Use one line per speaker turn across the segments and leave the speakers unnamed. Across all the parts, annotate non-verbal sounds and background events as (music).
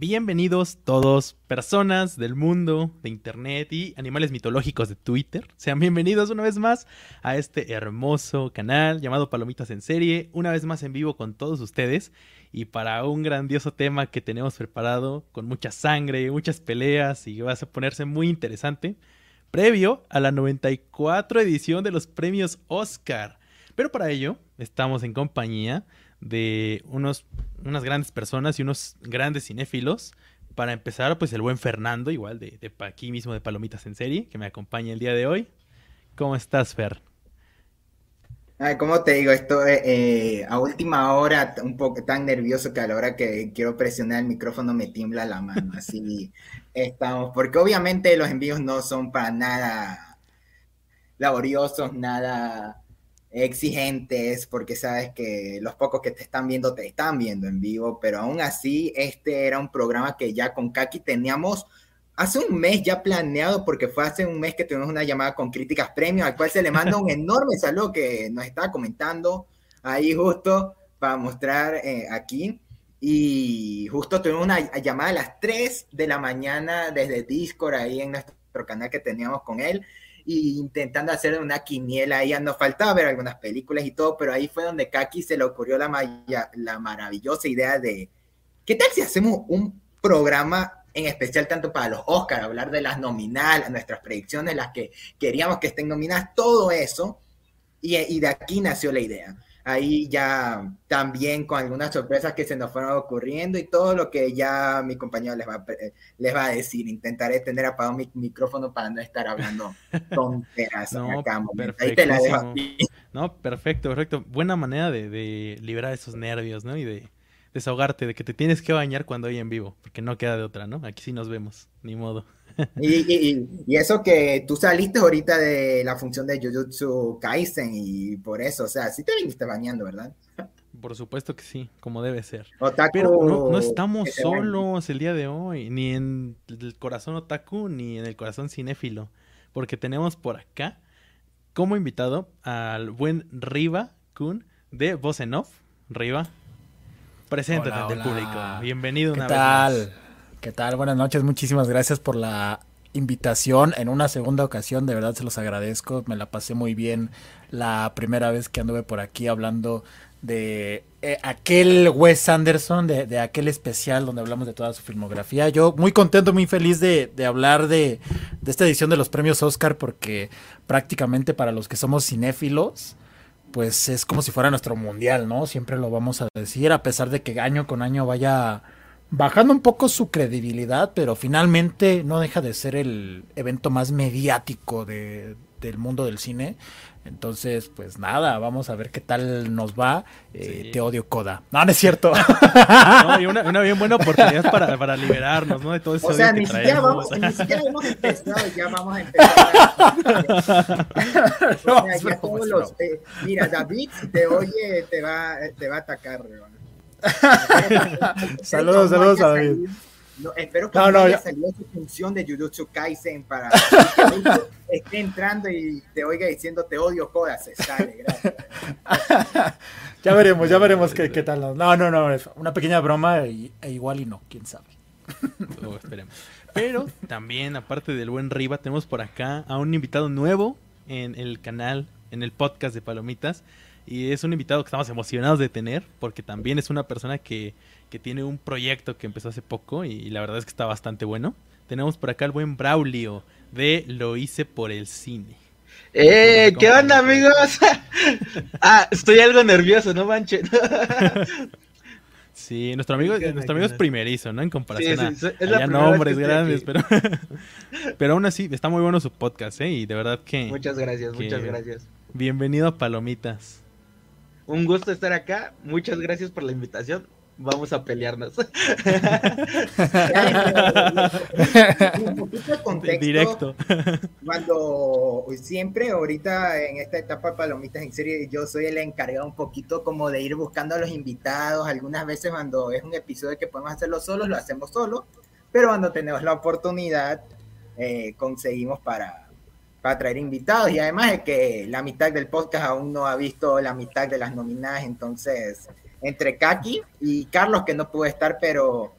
Bienvenidos todos, personas del mundo, de internet y animales mitológicos de Twitter. Sean bienvenidos una vez más a este hermoso canal llamado Palomitas en Serie, una vez más en vivo con todos ustedes y para un grandioso tema que tenemos preparado con mucha sangre, muchas peleas y va a ponerse muy interesante, previo a la 94 edición de los premios Oscar. Pero para ello estamos en compañía de unos, unas grandes personas y unos grandes cinéfilos. Para empezar, pues el buen Fernando, igual de, de aquí mismo de Palomitas en Serie, que me acompaña el día de hoy. ¿Cómo estás, Fer?
¿cómo te digo? Esto eh, a última hora, un poco tan nervioso que a la hora que quiero presionar el micrófono me tiembla la mano. Así (laughs) estamos, porque obviamente los envíos no son para nada laboriosos, nada exigentes, porque sabes que los pocos que te están viendo te están viendo en vivo, pero aún así este era un programa que ya con Kaki teníamos hace un mes ya planeado, porque fue hace un mes que tuvimos una llamada con Críticas Premium, al cual se le manda un enorme saludo que nos estaba comentando ahí justo para mostrar eh, aquí. Y justo tuvimos una llamada a las 3 de la mañana desde Discord ahí en nuestro canal que teníamos con él y intentando hacer una quiniela. Ya nos faltaba ver algunas películas y todo, pero ahí fue donde Kaki se le ocurrió la, la maravillosa idea de, ¿qué tal si hacemos un programa en especial tanto para los Oscars, hablar de las nominales, nuestras predicciones, las que queríamos que estén nominadas, todo eso, y de aquí nació la idea ahí ya también con algunas sorpresas que se nos fueron ocurriendo y todo lo que ya mi compañero les va, les va a decir. Intentaré tener apagado mi micrófono para no estar hablando (laughs) tonteras
no, Ahí te la dejo No, perfecto, perfecto. Buena manera de, de, liberar esos nervios, ¿no? Y de desahogarte, de que te tienes que bañar cuando hay en vivo, porque no queda de otra, ¿no? Aquí sí nos vemos, ni modo. (laughs)
Y, eso que tú saliste ahorita de la función de Jujutsu Kaisen y por eso, o sea, sí te viniste bañando, ¿verdad?
Por supuesto que sí, como debe ser. Pero no, estamos solos el día de hoy, ni en el corazón otaku, ni en el corazón cinéfilo, porque tenemos por acá como invitado al buen Riva Kun de Voz en Off. Riva, preséntate ante el público. Bienvenido una
¿Qué tal? ¿Qué tal? Buenas noches, muchísimas gracias por la invitación en una segunda ocasión, de verdad se los agradezco, me la pasé muy bien la primera vez que anduve por aquí hablando de eh, aquel Wes Anderson, de, aquel especial donde hablamos de toda su filmografía. Yo muy contento, muy feliz de, hablar de, de, esta edición de los premios Oscar porque prácticamente para los que somos cinéfilos, pues es como si fuera nuestro mundial, ¿no? Siempre lo vamos a decir, a pesar de que año con año vaya bajando un poco su credibilidad, pero finalmente no deja de ser el evento más mediático de, del mundo del cine. Entonces, pues nada, vamos a ver qué tal nos va. Eh, te odio, Coda. No, no es cierto. (laughs)
no, y una, una, bien buena oportunidad para, para liberarnos, ¿no? De todo eso.
O sea, ni siquiera, vamos, ni siquiera hemos empezado, ya vamos a empezar. no, (laughs) o sea, ya todos los, eh, mira, David, si te oye, te va, te va a atacar, ¿no? (laughs) (laughs)
saludos, saludos a David.
No, espero que no, no haya salido su función de Jujutsu Kaisen para (laughs) que esté entrando y te oiga diciendo te odio, jodas, se sale, gracias.
ya veremos, ya veremos qué, qué, tal. No, no, no, es una pequeña broma e, igual y no, quién sabe.
Oh, esperemos. Pero también, aparte del buen Riva, tenemos por acá a un invitado nuevo en el canal, en el podcast de Palomitas. Y es un invitado que estamos emocionados de tener, porque también es una persona que, que tiene un proyecto que empezó hace poco y, la verdad es que está bastante bueno. Tenemos por acá el buen Braulio de Lo hice por el cine.
¡Eh! ¿Qué onda, amigos? (laughs) ah, estoy algo nervioso, no manches. (laughs)
Sí, nuestro amigo, nuestro amigo es primerizo, ¿no? En comparación sí, sí, a, nombres grandes, pero, (laughs) pero aún así está muy bueno su podcast, ¿eh? Y de verdad que...
Muchas gracias, muchas gracias.
Bienvenido a Palomitas.
Un gusto estar acá. Muchas gracias por la invitación. Vamos a pelearnos. (laughs)
un poquito de contexto. Directo. Cuando siempre, ahorita en esta etapa Palomitas en serie, yo soy el encargado un poquito como de ir buscando a los invitados. Algunas veces cuando es un episodio que podemos hacerlo solos, lo hacemos solo. Pero cuando tenemos la oportunidad, eh, conseguimos para, para traer invitados y además es que la mitad del podcast aún no ha visto la mitad de las nominadas, entonces entre Kaki y Carlos que no pudo estar, pero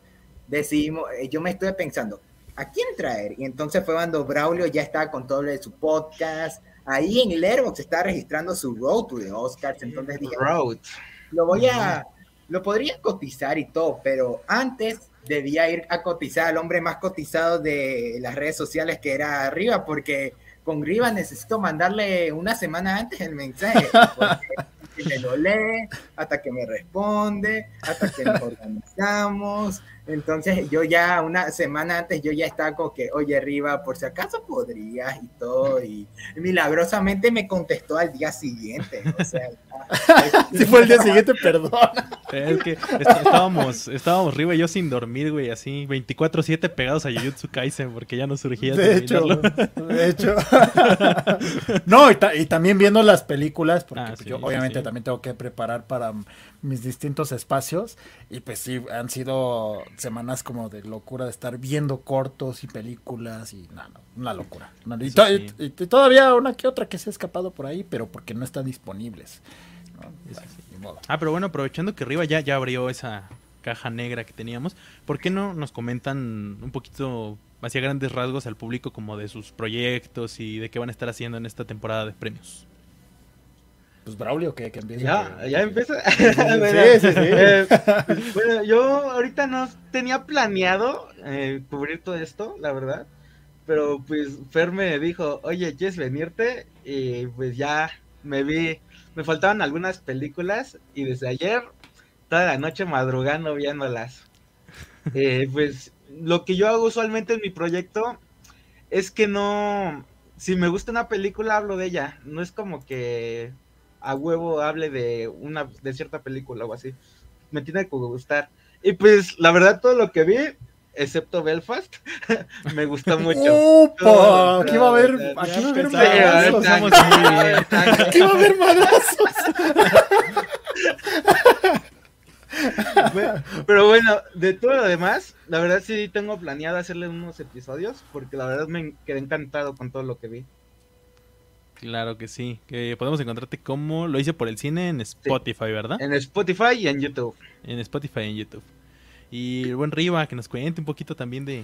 decidimos, eh, yo me estuve pensando, ¿a quién traer? Y entonces fue cuando Braulio ya estaba con todo lo de su podcast, ahí en el Airbox está registrando su Road to the Oscars, entonces dije,
Road.
lo voy a, lo podría cotizar y todo, pero antes debía ir a cotizar al hombre más cotizado de las redes sociales que era Arriba, porque con Riva necesito mandarle una semana antes el mensaje. (laughs) Que me lo lee, hasta que me responde, hasta que nos organizamos. Entonces yo ya una semana antes yo ya estaba como que, oye Riva, por si acaso podrías y todo. Y milagrosamente me contestó al día siguiente. O sea,
si (laughs) fue el día (laughs) siguiente, perdón.
Es que estábamos, estábamos Riva y yo sin dormir, güey, así 24-7 pegados a Jujutsu Kaisen porque ya no surgía.
De hecho, de hecho. (laughs) no, y, también viendo las películas, porque ah, pues, yo obviamente también tengo que preparar para mis distintos espacios. Y pues sí, han sido semanas como de locura de estar viendo cortos y películas y nada, una locura. y, todavía una que otra que se ha escapado por ahí, pero porque no están disponibles.
ah, pero bueno, aprovechando que arriba ya, ya abrió esa caja negra que teníamos, ¿por qué no nos comentan un poquito hacia grandes rasgos al público como de sus proyectos y de qué van a estar haciendo en esta temporada de premios?
Pues Braulio, que, que empieza.
Ya, ya empieza. (laughs) (laughs) sí, sí, sí. Eh, bueno, yo ahorita no tenía planeado eh, cubrir todo esto, la verdad. Pero pues Fer me dijo, oye, ¿quieres venirte? Y pues ya me vi, me faltaban algunas películas y desde ayer, toda la noche madrugando viéndolas. Eh, pues lo que yo hago usualmente en mi proyecto es que no, si me gusta una película hablo de ella, no es como que a huevo hable de una de cierta película o así. Me tiene que gustar. Y pues la verdad todo lo que vi, excepto Belfast, (laughs) me gustó mucho.
¡Opa! Aquí va a haber, aquí va a haber madrazos. (laughs) Aquí va a haber madrazos.
Pero bueno, de todo lo demás, la verdad sí tengo planeado hacerle unos episodios, porque la verdad me quedé encantado con todo lo que vi.
Claro que sí. Que podemos encontrarte como lo hice por el cine en Spotify, ¿verdad?
En Spotify y en YouTube.
En Spotify y en YouTube. Y el buen Riva, que nos cuente un poquito también de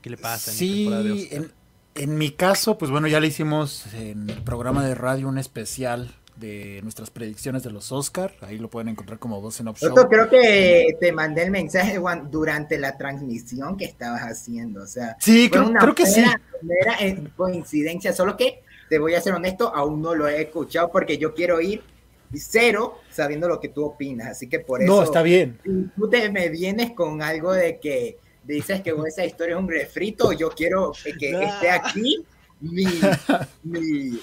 qué le pasa
en sí, de en, en, mi caso, pues bueno, ya le hicimos en el programa de radio un especial de nuestras predicciones de los Oscar. Ahí lo pueden encontrar como voz en opción.
creo que te mandé el mensaje Juan, durante la transmisión que estabas haciendo. O sea,
sí, creo, creo que sí.
Era coincidencia, solo que te voy a ser honesto, aún no lo he escuchado porque yo quiero ir cero sabiendo lo que tú opinas. Así que por eso.
No, está bien.
Si tú te me vienes con algo de que dices que esa historia es un refrito, yo quiero que (laughs) esté aquí mi, mi,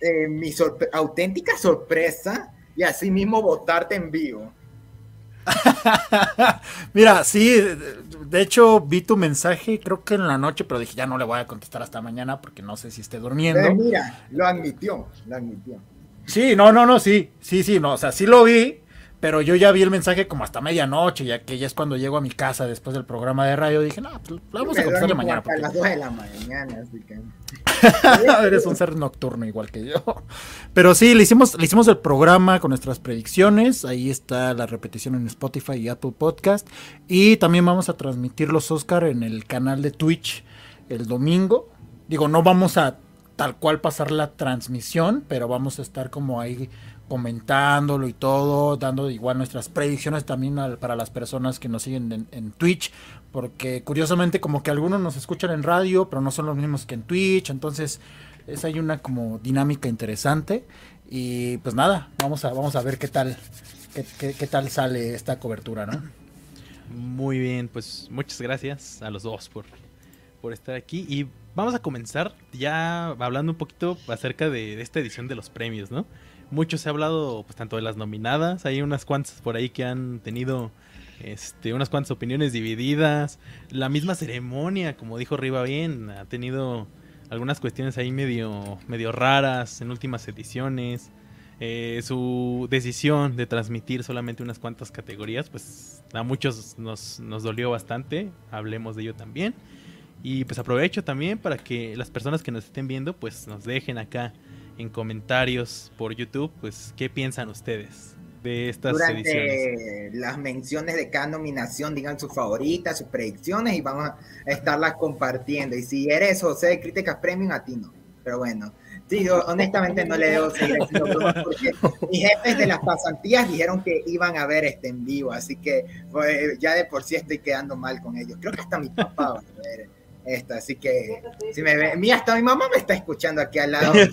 eh, mi auténtica sorpresa y así mismo votarte en vivo. (laughs)
Mira, sí, de hecho vi tu mensaje, creo que en la noche, pero dije, ya no le voy a contestar hasta mañana porque no sé si esté durmiendo.
Eh, mira, lo admitió, lo admitió.
Sí, no, no, no, sí, sí, sí, no, o sea, sí lo vi, pero yo ya vi el mensaje como hasta medianoche, ya que ya es cuando llego a mi casa después del programa de radio. Dije, no, pues vamos a contestarle mañana.
Las 2 de la mañana, así que. (laughs)
Eres un ser nocturno igual que yo. Pero sí, le hicimos, le hicimos el programa con nuestras predicciones. Ahí está la repetición en Spotify y Apple Podcast. Y también vamos a transmitir los Oscar en el canal de Twitch el domingo. Digo, no vamos a tal cual pasar la transmisión, pero vamos a estar como ahí comentándolo y todo, dando igual nuestras predicciones también para las personas que nos siguen en, Twitch, porque curiosamente como que algunos nos escuchan en radio, pero no son los mismos que en Twitch, entonces es ahí una como dinámica interesante y pues nada, vamos a, vamos a ver qué tal, qué, qué tal sale esta cobertura, ¿no?
Muy bien, pues muchas gracias a los dos por, por estar aquí y vamos a comenzar ya hablando un poquito acerca de esta edición de los premios, ¿no? Mucho se ha hablado, pues tanto de las nominadas, hay unas cuantas por ahí que han tenido este, unas cuantas opiniones divididas. La misma ceremonia, como dijo Riva bien, ha tenido algunas cuestiones ahí medio, medio raras en últimas ediciones. Eh, su decisión de transmitir solamente unas cuantas categorías, pues a muchos nos, nos dolió bastante. Hablemos de ello también. Y pues aprovecho también para que las personas que nos estén viendo, pues nos dejen acá en comentarios por YouTube, pues, ¿qué piensan ustedes? de estas
durante las menciones de cada nominación digan sus favoritas, sus predicciones y vamos a estarlas compartiendo. Y si eres José de Críticas Premium, a ti no. Pero bueno, sí, yo honestamente no le debo seguir porque mis jefes de las pasantías dijeron que iban a ver este en vivo, así que pues, ya de por sí estoy quedando mal con ellos. Creo que hasta mi papá va a ver esto, así que si me ve, mira, hasta mi mamá me está escuchando aquí al lado. (laughs) Un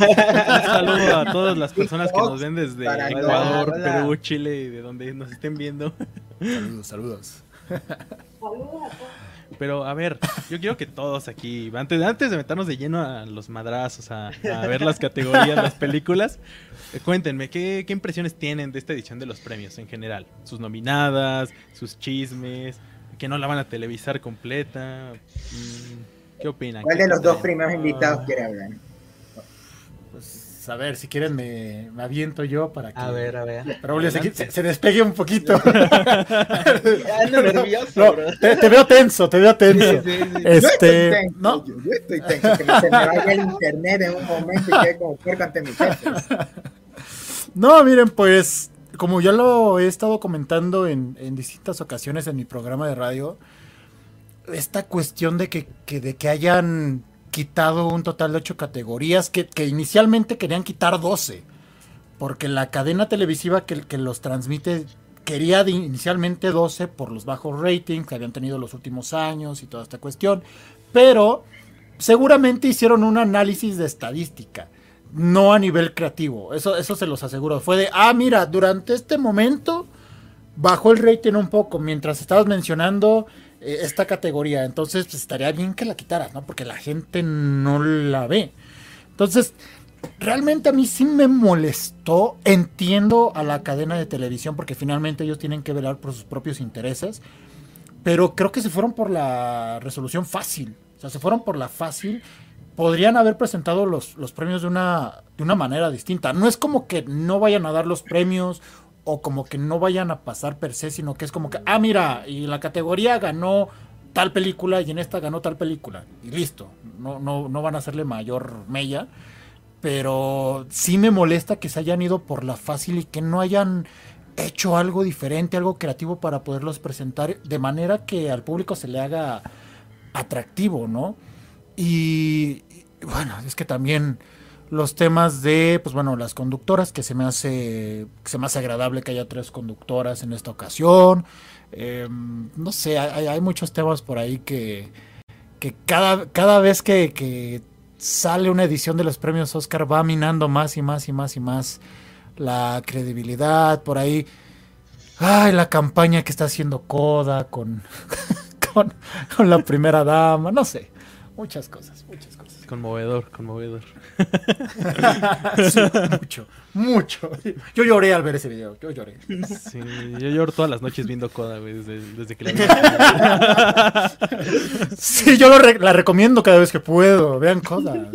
saludo a todas las personas que nos ven desde Ecuador, Perú, Chile y de donde nos estén viendo.
Saludos, saludos. (laughs)
Pero a ver, yo quiero que todos aquí, antes, antes de meternos de lleno a los madrazos, a, ver las categorías, las películas, eh, cuéntenme, ¿qué, ¿qué impresiones tienen de esta edición de los premios en general? Sus nominadas, sus chismes, que no la van a televisar completa. Mm, ¿Qué opinan?
¿Cuál de los dos primeros invitados quiere hablar?
Pues a ver, si quieren me, me aviento yo para que...
A ver, a ver.
Raúl se, se, despegue un poquito. (laughs) nervioso, te, te, veo tenso, te veo tenso. Sí, sí, sí. Este,
yo estoy tenso, ¿no? yo, estoy tenso, que me, se me vaya el internet en un momento y quede como puerco ante mi jefe. (laughs)
No, miren, pues como ya lo he estado comentando en, distintas ocasiones en mi programa de radio, esta cuestión de que, de que hayan quitado un total de ocho categorías, que, inicialmente querían quitar 12, porque la cadena televisiva que, que los transmite quería inicialmente 12 por los bajos ratings que habían tenido los últimos años y toda esta cuestión, pero seguramente hicieron un análisis de estadística no a nivel creativo. Eso, eso se los aseguro. Fue de, ah, mira, durante este momento bajó el rating un poco mientras estabas mencionando esta categoría. Entonces, pues, estaría bien que la quitaras, ¿no? Porque la gente no la ve. Entonces, realmente a mí sí me molestó. Entiendo a la cadena de televisión porque finalmente ellos tienen que velar por sus propios intereses. Pero creo que se fueron por la resolución fácil. O sea, se fueron por la fácil podrían haber presentado los, los premios de una, de una manera distinta. No es como que no vayan a dar los premios o como que no vayan a pasar per se, sino que es como que, ah, mira, y la categoría ganó tal película y en esta ganó tal película. Y listo, no, no, no van a hacerle mayor mella. Pero sí me molesta que se hayan ido por la fácil y que no hayan hecho algo diferente, algo creativo para poderlos presentar de manera que al público se le haga atractivo, ¿no? Y, bueno, es que también los temas de, pues bueno, las conductoras, que se me hace, se me hace agradable que haya tres conductoras en esta ocasión. Em, no sé, hay, muchos temas por ahí que, que cada, cada vez que, que, sale una edición de los premios Oscar va minando más y más y más y más la credibilidad. Por ahí, ay, la campaña que está haciendo Coda con, (laughs) con, con la primera dama, no sé. Muchas cosas, muchas
Conmovedor, conmovedor. (laughs)
mucho, mucho. Yo lloré al ver ese video, yo lloré.
Sí, yo lloro todas las noches viendo Coda, güey, desde, que la
vi. sí, yo la recomiendo cada vez que puedo. Vean Coda. (laughs)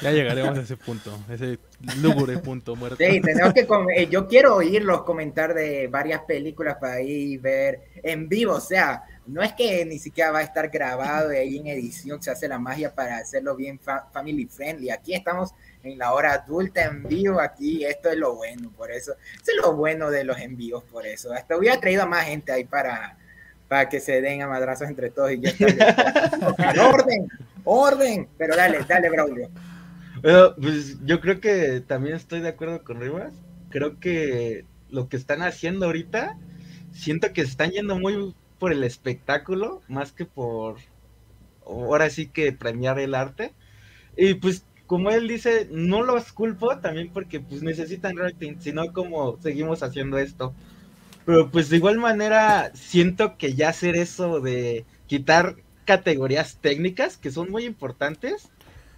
Ya llegaremos a ese punto, ese lúgubre punto muerto.
Sí, tenemos que eh, yo quiero oírlos comentar de varias películas para ir ver en vivo, o sea, no es que ni siquiera va a estar grabado y ahí en edición se hace la magia para hacerlo bien family friendly. Aquí estamos en la hora adulta en vivo, aquí esto es lo bueno, por eso, eso es lo bueno de los envíos, por eso. Hasta hubiera traído a más gente ahí para, para que se den a madrazos entre todos y ya está. (laughs) orden, orden, pero dale, dale, Braulio.
Bueno, pues yo creo que también estoy de acuerdo con Rivas. Creo que lo que están haciendo ahorita, siento que están yendo muy por el espectáculo, más que por ahora sí que premiar el arte. Y pues como él dice, no los culpo también porque pues necesitan rating, sino como seguimos haciendo esto. Pero pues de igual manera siento que ya hacer eso de quitar categorías técnicas que son muy importantes,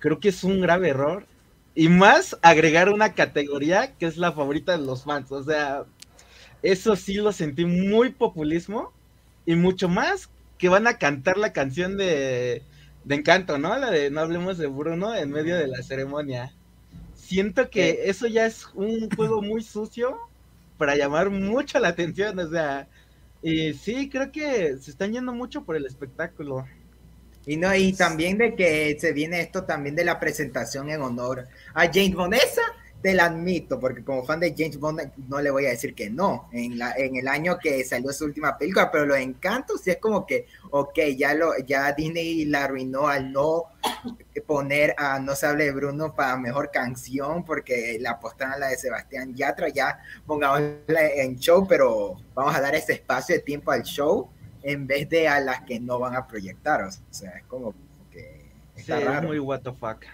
creo que es un grave error. Y más agregar una categoría que es la favorita de los fans. O sea, eso sí lo sentí muy populismo. Y mucho más que van a cantar la canción de, de Encanto, ¿no? La de No hablemos de Bruno en medio de la ceremonia. Siento que eso ya es un juego muy sucio para llamar mucho la atención. O sea, y sí, creo que se están yendo mucho por el espectáculo.
Y no, y también de que se viene esto también de la presentación en honor a James Bonessa, te la admito, porque como fan de James Bond no le voy a decir que no, en, la, en el año que salió su última película, pero los encantos sí es como que, ok, ya, lo, ya Disney la arruinó al no poner a No se hable de Bruno para mejor canción, porque la apostaron a la de Sebastián Yatra, ya pongámosla en show, pero vamos a dar ese espacio de tiempo al show en vez de a las que no van a proyectar, o sea, es como que
está raro. muy what the fuck.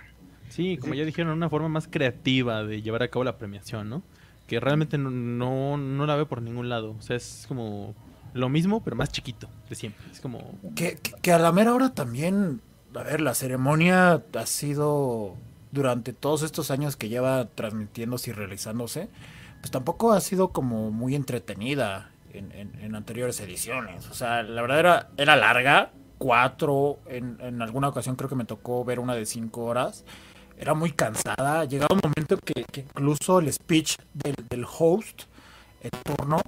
Sí, como ya dijeron, una forma más creativa de llevar a cabo la premiación, ¿no? Que realmente no, no, la veo por ningún lado. O sea, es como lo mismo, pero más chiquito de siempre. Es como...
Que, que, a la mera hora también, a ver, la ceremonia ha sido durante todos estos años que lleva transmitiéndose y realizándose, pues tampoco ha sido como muy entretenida en, en, anteriores ediciones. O sea, la verdad era, era larga, cuatro, en, en alguna ocasión creo que me tocó ver una de cinco horas era muy cansada. Llegaba un momento que, incluso el speech del, host, el turno,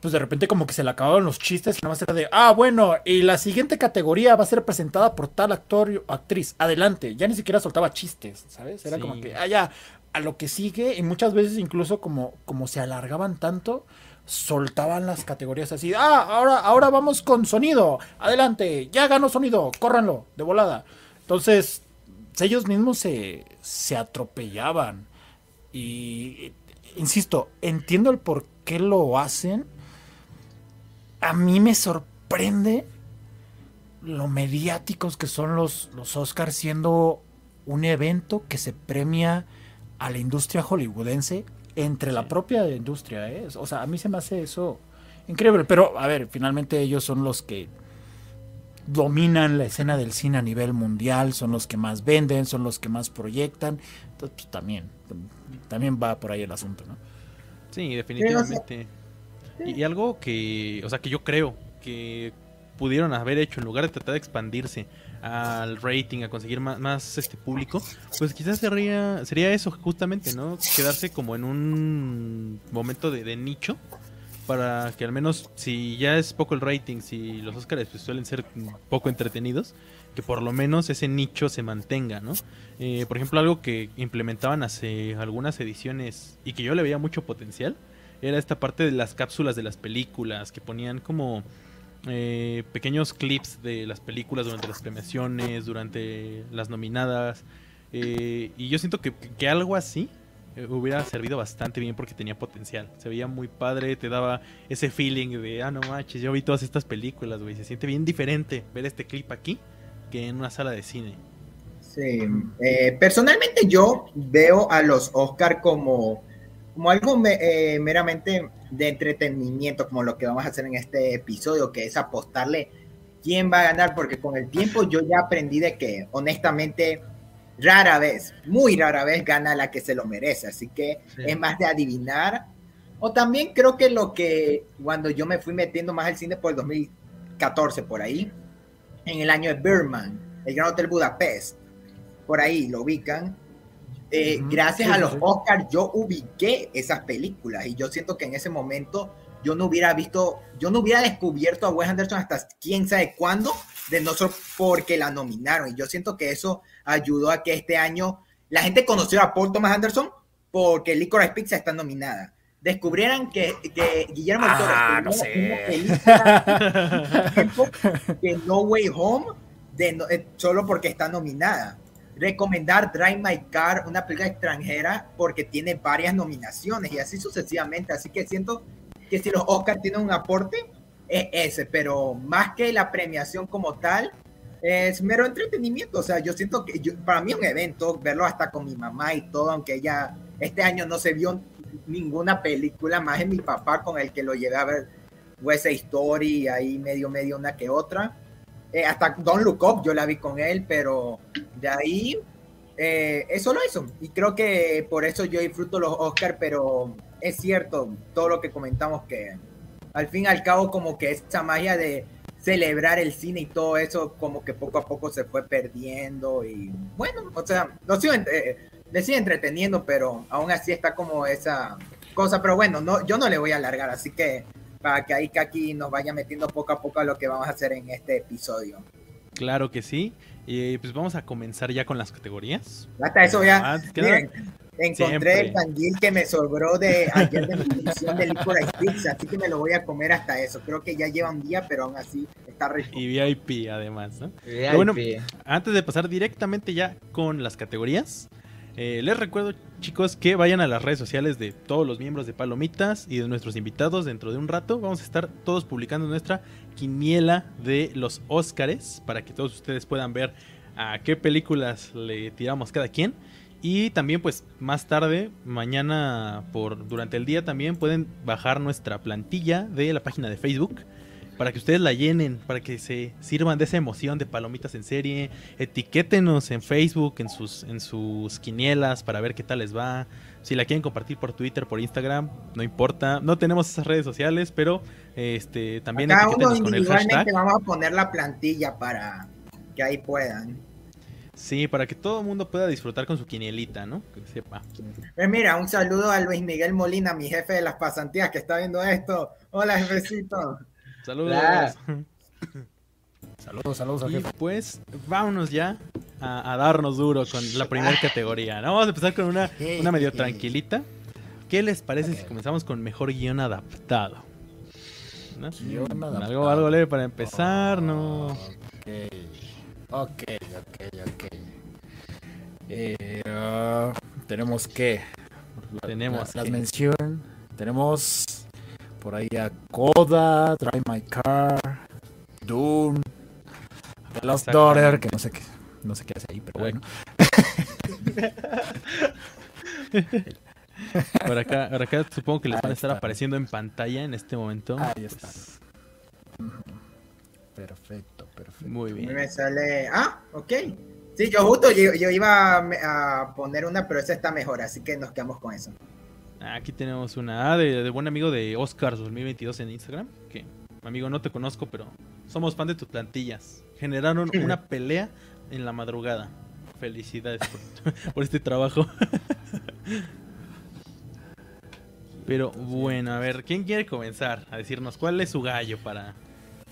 pues de repente como que se le acababan los chistes y nada más era de, ah, bueno, y la siguiente categoría va a ser presentada por tal actor o actriz. Adelante. Ya ni siquiera soltaba chistes, ¿sabes? Era como que, ah, ya, a lo que sigue y muchas veces incluso como, como se alargaban tanto, soltaban las categorías así, ah, ahora, ahora vamos con sonido, adelante, ya ganó sonido, córranlo, de volada. Entonces, ellos mismos se, se atropellaban. Y, insisto, entiendo el por qué lo hacen. A mí me sorprende lo mediáticos que son los, los Oscars siendo un evento que se premia a la industria hollywoodense entre la propia industria. ¿eh? O sea, a mí se me hace eso increíble. Pero, a ver, finalmente ellos son los que dominan la escena del cine a nivel mundial, son los que más venden, son los que más proyectan. Entonces, pues, también, también va por ahí el asunto, ¿no?
Sí, definitivamente. Y, algo que, o sea, que yo creo que pudieron haber hecho en lugar de tratar de expandirse al rating, a conseguir más, este público, pues quizás sería, sería eso justamente, ¿no? Quedarse como en un momento de, de nicho para que al menos si ya es poco el rating, si los Oscars pues, suelen ser poco entretenidos, que por lo menos ese nicho se mantenga, ¿no? Eh, por ejemplo, algo que implementaban hace algunas ediciones y que yo le veía mucho potencial, era esta parte de las cápsulas de las películas, que ponían como eh, pequeños clips de las películas durante las premiaciones, durante las nominadas. Eh, y yo siento que, algo así eh, hubiera servido bastante bien porque tenía potencial. Se veía muy padre, te daba ese feeling de, ah, no manches, yo vi todas estas películas, güey. Se siente bien diferente ver este clip aquí que en una sala de cine.
Sí, eh, personalmente yo veo a los Oscar como, como algo meramente de entretenimiento, como lo que vamos a hacer en este episodio, que es apostarle quién va a ganar, porque con el tiempo yo ya aprendí de que honestamente rara vez, muy rara vez gana la que se lo merece, así que es más de adivinar. O también creo que lo que cuando yo me fui metiendo más al cine por el 2014, por ahí, en el año de Birdman, el Gran Hotel Budapest, por ahí lo ubican. Eh, gracias a los Oscars yo ubiqué esas películas y yo siento que en ese momento yo no hubiera visto, yo no hubiera descubierto a Wes Anderson hasta quién sabe cuándo, de no solo porque la nominaron. Y yo siento que eso ayudó a que este año la gente conociera a Paul Thomas Anderson porque Licorice Pizza está nominada. Descubrieran que, Guillermo del Toro
ah, no (laughs)
de No Way Home de eh, solo porque está nominada. Recomendar Drive My Car, una película extranjera, porque tiene varias nominaciones y así sucesivamente. Así que siento que si los Oscars tienen un aporte, es ese, pero más que la premiación como tal, es mero entretenimiento. O sea, yo siento que para mí un evento, verlo hasta con mi mamá y todo, aunque ella este año no se vio ninguna película, más en mi papá con el que lo llevé a ver West Story, ahí medio, medio una que otra. Eh, hasta Don't Look Up yo la vi con él, pero de ahí eh, es solo eso. Y creo que por eso yo disfruto los Oscars, pero es cierto todo lo que comentamos que al fin y al cabo como que esa magia de celebrar el cine y todo eso como que poco a poco se fue perdiendo y bueno, o sea, lo sigo, eh, le sigue entreteniendo, pero aún así está como esa cosa, pero bueno, no, yo no le voy a alargar, así que para que ahí aquí nos vaya metiendo poco a poco a lo que vamos a hacer en este episodio.
Claro que sí. Y pues vamos a comenzar ya con las categorías.
Hasta eso ya. Ah, Encontré el canguil que me sobró de ayer de mi función de Licorice Pizza, así que me lo voy a comer hasta eso. Creo que ya lleva un día, pero aún así está rico.
Y VIP además, ¿no? Bueno, antes de pasar directamente ya con las categorías, eh, les recuerdo, chicos, que vayan a las redes sociales de todos los miembros de Palomitas y de nuestros invitados dentro de un rato. Vamos a estar todos publicando nuestra quiniela de los Óscares para que todos ustedes puedan ver a qué películas le tiramos cada quien. Y también pues más tarde, mañana por durante el día también pueden bajar nuestra plantilla de la página de Facebook para que ustedes la llenen, para que se sirvan de esa emoción de palomitas en serie. Etiquétenos en Facebook, en sus, en sus quinielas, para ver qué tal les va. Si la quieren compartir por Twitter, por Instagram, no importa. No tenemos esas redes sociales, pero este también
etiquétenos con el hashtag. Vamos a poner la plantilla para que ahí puedan.
Sí, para que todo el mundo pueda disfrutar con su quinielita, ¿no? Que sepa.
Pues mira, un saludo a Luis Miguel Molina, mi jefe de las pasantías que está viendo esto. Hola, jefecito.
Saludos.
saludos, saludos.
Y pues vámonos ya a, darnos duro con la primera categoría. Vamos a empezar con una, una medio tranquilita. ¿Qué les parece si comenzamos con mejor guion adaptado? Algo, algo leve para empezar, ¿no?
Ok, ok, ok. Eh, uh, tenemos que.
tenemos
las menciones. Tenemos por ahí a Coda, Drive My Car, Dune, The Lost Daughter, que no sé qué, no sé qué hace ahí, pero bueno. (laughs)
por acá, por acá supongo que les van a estar apareciendo en pantalla en este momento.
Ahí está. Perfecto, perfecto.
Muy bien.
Me sale. Ah, ok. Sí, yo justo yo, iba a poner una, pero esa está mejor, así que nos quedamos con eso.
Aquí tenemos una de, buen amigo de Oscars 2022 en Instagram. Que, amigo, no te conozco, pero somos fan de tus plantillas. Generaron una pelea en la madrugada. Felicidades por, (laughs) este trabajo. (laughs) pero bueno, a ver, ¿quién quiere comenzar a decirnos cuál es su gallo para,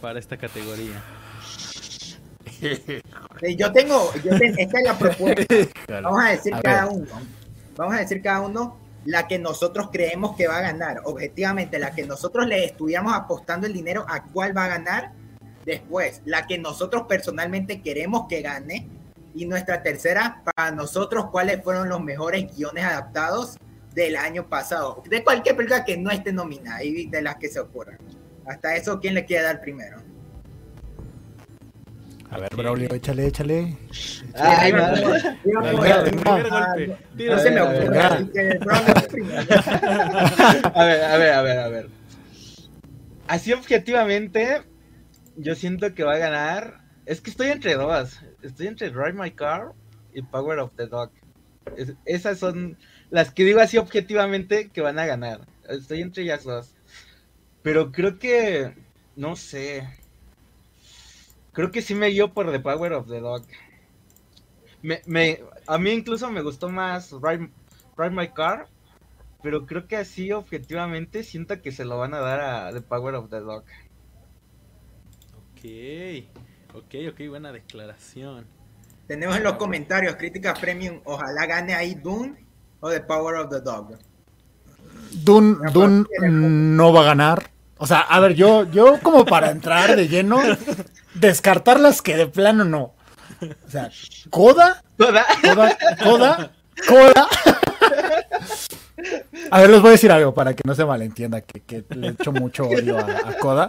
para esta categoría? (laughs)
Yo tengo, yo esta es la propuesta. Vamos a decir cada uno. Vamos a decir cada uno la que nosotros creemos que va a ganar, objetivamente, la que nosotros le estuviéramos apostando el dinero a cuál va a ganar, después, la que nosotros personalmente queremos que gane, y nuestra tercera, para nosotros, cuáles fueron los mejores guiones adaptados del año pasado, de cualquier película que no esté nominada y de las que se ocurran. Hasta eso, ¿quién le quiere dar primero?
A ver, Braulio, échale, échale.
Ay,
no,
se me ocurre. (laughs) A ver, a ver, a ver, a ver. Así objetivamente, yo siento que va a ganar. Es que estoy entre dos. Estoy entre Drive My Car y Power of the Dog. esas son las que digo así objetivamente que van a ganar. Estoy entre ellas dos. Pero creo que, no sé. Creo que sí me guió por The Power of the Dog. Me, me, a mí incluso me gustó más Ride, My Car, pero creo que así objetivamente siento que se lo van a dar a The Power of the Dog.
Ok, ok, ok, buena declaración.
Tenemos en los comentarios críticas premium, ojalá gane ahí Dune o The Power of the Dog.
Dune, Dune no va a ganar. O sea, a ver, yo, yo como para entrar de lleno, descartar las que de plano no. O sea, Coda, Coda, Coda, Coda, A ver, les voy a decir algo para que no se malentienda, que, que le echo mucho odio a, Coda.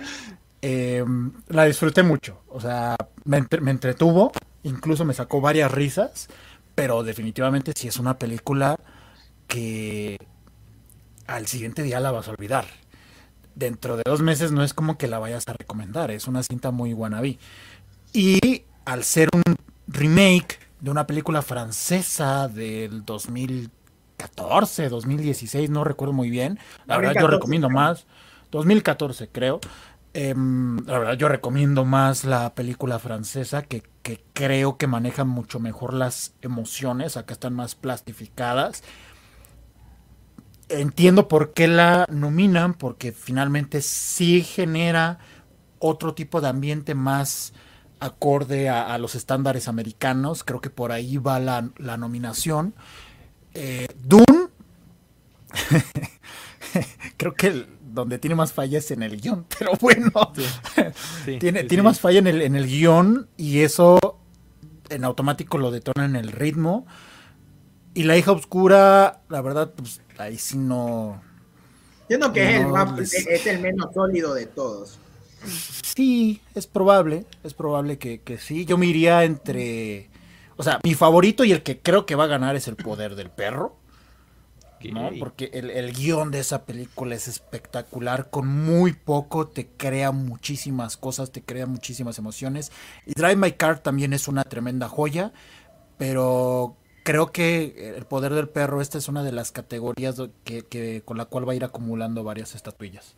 Em, la disfruté mucho, o sea, me, me, entretuvo, incluso me sacó varias risas, pero definitivamente sí es una película que al siguiente día la vas a olvidar dentro de dos meses no es como que la vayas a recomendar, es una cinta muy wannabe. Y al ser un remake de una película francesa del 2014, 2016, no recuerdo muy bien, la verdad yo recomiendo más, 2014 creo, em, la verdad yo recomiendo más la película francesa que, que creo que maneja mucho mejor las emociones, acá están más plastificadas entiendo por qué la nominan, porque finalmente sí genera otro tipo de ambiente más acorde a, los estándares americanos. Creo que por ahí va la, nominación. Eh, Dune. (laughs) Creo que donde tiene más fallas en el guion, (laughs) pero bueno. tiene, tiene más falla en el, en el guion y eso en automático lo detona en el ritmo. Y la hija oscura, la verdad, pues ahí sí no.
Siento que es, el más, es el menos sólido de todos.
Sí, es probable, es probable que, que, sí. Yo me iría entre, o sea, mi favorito y el que creo que va a ganar es el poder del perro. ¿no? Porque el, el, guion de esa película es espectacular, con muy poco te crea muchísimas cosas, te crea muchísimas emociones. Y Drive My Car también es una tremenda joya, pero creo que el poder del perro, esta es una de las categorías que, que con la cual va a ir acumulando varias estatuillas.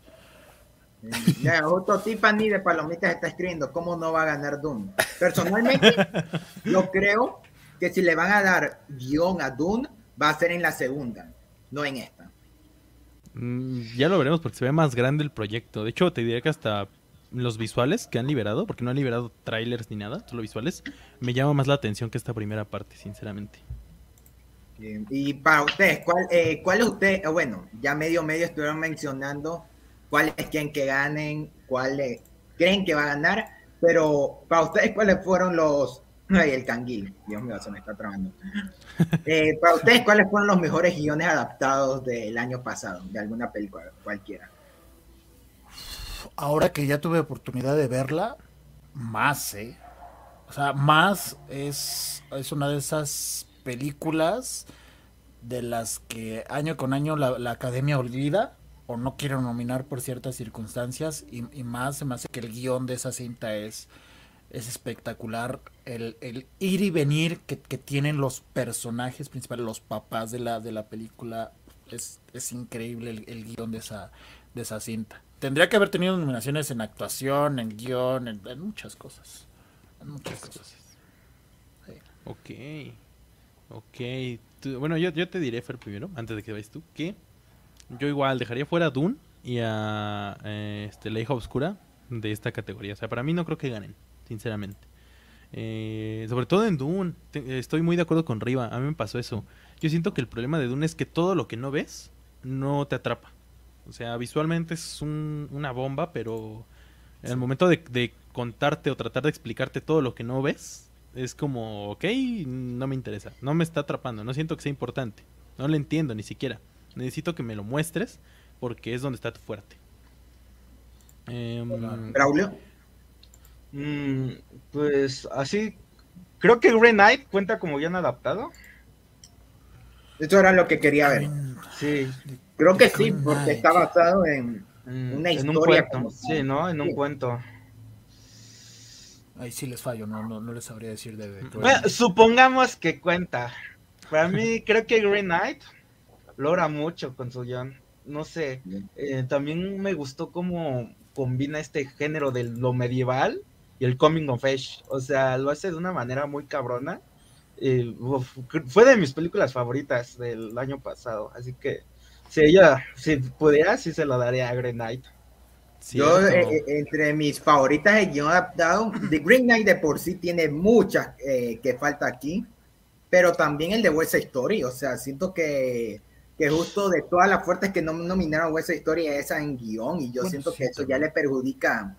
Ya, justo Tiffany de Palomitas está escribiendo cómo no va a ganar Doom. Personalmente, (laughs) yo creo que si le van a dar guion a Doom, va a ser en la segunda, no en esta.
Mm, ya lo veremos porque se ve más grande el proyecto. De hecho, te diré que hasta los visuales que han liberado, porque no han liberado trailers ni nada, solo visuales, me llama más la atención que esta primera parte, sinceramente.
Y para ustedes, ¿cuál, eh, cuál es usted? Bueno, ya medio medio estuvieron mencionando cuáles quieren que ganen, cuáles creen que va a ganar, pero para ustedes, ¿cuáles fueron los... Ay, el canguil, Dios mío, se me está trabando. (laughs) Eh, para ustedes, ¿cuáles fueron los mejores guiones adaptados del año pasado, de alguna película, cualquiera?
Ahora que ya tuve oportunidad de verla, más, ¿eh? O sea, más es, es una de esas películas de las que año con año la, la academia olvida o no quiero nominar por ciertas circunstancias y, más se me hace que el guion de esa cinta es, es espectacular. El, ir y venir que, tienen los personajes principales, los papás de la, de la película, es, es increíble el, guion de esa, de esa cinta. Tendría que haber tenido nominaciones en actuación, en guion, en, muchas cosas. En muchas cosas.
Ok. Ok. bueno, yo, yo te diré, Fer, primero, antes de que vayas tú, que yo igual dejaría fuera a Dune y a eh, este, La hija oscura de esta categoría. O sea, para mí no creo que ganen, sinceramente. Eh, sobre todo en Dune, estoy muy de acuerdo con Riva. A mí me pasó eso. Yo siento que el problema de Dune es que todo lo que no ves no te atrapa. O sea, visualmente es una bomba, pero en el momento de, de, contarte o tratar de explicarte todo lo que no ves, es como, ok, no me interesa, no me está atrapando, no siento que sea importante, no lo entiendo ni siquiera. Necesito que me lo muestres porque es donde está tu fuerte.
Eh, Braulio.
Mm, pues así, creo que Green Knight cuenta como bien adaptado.
Esto era lo que quería ver.
Sí.
Creo que sí, porque está basado en mm, una historia.
sí, ¿no? En un cuento.
Ahí sí les fallo, no, no, les sabría decir de...
supongamos que cuenta. Para mí, (laughs) creo que Green Knight logra mucho con su guion. No sé, eh, también me gustó cómo combina este género de lo medieval y el coming of age. O sea, lo hace de una manera muy cabrona. fue de mis películas favoritas del año pasado. Así que si ella, si pudiera, sí se lo daría a Green Knight.
Yo, eh, eh, entre mis favoritas de guion adaptado, The Green Knight de por sí tiene muchas que falta aquí, pero también el de West Story. O sea, siento que que justo de todas las fuertes que no nominaron esa historia esa en guion y yo siento que eso ya le perjudica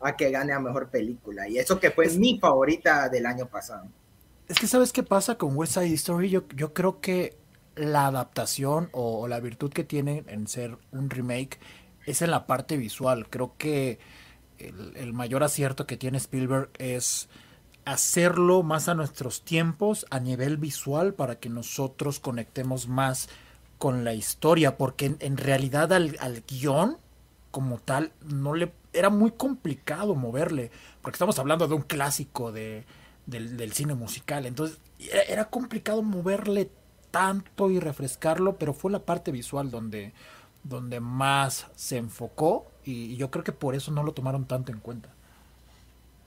a que gane a mejor película y eso que fue mi favorita del año pasado.
Es que sabes qué pasa con West Side Story, yo, yo creo que la adaptación o, la virtud que tiene en ser un remake es en la parte visual. Creo que el, el mayor acierto que tiene Spielberg es hacerlo más a nuestros tiempos a nivel visual para que nosotros conectemos más con la historia, porque en, realidad al, al, guion como tal no le era muy complicado moverle, porque estamos hablando de un clásico de, del, cine musical, entonces era, complicado moverle tanto y refrescarlo, pero fue la parte visual donde, donde más se enfocó y yo creo que por eso no lo tomaron tanto en cuenta.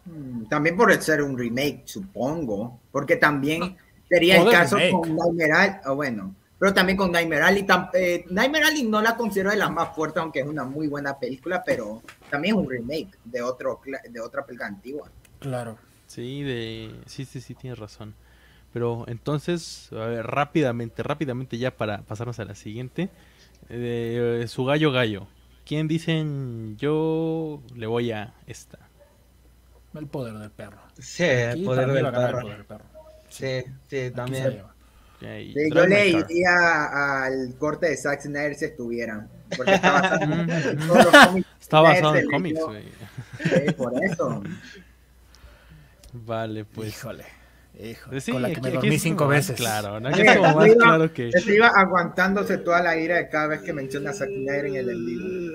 Mm, también por ser un remake, supongo, porque también sería el caso con la o bueno, pero también con Nightmare Alley. Eh, Nightmare Alley no la considero de las más fuertes, aunque es una muy buena película, pero también es un remake de, otro, de otra película antigua.
Claro.
Sí, de... sí, sí, sí, tienes razón. Pero entonces, a ver, rápidamente, rápidamente ya para pasarnos a la siguiente. Eh, su gallo gallo. ¿Quién dicen yo le voy a esta?
El poder del perro.
Sí, el poder del perro.
el poder del perro.
Sí, sí, también.
Sí, yo le iría al corte de Zack Snyder si estuvieran. Porque está (laughs) basado en todos los cómics. (laughs)
Está basado en cómics, güey.
Sí, por eso. (laughs)
Vale, pues.
Híjole. Híjole.
Pues sí,
con la que
aquí-
me dormí cinco veces.
Claro, ¿no? Aquí es como más
iba-
claro que.
Se iba aguantándose toda la ira de cada vez que menciona a Snyder en el en vivo.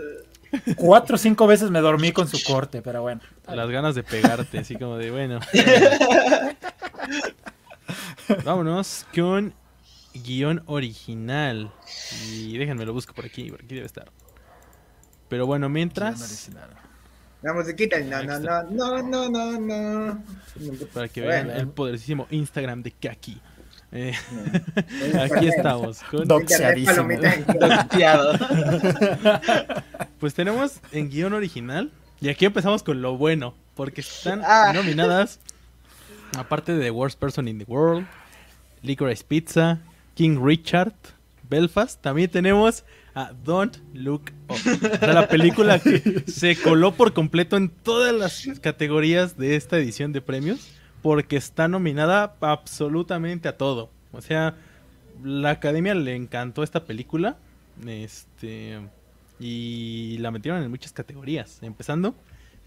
Cuatro o cinco veces me dormí con su corte, pero bueno.
Las ganas de pegarte, así como de bueno. (laughs) Vámonos con guion original. Y déjenme lo busco por aquí, por aquí debe estar. Pero bueno, mientras,
La musiquita, no, no, no, no, no, no, no.
para que vean
Bueno.
el poderosísimo Instagram de Kaki. Eh,
No, (laughs)
aquí estamos. Con,
Doxeadísimo. (laughs)
pues tenemos en guion original. Y aquí empezamos con lo bueno. Porque están
Ah.
nominadas. Aparte de The Worst Person in the World, Licorice Pizza, King Richard, Belfast, también tenemos a Don't Look Up. O sea, la película que (laughs) se coló por completo en todas las categorías de esta edición de premios. Porque está nominada absolutamente a todo. O sea, la academia le encantó esta película. Este. Y la metieron en muchas categorías. Empezando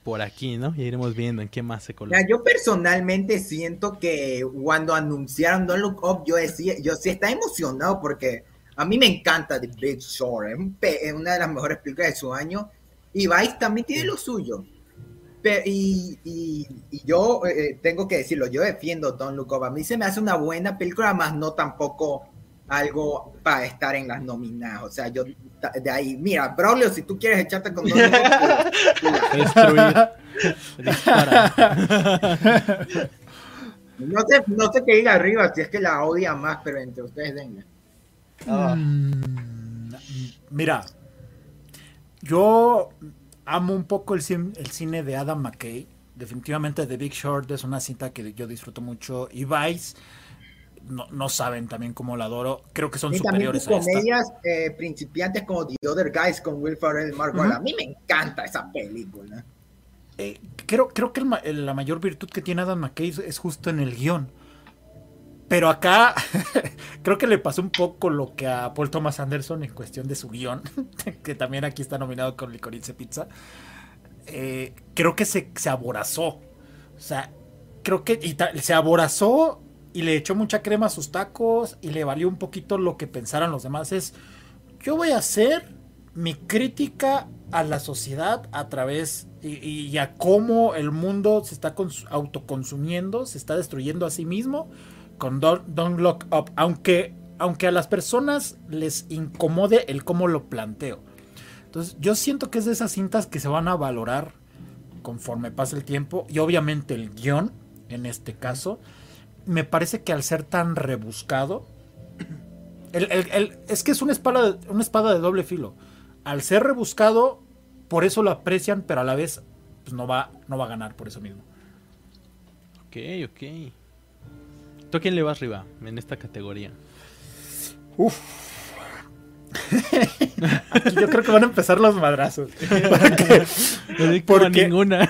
por aquí, ¿no? Ya iremos viendo en qué más se coló.
Ya, yo personalmente siento que cuando anunciaron Don't Look Up, yo decía, yo sí estaba emocionado porque a mí me encanta The Big Short, es, un pe- es una de las mejores películas de su año y Vice también tiene lo suyo. Pe- y, y- y yo eh, tengo que decirlo, yo defiendo Don't Look Up, a mí se me hace una buena película, más no tampoco algo para estar en las nominadas, o sea, yo de ahí, mira, Braulio, si tú quieres echarte con Don't Look Up,
Destruir.
No sé, no sé qué diga arriba, si es que la odia más, pero entre ustedes denle.
Ah.
Mm, Mira, yo amo un poco el, el cine de Adam McKay. Definitivamente The Big Short es una cinta que yo disfruto mucho. Y Vice, no, no saben también cómo la adoro. Creo que son
Y también
superiores a esta.
comedias eh, principiantes como The Other Guys con Will Ferrell y Mark. A mí me encanta esa película.
Eh, creo, creo que el- la mayor virtud que tiene Adam McKay es- es justo en el guion. Pero acá (laughs) creo que le pasó un poco lo que a Paul Thomas Anderson en cuestión de su guion, (laughs) que también aquí está nominado con Licorice Pizza. Eh, creo que se, se aborazó. O sea, creo que se aborazó y le echó mucha crema a sus tacos y le valió un poquito lo que pensaran los demás. Es, yo voy a hacer mi crítica a la sociedad a través y, y a cómo el mundo se está cons- autoconsumiendo, se está destruyendo a sí mismo con Don't, Don't Look Up, aunque, aunque a las personas les incomode el cómo lo planteo. Entonces yo siento que es de esas cintas que se van a valorar conforme pasa el tiempo y obviamente el guion, en este caso, me parece que al ser tan rebuscado, es que es una espada, una espada de doble filo. Al ser rebuscado, por eso lo aprecian, pero a la vez pues, no, va, no va a ganar por eso mismo.
Ok, ok. ¿Tú a quién le vas arriba en esta categoría?
Aquí yo creo que van a empezar los madrazos.
No
Porque-
ninguna.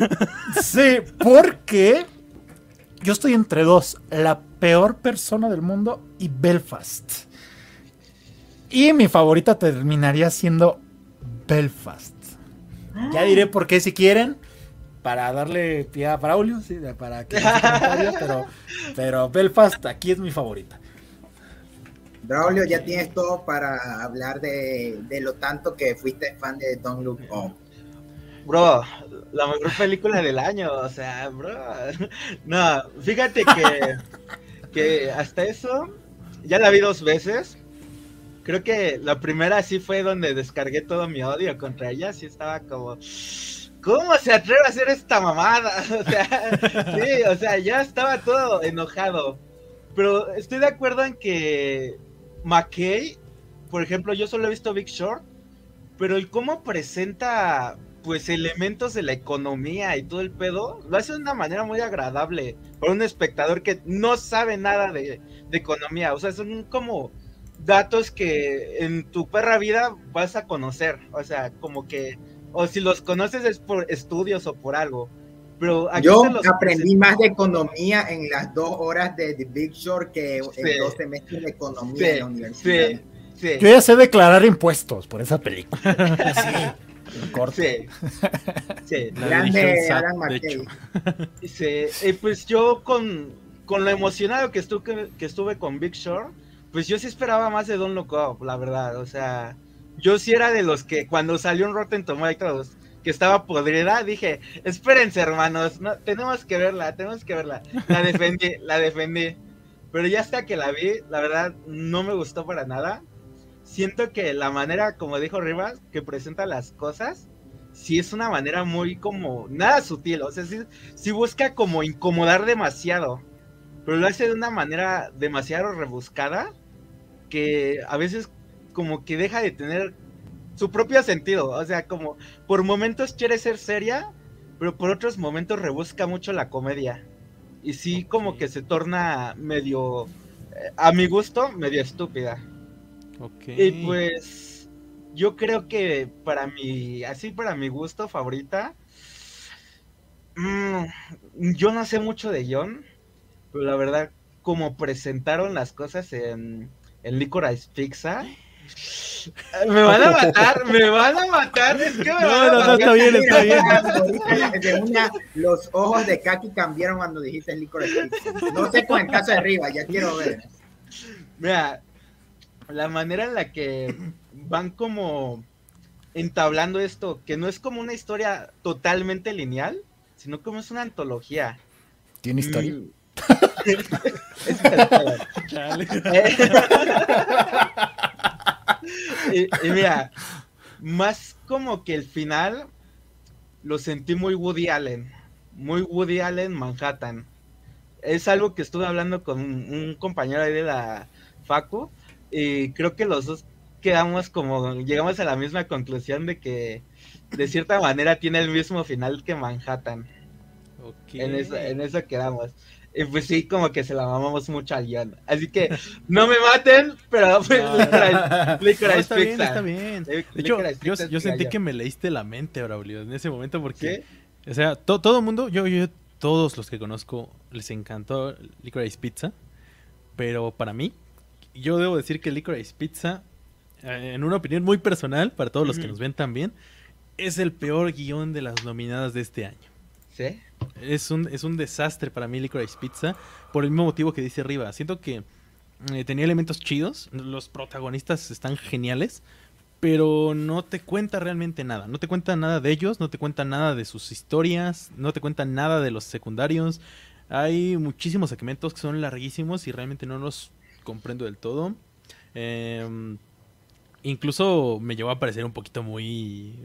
sí, porque yo estoy entre dos: la peor persona del mundo y Belfast. Y mi favorita terminaría siendo Belfast. Ya diré por qué si quieren. Para darle pie a Braulio, sí, para que pero, pero Belfast aquí es mi favorita.
Braulio, ya tienes todo para hablar de, de lo tanto que fuiste fan de Don't Look Up.
Bro, la mejor película del año, o sea, bro. No, fíjate que, (laughs) que hasta eso ya la vi dos veces. Creo que la primera sí fue donde descargué todo mi odio contra ella, sí estaba como, ¿cómo se atreve a hacer esta mamada? (laughs) O sea, sí, o sea, ya estaba todo enojado. Pero estoy de acuerdo en que McKay, por ejemplo, yo solo he visto Big Short, pero el cómo presenta pues elementos de la economía y todo el pedo, lo hace de una manera muy agradable. por un espectador que no sabe nada de, de economía. O sea, son como datos que en tu perra vida vas a conocer. O sea, como que, o si los conoces es por estudios o por algo. Pero
Yo aprendí más de economía en las dos horas de The Big Short que en dos semestres de economía en la universidad.
Yo ya sé declarar impuestos por esa película. (laughs)
sí, en corto. Sí. sí. Grande Alan McKay. Sí, y pues yo con, con lo emocionado que estuve, que estuve con Big Short, pues yo sí esperaba más de Don Look Up, la verdad. O sea, yo sí era de los que cuando salió un Rotten Tomatoes que estaba podrida, dije, espérense hermanos, no, tenemos que verla, tenemos que verla. La defendí, la defendí. Pero ya hasta que la vi, la verdad, no me gustó para nada. Siento que la manera, como dijo Rivas, que presenta las cosas, sí es una manera muy como, nada sutil, o sea, sí, sí busca como incomodar demasiado, pero lo hace de una manera demasiado rebuscada, que a veces como que deja de tener su propio sentido. O sea, como por momentos quiere ser seria, pero por otros momentos rebusca mucho la comedia. Y sí, como que se torna medio, eh, a mi gusto, medio estúpida. Y pues yo creo que para mi, así para mi gusto favorita, mm, yo no sé mucho de John, pero la verdad, como presentaron las cosas en, en Licorice Pizza, (gasps) me van a matar, me van a matar. Es que me no, van a no, no,
está bien, está bien. los ojos de Kaki cambiaron cuando dijiste el licor. No sé con el caso de arriba, ya quiero ver.
Mira, la manera en la que van como entablando esto, que no es como una historia totalmente lineal, sino como es una antología.
¿Tiene historia? Mm. (laughs) (laughs) (laughs) (laughs)
y, mira, más como que el final lo sentí muy Woody Allen. Muy Woody Allen Manhattan. Es algo que estuve hablando con un, compañero ahí de la Facu. Y creo que los dos quedamos como. Llegamos a la misma conclusión de que de cierta manera tiene el mismo final que Manhattan. En, eso, en eso quedamos. Pues sí, (laughs) como que se la mamamos mucho al guion. Así que no me maten, pero (laughs) pues
Licorice, está Bien, está bien. De hecho, yo, sentí que me leíste la mente, Braulio, en ese momento porque... O sea, todo el mundo, yo, yo, todos los que conozco les encantó Licorice Pizza. Pero para mí, yo debo decir que Licorice Pizza, eh, en una opinión muy personal, para todos los que nos ven también, es el peor guion de las nominadas de este año.
¿Sí?
Es un, es un desastre para mí Licorice Pizza por el mismo motivo que dice arriba. Siento que eh, tenía elementos chidos, los protagonistas están geniales, pero no te cuenta realmente nada. No te cuenta nada de ellos, no te cuenta nada de sus historias, no te cuenta nada de los secundarios. Hay muchísimos segmentos que son larguísimos y realmente no los comprendo del todo. Em, incluso me llevó a parecer un poquito muy,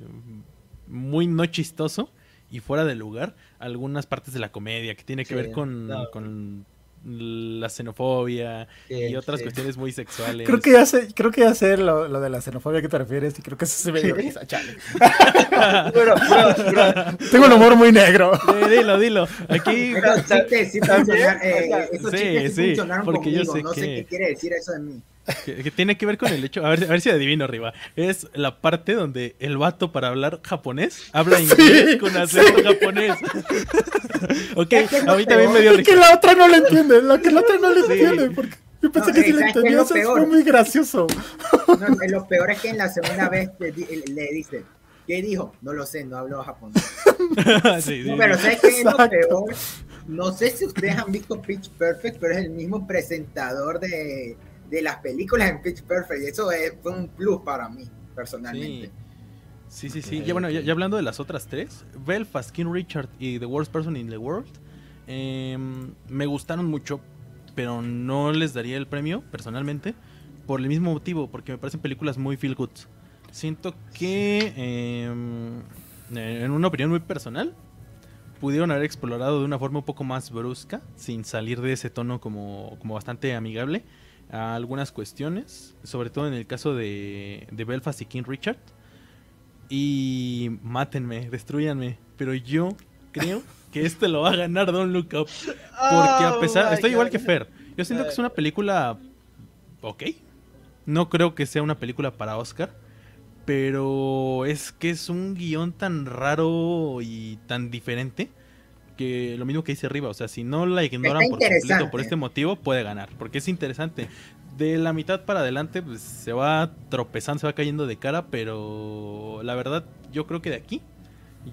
muy no chistoso y fuera de lugar algunas partes de la comedia que tiene que ver con, con la xenofobia y otras cuestiones muy sexuales.
Creo que ya sé, creo que ya sé lo, lo de la xenofobia que te refieres y creo que eso se me dio risa, chale. (laughs) bueno, Tengo un humor muy negro.
dilo, dilo. Aquí
sí, sí, eh, sí, sí, porque yo sé no sé qué quiere decir eso de mí. (laughs)
Que, tiene que ver con el hecho, a ver, a ver si adivino arriba. Es la parte donde el vato para hablar japonés habla (laughs) inglés con acento japonés. (laughs) ok, a mí también me dio
risa. que la otra no le entiende, la que la otra no le entiende, porque yo pensé que sí le entendía, eso fue muy gracioso.
lo peor es que en la segunda vez le, le dice, ¿qué dijo? No lo sé, no hablo japonés. sí, pero ¿sabes qué es lo peor? No sé si ustedes han visto Pitch Perfect, pero es el mismo presentador de de las películas en Pitch Perfect. Eso fue un plus para mí, personalmente.
Sí, sí, sí. Ya, bueno, ya, hablando de las otras tres, Belfast, King Richard y The Worst Person in the World, em, me gustaron mucho, pero no les daría el premio, personalmente, por el mismo motivo, porque me parecen películas muy feel good. Siento que, em, en una opinión muy personal, pudieron haber explorado de una forma un poco más brusca, sin salir de ese tono como, como bastante amigable a algunas cuestiones, sobre todo en el caso de, de Belfast y King Richard. Y mátenme, destruyanme, pero yo creo que (laughs) este lo va a ganar Don't Look Up. Porque a
Oh
pesar, estoy igual que Fer. Yo siento que es una película ok. No creo que sea una película para Oscar. Pero es que es un guion tan raro y tan diferente que lo mismo que dice arriba, o sea, si no la ignoran por completo por este motivo, puede ganar, porque es interesante. De la mitad para adelante, pues se va tropezando, se va cayendo de cara, pero la verdad, yo creo que de aquí,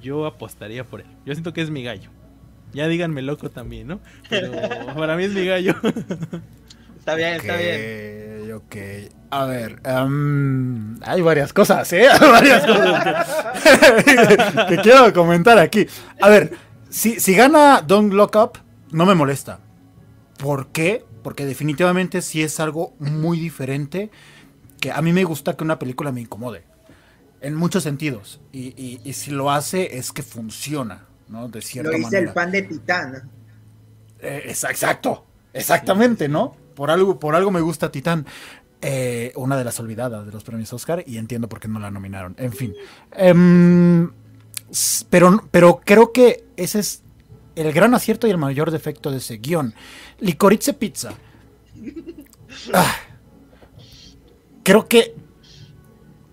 yo apostaría por él. Yo siento que es mi gallo. Ya díganme loco también, ¿no? Pero (laughs) para mí es mi gallo.
Está bien, está bien.
Ok, ok. A ver, hay varias cosas, ¿eh? Hay (laughs) varias cosas que, (laughs) que quiero comentar aquí. A ver, si, si gana Don't Look Up, no me molesta. ¿Por qué? Porque definitivamente sí es algo muy diferente que a mí me gusta que una película me incomode. En muchos sentidos. Y, y- y si lo hace es que funciona, ¿no? De cierta
Lo dice
manera.
el pan de Titán.
Eh, es- exacto, exactamente, ¿no? Por algo, por algo me gusta Titán. Eh, una de las olvidadas de los premios Oscar y entiendo por qué no la nominaron. En fin. Em, pero, pero creo que ese es el gran acierto y el mayor defecto de ese guion. Licorice Pizza. Ah. creo que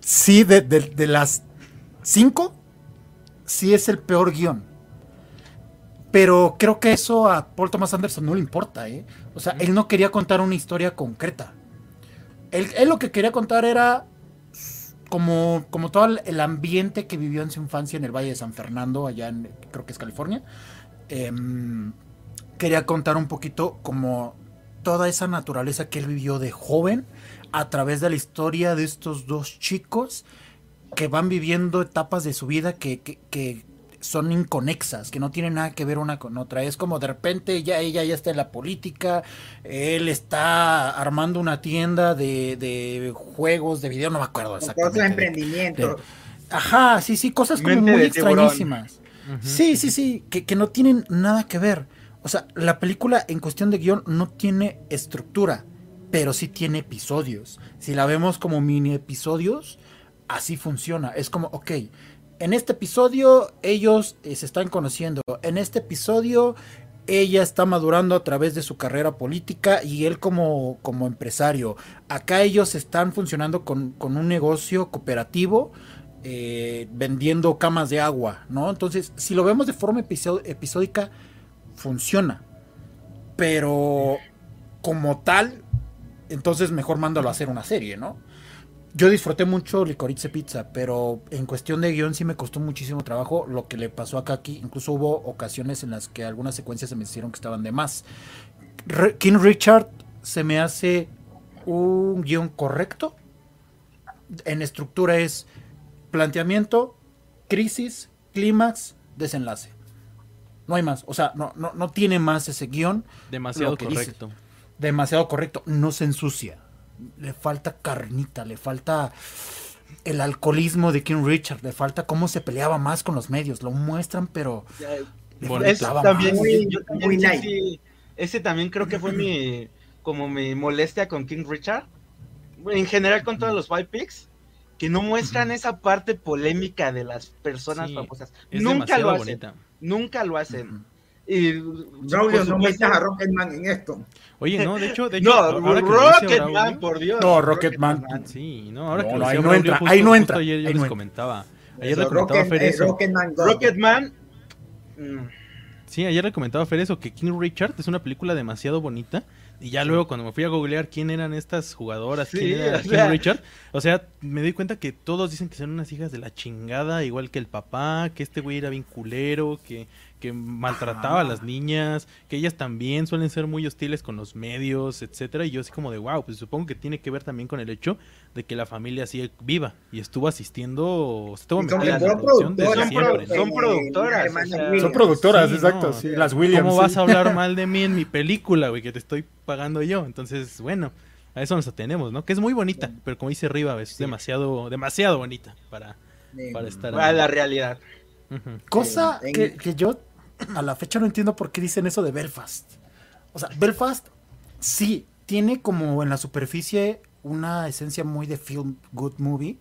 sí, de, de- de las cinco, sí es el peor guion. Pero creo que eso a Paul Thomas Anderson no le importa, ¿eh? O sea, él no quería contar una historia concreta. Él, él lo que quería contar era como, como todo el- ambiente que vivió en su infancia en el Valle de San Fernando, allá en, creo que es California. Em, quería contar un poquito como toda esa naturaleza que él vivió de joven a través de la historia de estos dos chicos que van viviendo etapas de su vida que son inconexas, que no tienen nada que ver una con otra. Es como de repente ya ella ya está en la política, él está armando una tienda de, de juegos de video, no me acuerdo exactamente.
cosas de
de-
emprendimiento.
Ajá, sí, sí, cosas como
Mente
muy extrañísimas. Sí, sí, sí, que, que no tienen nada que ver. O sea, la película en cuestión de guion no tiene estructura, pero sí tiene episodios. Si la vemos como mini episodios, así funciona. Es como, ok, en este episodio ellos eh, se están conociendo. En este episodio ella está madurando a través de su carrera política y él como, como empresario. Acá ellos están funcionando con, con un negocio cooperativo eh, vendiendo camas de agua, ¿no? Entonces, si lo vemos de forma episódica, funciona. Pero como tal, entonces mejor mándalo a hacer una serie, ¿no? Yo disfruté mucho Licorice Pizza, pero en cuestión de guion sí me costó muchísimo trabajo lo que le pasó a Kaki. Incluso hubo ocasiones en las que algunas secuencias se me hicieron que estaban de más. Re- King Richard se me hace un guion correcto. En estructura es planteamiento, crisis, clímax, desenlace. No hay más. O sea, no, no, no tiene más ese guion.
Demasiado
dice.
correcto.
Demasiado correcto. No se ensucia. Le falta carnita, le falta el alcoholismo de King Richard, le falta cómo se peleaba más con los medios. Lo muestran, pero le
Bonito.
Es
faltaba
también,
más.
Muy-
yo también
muy
sí, ese también creo que fue mi, como mi molestia con King Richard. En general con todos los Five Picks, que no muestran esa parte polémica de las personas
Sí,
famosas.
Es
Nunca lo hacen.
bonita.
Nunca lo hacen. Y,
Braulio, no metas a Rocketman en esto.
Oye, no, de hecho, de hecho (laughs)
No, Rocketman, por Dios.
No, Rocketman.
Sí, no, ahora
No,
que
no, ahí
Braulio,
entra,
justo-
ahí no entra,
Ayer yo
ahí
les
entra.
comentaba. Ayer
Eso,
le comentaba a
Rocket-
Fer
eh,
eso.
Rocketman
mm,
Sí, ayer le comentaba a Fer eso, que King Richard es una película demasiado bonita. Y ya luego cuando me fui a googlear quién eran estas jugadoras,
Sí,
quién era
o
King
sea-
Richard, o sea, me di cuenta que todos dicen que son unas hijas de la chingada, igual que el papá, que este güey era bien culero, que, que maltrataba a las niñas, que ellas también suelen ser muy hostiles con los medios, etcétera, y yo así como de wow, pues supongo que tiene que ver también con el hecho de que la familia sigue viva y estuvo asistiendo, estuvo
son
metida en la
son
producción desde
productoras,
siempre.
son productoras,
eh,
o sea.
Son productoras,
Sí,
exacto.
no.
sí, las Williams.
¿Cómo
sí.
vas a hablar mal de mí en mi (laughs) película, güey? Que te estoy pagando yo. Entonces, bueno, a eso nos atenemos, ¿no? Que es muy bonita, pero como dice Riva, es demasiado, demasiado bonita para,
Eh,
para estar
a la realidad.
Cosa
En-
que, que yo a la fecha no entiendo por qué dicen eso de Belfast. O sea, Belfast sí tiene como en la superficie una esencia muy de film good movie,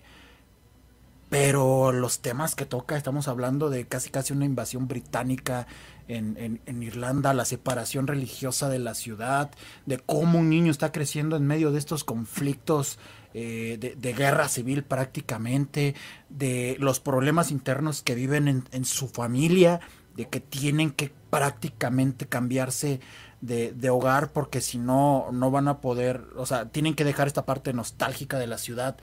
pero los temas que toca, estamos hablando de casi casi una invasión británica en, en, Irlanda, la separación religiosa de la ciudad, de cómo un niño está creciendo en medio de estos conflictos eh, de, guerra civil prácticamente, de los problemas internos que viven en, su familia, de que tienen que prácticamente cambiarse de, de, hogar porque si no, no van a poder, o sea, tienen que dejar esta parte nostálgica de la ciudad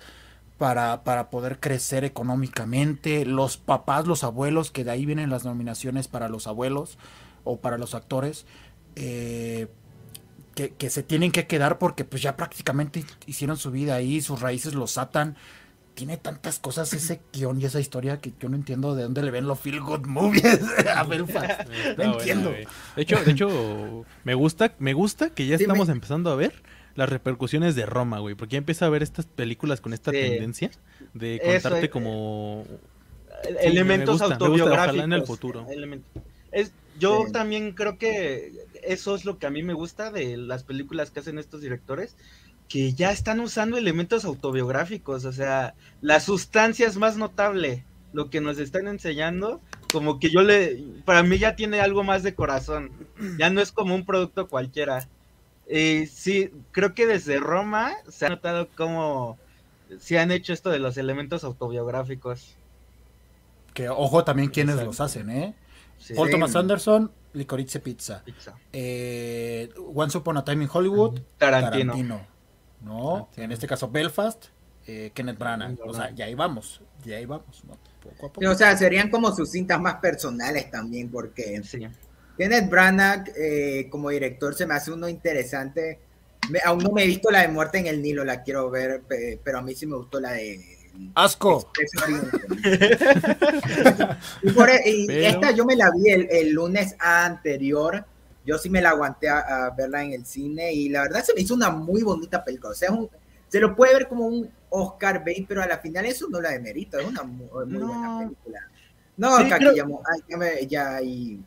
para, para poder crecer económicamente. Los papás, los abuelos, que de ahí vienen las nominaciones para los abuelos o para los actores, eh, que, se tienen que quedar porque pues ya prácticamente hicieron su vida ahí, sus raíces los atan. Tiene tantas cosas ese (laughs) guion y esa historia que yo no entiendo de dónde le ven los feel good movies (laughs) a Belfast. No entiendo.
de hecho, de hecho, me gusta, me gusta que ya estamos empezando a ver las repercusiones de Roma, güey. Porque ya empieza a ver estas películas con esta tendencia de contarte como
elementos autobiográficos
en el futuro.
Es, yo también creo que eso es lo que a mí me gusta de las películas que hacen estos directores, que ya están usando elementos autobiográficos, o sea, la sustancia es más notable, lo que nos están enseñando, como que yo le, para mí ya tiene algo más de corazón, (clears throat) ya no es como un producto cualquiera. Eh, sí, creo que desde Roma se ha notado cómo se han hecho esto de los elementos autobiográficos.
Que ojo también quienes los hacen, ¿eh? Paul Thomas Anderson, Licorice Pizza. Eh, Once Upon a Time in Hollywood,
Tarantino.
¿No? En este caso Belfast, eh, Kenneth Branagh. O sea, ya ahí vamos, ya ahí vamos,
Poco a poco. O sea, serían como sus cintas más personales también, porque sí. Kenneth Branagh eh, como director se me hace uno interesante. aún no me he visto la de Muerte en el Nilo, la quiero ver, pero a mí sí me gustó la de
Asco. (laughs)
y, e, esta yo me la vi el, lunes anterior. Yo sí me la aguanté a, verla en el cine y la verdad se me hizo una muy bonita película. O sea, se lo puede ver como un Oscar bait, pero a la final eso no la demerita. Es una muy, buena película. No, acá que ya, ya, ahí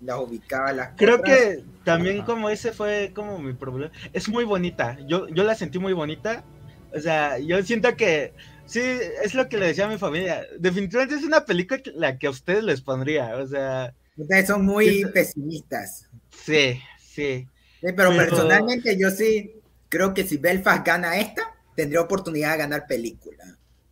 las ubicaba. Las
creo que también como ese fue como mi problema. Es muy bonita. Yo, yo la sentí muy bonita. O sea, yo siento que Sí, es lo que le decía a mi familia. Definitivamente es una película que, la que a ustedes les pondría, o sea...
Ustedes son muy pesimistas.
Sí, sí.
pero, personalmente yo sí creo que si Belfast gana esta, tendría oportunidad de ganar película.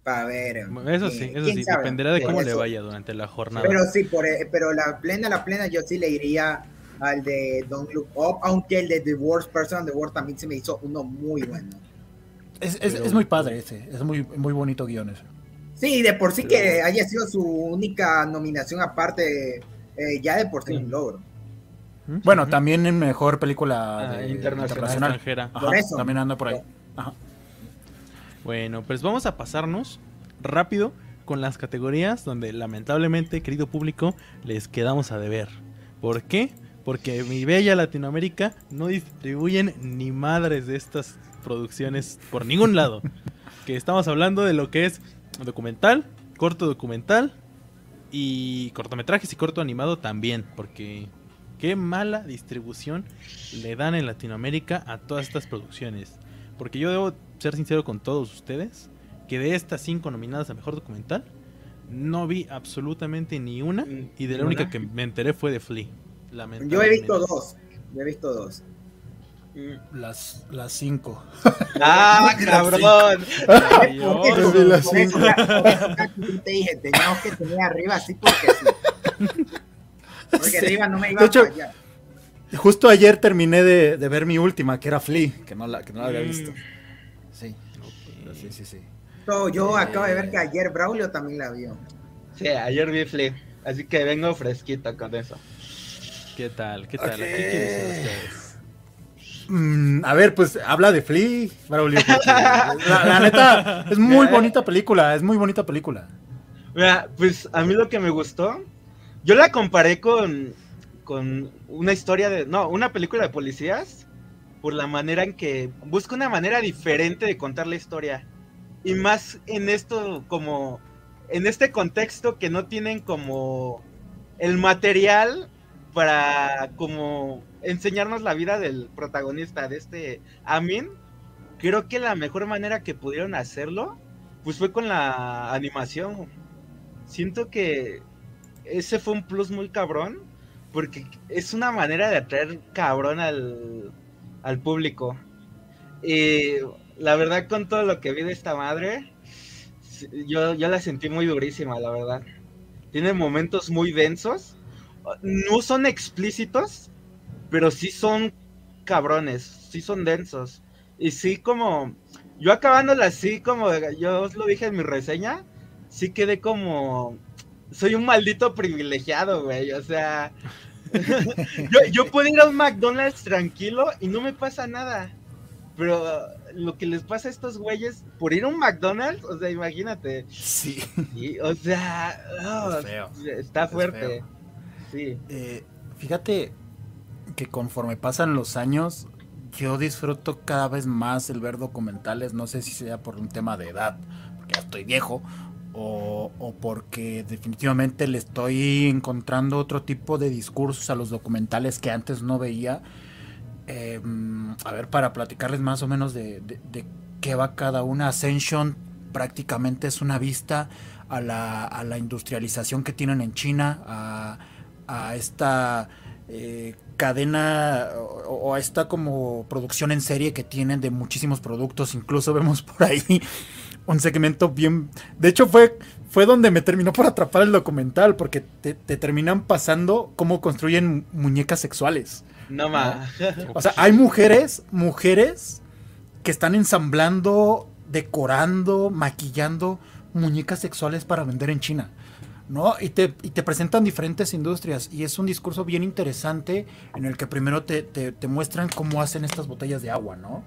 Para ver.
Eso sí, eso sí, dependerá de cómo le vaya durante la jornada.
Pero sí, por, e, pero la plena, la plena, yo sí le iría al de Don't Look Up, aunque el de The Worst Person in the World también se me hizo uno muy bueno.
Es, muy padre ese, es muy, muy bonito guion ese.
Sí, de por sí que haya sido su única nominación aparte, eh, ya de por sí un logro.
Bueno, también en mejor película
ah, internacional.
también anda por ahí.
Bueno, pues vamos a pasarnos rápido con las categorías donde lamentablemente, querido público, les quedamos a deber. ¿Por qué? Porque mi bella Latinoamérica no distribuyen ni madres de estas producciones por ningún lado. que estamos hablando de lo que es documental, corto documental y cortometrajes y corto animado también, porque qué mala distribución le dan en Latinoamérica a todas estas producciones. Porque yo debo ser sincero con todos ustedes, que de estas cinco nominadas a mejor documental, no vi absolutamente ni una mm, y de la única que me enteré fue de Flea.
Yo he visto dos, yo he visto dos.
Las, las cinco.
¡Ah, (laughs) cabrón!
las cinco. te dije, teníamos que tener arriba así porque sí. Porque arriba no me iba de hecho, a
Justo ayer terminé de, de, ver mi última, que era Flea, que no la, que no la había mm. visto. Sí.
Sí, sí, sí. yo acabo de ver que ayer Braulio también la vio.
Sí, ayer vi Flea. Así que vengo fresquito con eso.
¿Qué tal? ¿Qué tal? Okay. ¿Qué quieren ustedes?
Mm, a ver, pues habla de Flea, La, neta, es muy bonita película, es muy bonita película.
Pues a mí lo que me gustó, yo la comparé con, con una historia de, no, una película de policías, por la manera en que busca una manera diferente de contar la historia. Y más en esto, como, en este contexto que no tienen como el material para como enseñarnos la vida del protagonista de este Amin, creo que la mejor manera que pudieron hacerlo pues fue con la animación. Siento que ese fue un plus muy cabrón, porque es una manera de atraer cabrón al, al público. Y la verdad, con todo lo que vi de esta madre, yo, yo la sentí muy durísima, la verdad. Tiene momentos muy densos. No son explícitos, pero sí son cabrones, sí son densos. Y sí como, yo acabándola así como, yo os lo dije en mi reseña, sí quedé como, soy un maldito privilegiado, güey. O sea, (laughs) yo, yo puedo ir a un McDonald's tranquilo y no me pasa nada. Pero lo que les pasa a estos güeyes por ir a un McDonald's, o sea, imagínate.
Sí.
o sea, está fuerte.
Eh, fíjate que conforme pasan los años, yo disfruto cada vez más el ver documentales. No sé si sea por un tema de edad, porque ya estoy viejo, o, porque definitivamente le estoy encontrando otro tipo de discursos a los documentales que antes no veía. Em, a ver, para platicarles más o menos de, qué va cada una. Ascension prácticamente es una vista a la, industrialización que tienen en China, a, esta eh, cadena o, a esta como producción en serie que tienen de muchísimos productos. Incluso vemos por ahí (laughs) un segmento bien... De hecho fue, fue donde me terminó por atrapar el documental, porque te, terminan pasando cómo construyen muñecas sexuales.
No más.
O sea, hay mujeres, mujeres que están ensamblando, decorando, maquillando muñecas sexuales para vender en China. ¿No? Y te, y te, presentan diferentes industrias y es un discurso bien interesante en el que primero te, te, muestran cómo hacen estas botellas de agua, ¿no?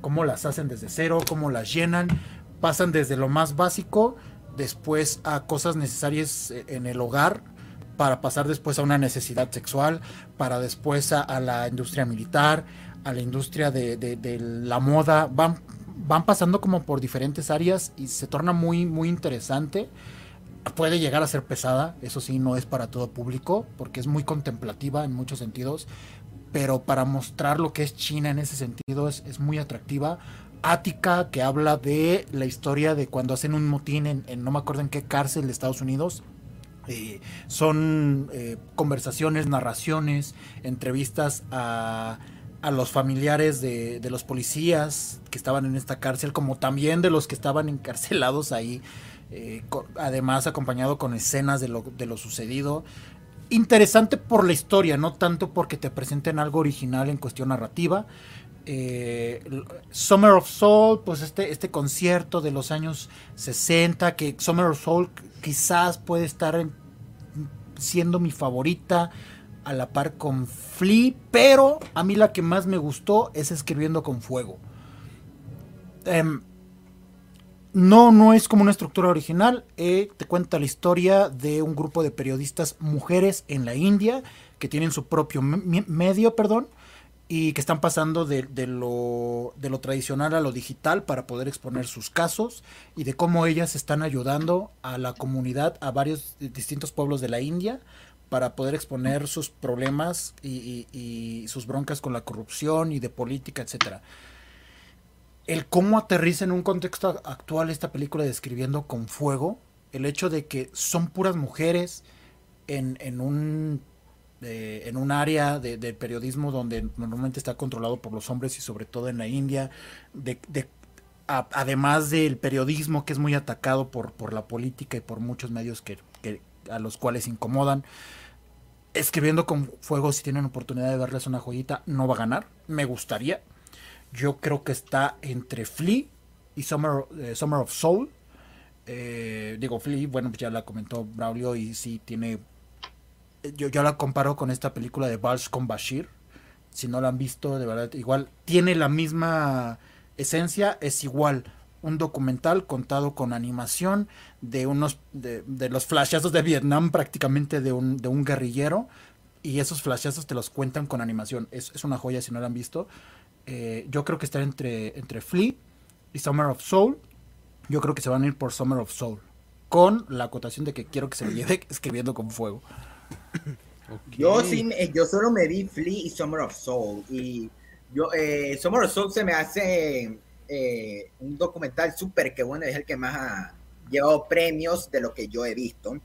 Cómo las hacen desde cero, cómo las llenan, pasan desde lo más básico, después a cosas necesarias eh, en el hogar, para pasar después a una necesidad sexual, para después a, la industria militar, a la industria de, de, la moda, van, van pasando como por diferentes áreas y se torna muy, muy interesante. Puede llegar a ser pesada, eso sí, no es para todo público, porque es muy contemplativa en muchos sentidos, pero para mostrar lo que es China en ese sentido es, es muy atractiva Ática, que habla de la historia de cuando hacen un motín en, no me acuerdo en qué cárcel de Estados Unidos. Eh, son eh, conversaciones, narraciones, entrevistas a, a los familiares de, de, los policías que estaban en esta cárcel, como también de los que estaban (laughs) encarcelados ahí, eh, además acompañado con escenas de lo, de lo sucedido. Interesante por la historia, no tanto porque te presenten algo original en cuestión narrativa. Eh, Summer of Soul, pues este, este concierto de los años 60, que Summer of Soul quizás puede estar siendo mi favorita a la par con Flea, pero a mí la que más me gustó es Escribiendo con Fuego. Em, no, no es como una estructura original. Eh, te cuenta la historia de un grupo de periodistas mujeres en la India que tienen su propio medio, perdón, y que están pasando de, lo, de, lo, tradicional a lo digital para poder exponer sus casos y de cómo ellas están ayudando a la comunidad, a varios distintos pueblos de la India para poder exponer sus problemas y, sus broncas con la corrupción y de política, etcétera. El cómo aterriza en un contexto actual esta película describiendo con fuego, el hecho de que son puras mujeres en, en un en un área de, periodismo donde normalmente está controlado por los hombres y sobre todo en la India, de, además del periodismo que es muy atacado por, por la política y por muchos medios que, a los cuales incomodan. Escribiendo con fuego, si tienen oportunidad de verles una joyita, no va a ganar. Me gustaría. Yo creo que está entre Flea y Summer, eh, Summer of Soul. Eh, digo, Flea, bueno, pues ya la comentó Braulio y sí tiene yo, yo la comparo con esta película de Vals con Bashir. Si no la han visto, de verdad, igual tiene la misma esencia, es igual un documental contado con animación de unos de, los flashazos de Vietnam prácticamente de un, de un guerrillero y esos flashazos te los cuentan con animación es, una joya si no la han visto eh, yo creo que está entre entre Flea y Summer of Soul yo creo que se van a ir por Summer of Soul con la acotación de que quiero que se me lleve (laughs) escribiendo con fuego
yo sí, yo solo me vi Flea y Summer of Soul. Y yo, eh, Summer of Soul se me hace eh, un documental súper que bueno, es el que más ha llevado premios de lo que yo he visto.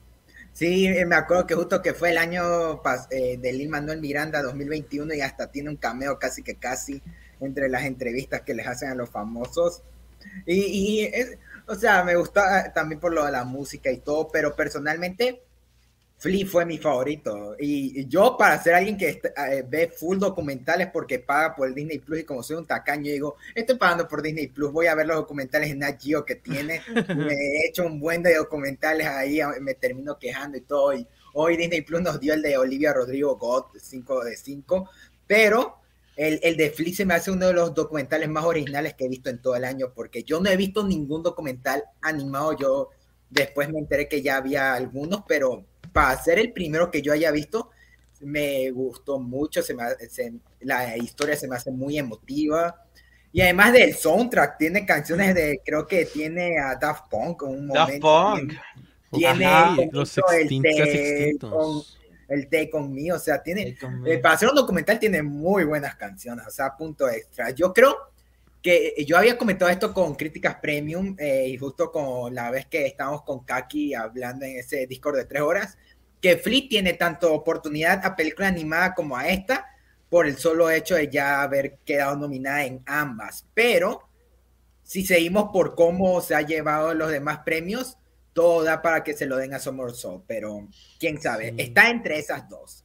Sí, eh, me acuerdo que justo que fue el año eh, de Lin Manuel Miranda 2021 y hasta tiene un cameo casi que casi entre las entrevistas que les hacen a los famosos. Y, y es, o sea, me gusta también por lo de la música y todo, pero personalmente Flea fue mi favorito. Y yo, para ser alguien que eh, ve full documentales porque paga por el Disney Plus y como soy un tacaño, digo, estoy pagando por Disney Plus, voy a ver los documentales en Nat Geo que tiene. (laughs) me he hecho un buen de documentales ahí, me termino quejando y todo. Y hoy Disney Plus nos dio el de Olivia Rodrigo God, 5 de 5. Pero el, el de Flea se me hace uno de los documentales más originales que he visto en todo el año porque yo no he visto ningún documental animado. Yo después me enteré que ya había algunos, pero para ser el primero que yo haya visto, me gustó mucho, se me, la historia se me hace muy emotiva. Y además del soundtrack, tiene canciones de, creo que tiene a Daft Punk un momento. Daft Punk. Tiene, los extintos, el té conmigo, o sea, tiene, eh, para hacer un documental tiene muy buenas canciones, o sea, punto extra. Yo creo que yo había comentado esto con Críticas Premium eh, y justo con la vez que estábamos con Kaki hablando en ese Discord de tres horas, que Flea tiene tanto oportunidad a película animada como a esta por el solo hecho de ya haber quedado nominada en ambas. Pero si seguimos por cómo se ha llevado los demás premios, todo da para que se lo den a Summer Soul, pero quién sabe, está entre esas dos.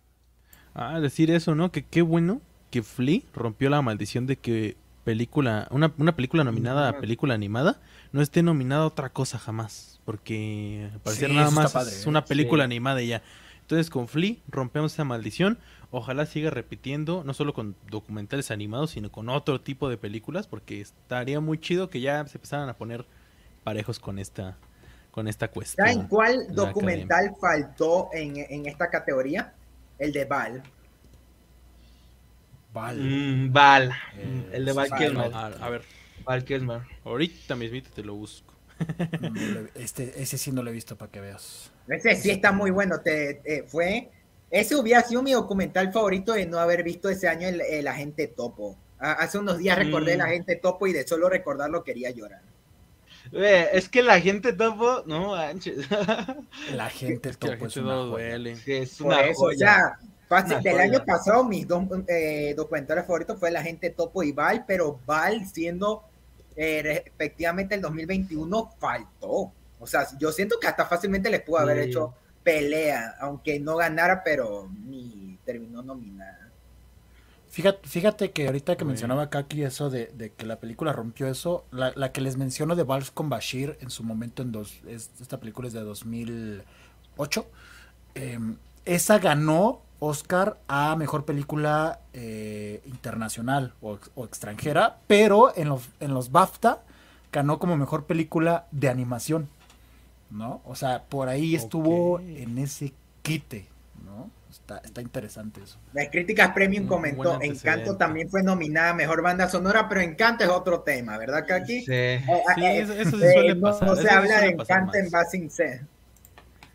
Ah, decir eso, ¿no? Que qué bueno que Flea rompió la maldición de que película, una, una película nominada a película animada, no esté nominada a otra cosa jamás. Porque parecer nada más es una película animada y ya. Entonces con Flea rompemos esa maldición. Ojalá siga repitiendo, no solo con documentales animados, sino con otro tipo de películas, porque estaría muy chido que ya se empezaran a poner parejos con esta, con esta cuestión.
¿Saben cuál documental faltó en, en, esta categoría? El de Val.
Val. Mm, Val. Eh, el de Val Kilmer.
A, ver.
Val Kilmer.
Ahorita mismo te lo busco. (laughs)
este, ese sí no lo he visto para que veas.
Ese sí está muy bueno. Te, eh, fue, ese hubiera sido mi documental favorito de no haber visto ese año el, Agente Topo. hace unos días recordé el mm. Agente Topo y de solo recordarlo quería llorar.
Es que la gente topo, no manches. (laughs)
La gente topo es, una duele.
es una eso, ya, Fácil, del año pasado mis dos eh, documentales favoritos fue La gente Topo y Val, pero Val siendo eh, respectivamente el 2021 faltó. O sea, yo siento que hasta fácilmente les pudo haber hecho pelea, aunque no ganara, pero ni terminó nominada.
Fíjate, fíjate que ahorita que mencionaba Kaki eso de, que la película rompió eso, la, que les menciono de Vals con Bashir en su momento en dos, esta película es de 2008, em, esa ganó Oscar a mejor película eh, internacional o, extranjera, pero en los, en los BAFTA ganó como mejor película de animación, ¿no? O sea, por ahí estuvo en ese quite, ¿no? Está, está interesante eso.
Las críticas premium comentó, Encanto también fue nominada a mejor banda sonora, pero Encanto es otro tema, ¿verdad, Kaki?
Sí, eh, sí eh, eso, sí suele pasar.
No, se habla de Encanto en Basing C.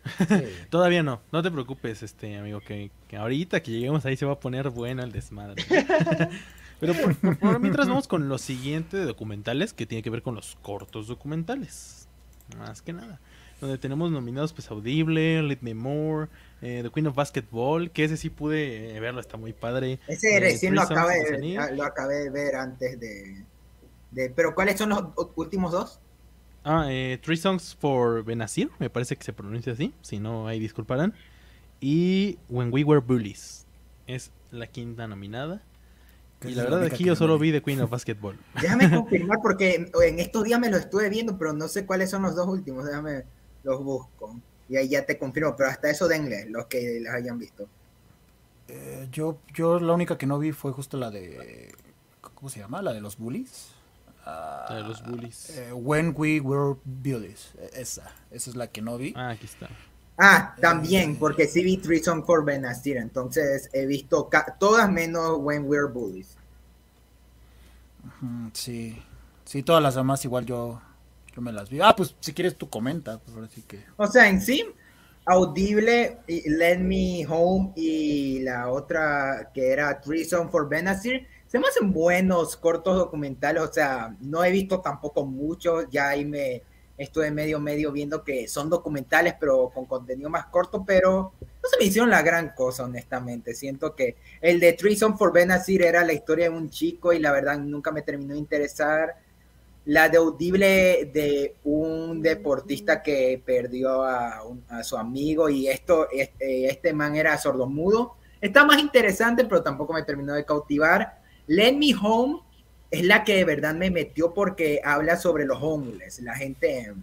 (laughs)
Todavía no, no te preocupes, este amigo, que, ahorita que lleguemos ahí se va a poner bueno el desmadre. (laughs) Pero por, mientras vamos con lo siguiente de documentales que tiene que ver con los cortos documentales. Más que nada. Donde tenemos nominados pues Audible, Let Me More, eh, The Queen of Basketball, que ese sí pude eh, verlo, está muy padre.
Ese recién lo acabé, lo acabé de ver antes de, de... Pero ¿cuáles son los últimos dos?
Ah, eh, Three Songs for Benazir, me parece que se pronuncia así, si no, ahí disculparán. Y When We Were Bullies, es la quinta nominada. Y la verdad aquí yo solo vi The Queen of Basketball. (laughs)
Déjame confirmar porque en estos días me lo estuve viendo, pero no sé cuáles son los dos últimos, déjame los busco. Y ahí ya te confirmo, pero hasta eso denle, los que las hayan visto.
Eh, yo, yo la única que no vi fue justo la de... ¿Cómo se llama? La de los bullies
de los bullies.
Eh, When We Were Bullies. E-, esa. Esa es la que no vi.
Ah, aquí está.
Ah, también, eh, porque sí vi Treason for Benazir. Entonces he visto todas menos When We Were Bullies.
Sí. Sí, todas las demás igual yo, yo me las vi. Ah, pues si quieres tú comenta. Pues ahora sí que...
O sea, en sí, Audible, Let Me Home y la otra que era Treason for Benazir se me hacen buenos cortos documentales, o sea, no he visto tampoco muchos, ya ahí me estuve medio medio viendo que son documentales pero con contenido más corto, pero no se me hicieron la gran cosa, honestamente. Siento que el de Treason for Benazir era la historia de un chico y la verdad nunca me terminó de interesar. La de Audible de un deportista que perdió a, su amigo y esto, este, este man era sordomudo. Está más interesante, pero tampoco me terminó de cautivar. Let Me Home es la que de verdad me metió porque habla sobre los homeless, la gente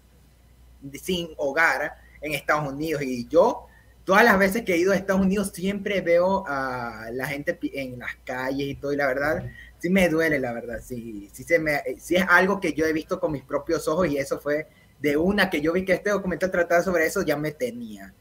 sin hogar en Estados Unidos. Y yo, todas las veces que he ido a Estados Unidos, siempre veo a la gente en las calles y todo. Y la verdad, sí me duele, la verdad. Sí, sí, se me, sí es algo que yo he visto con mis propios ojos y eso fue de una que yo vi que este documental trataba sobre eso, ya me tenía.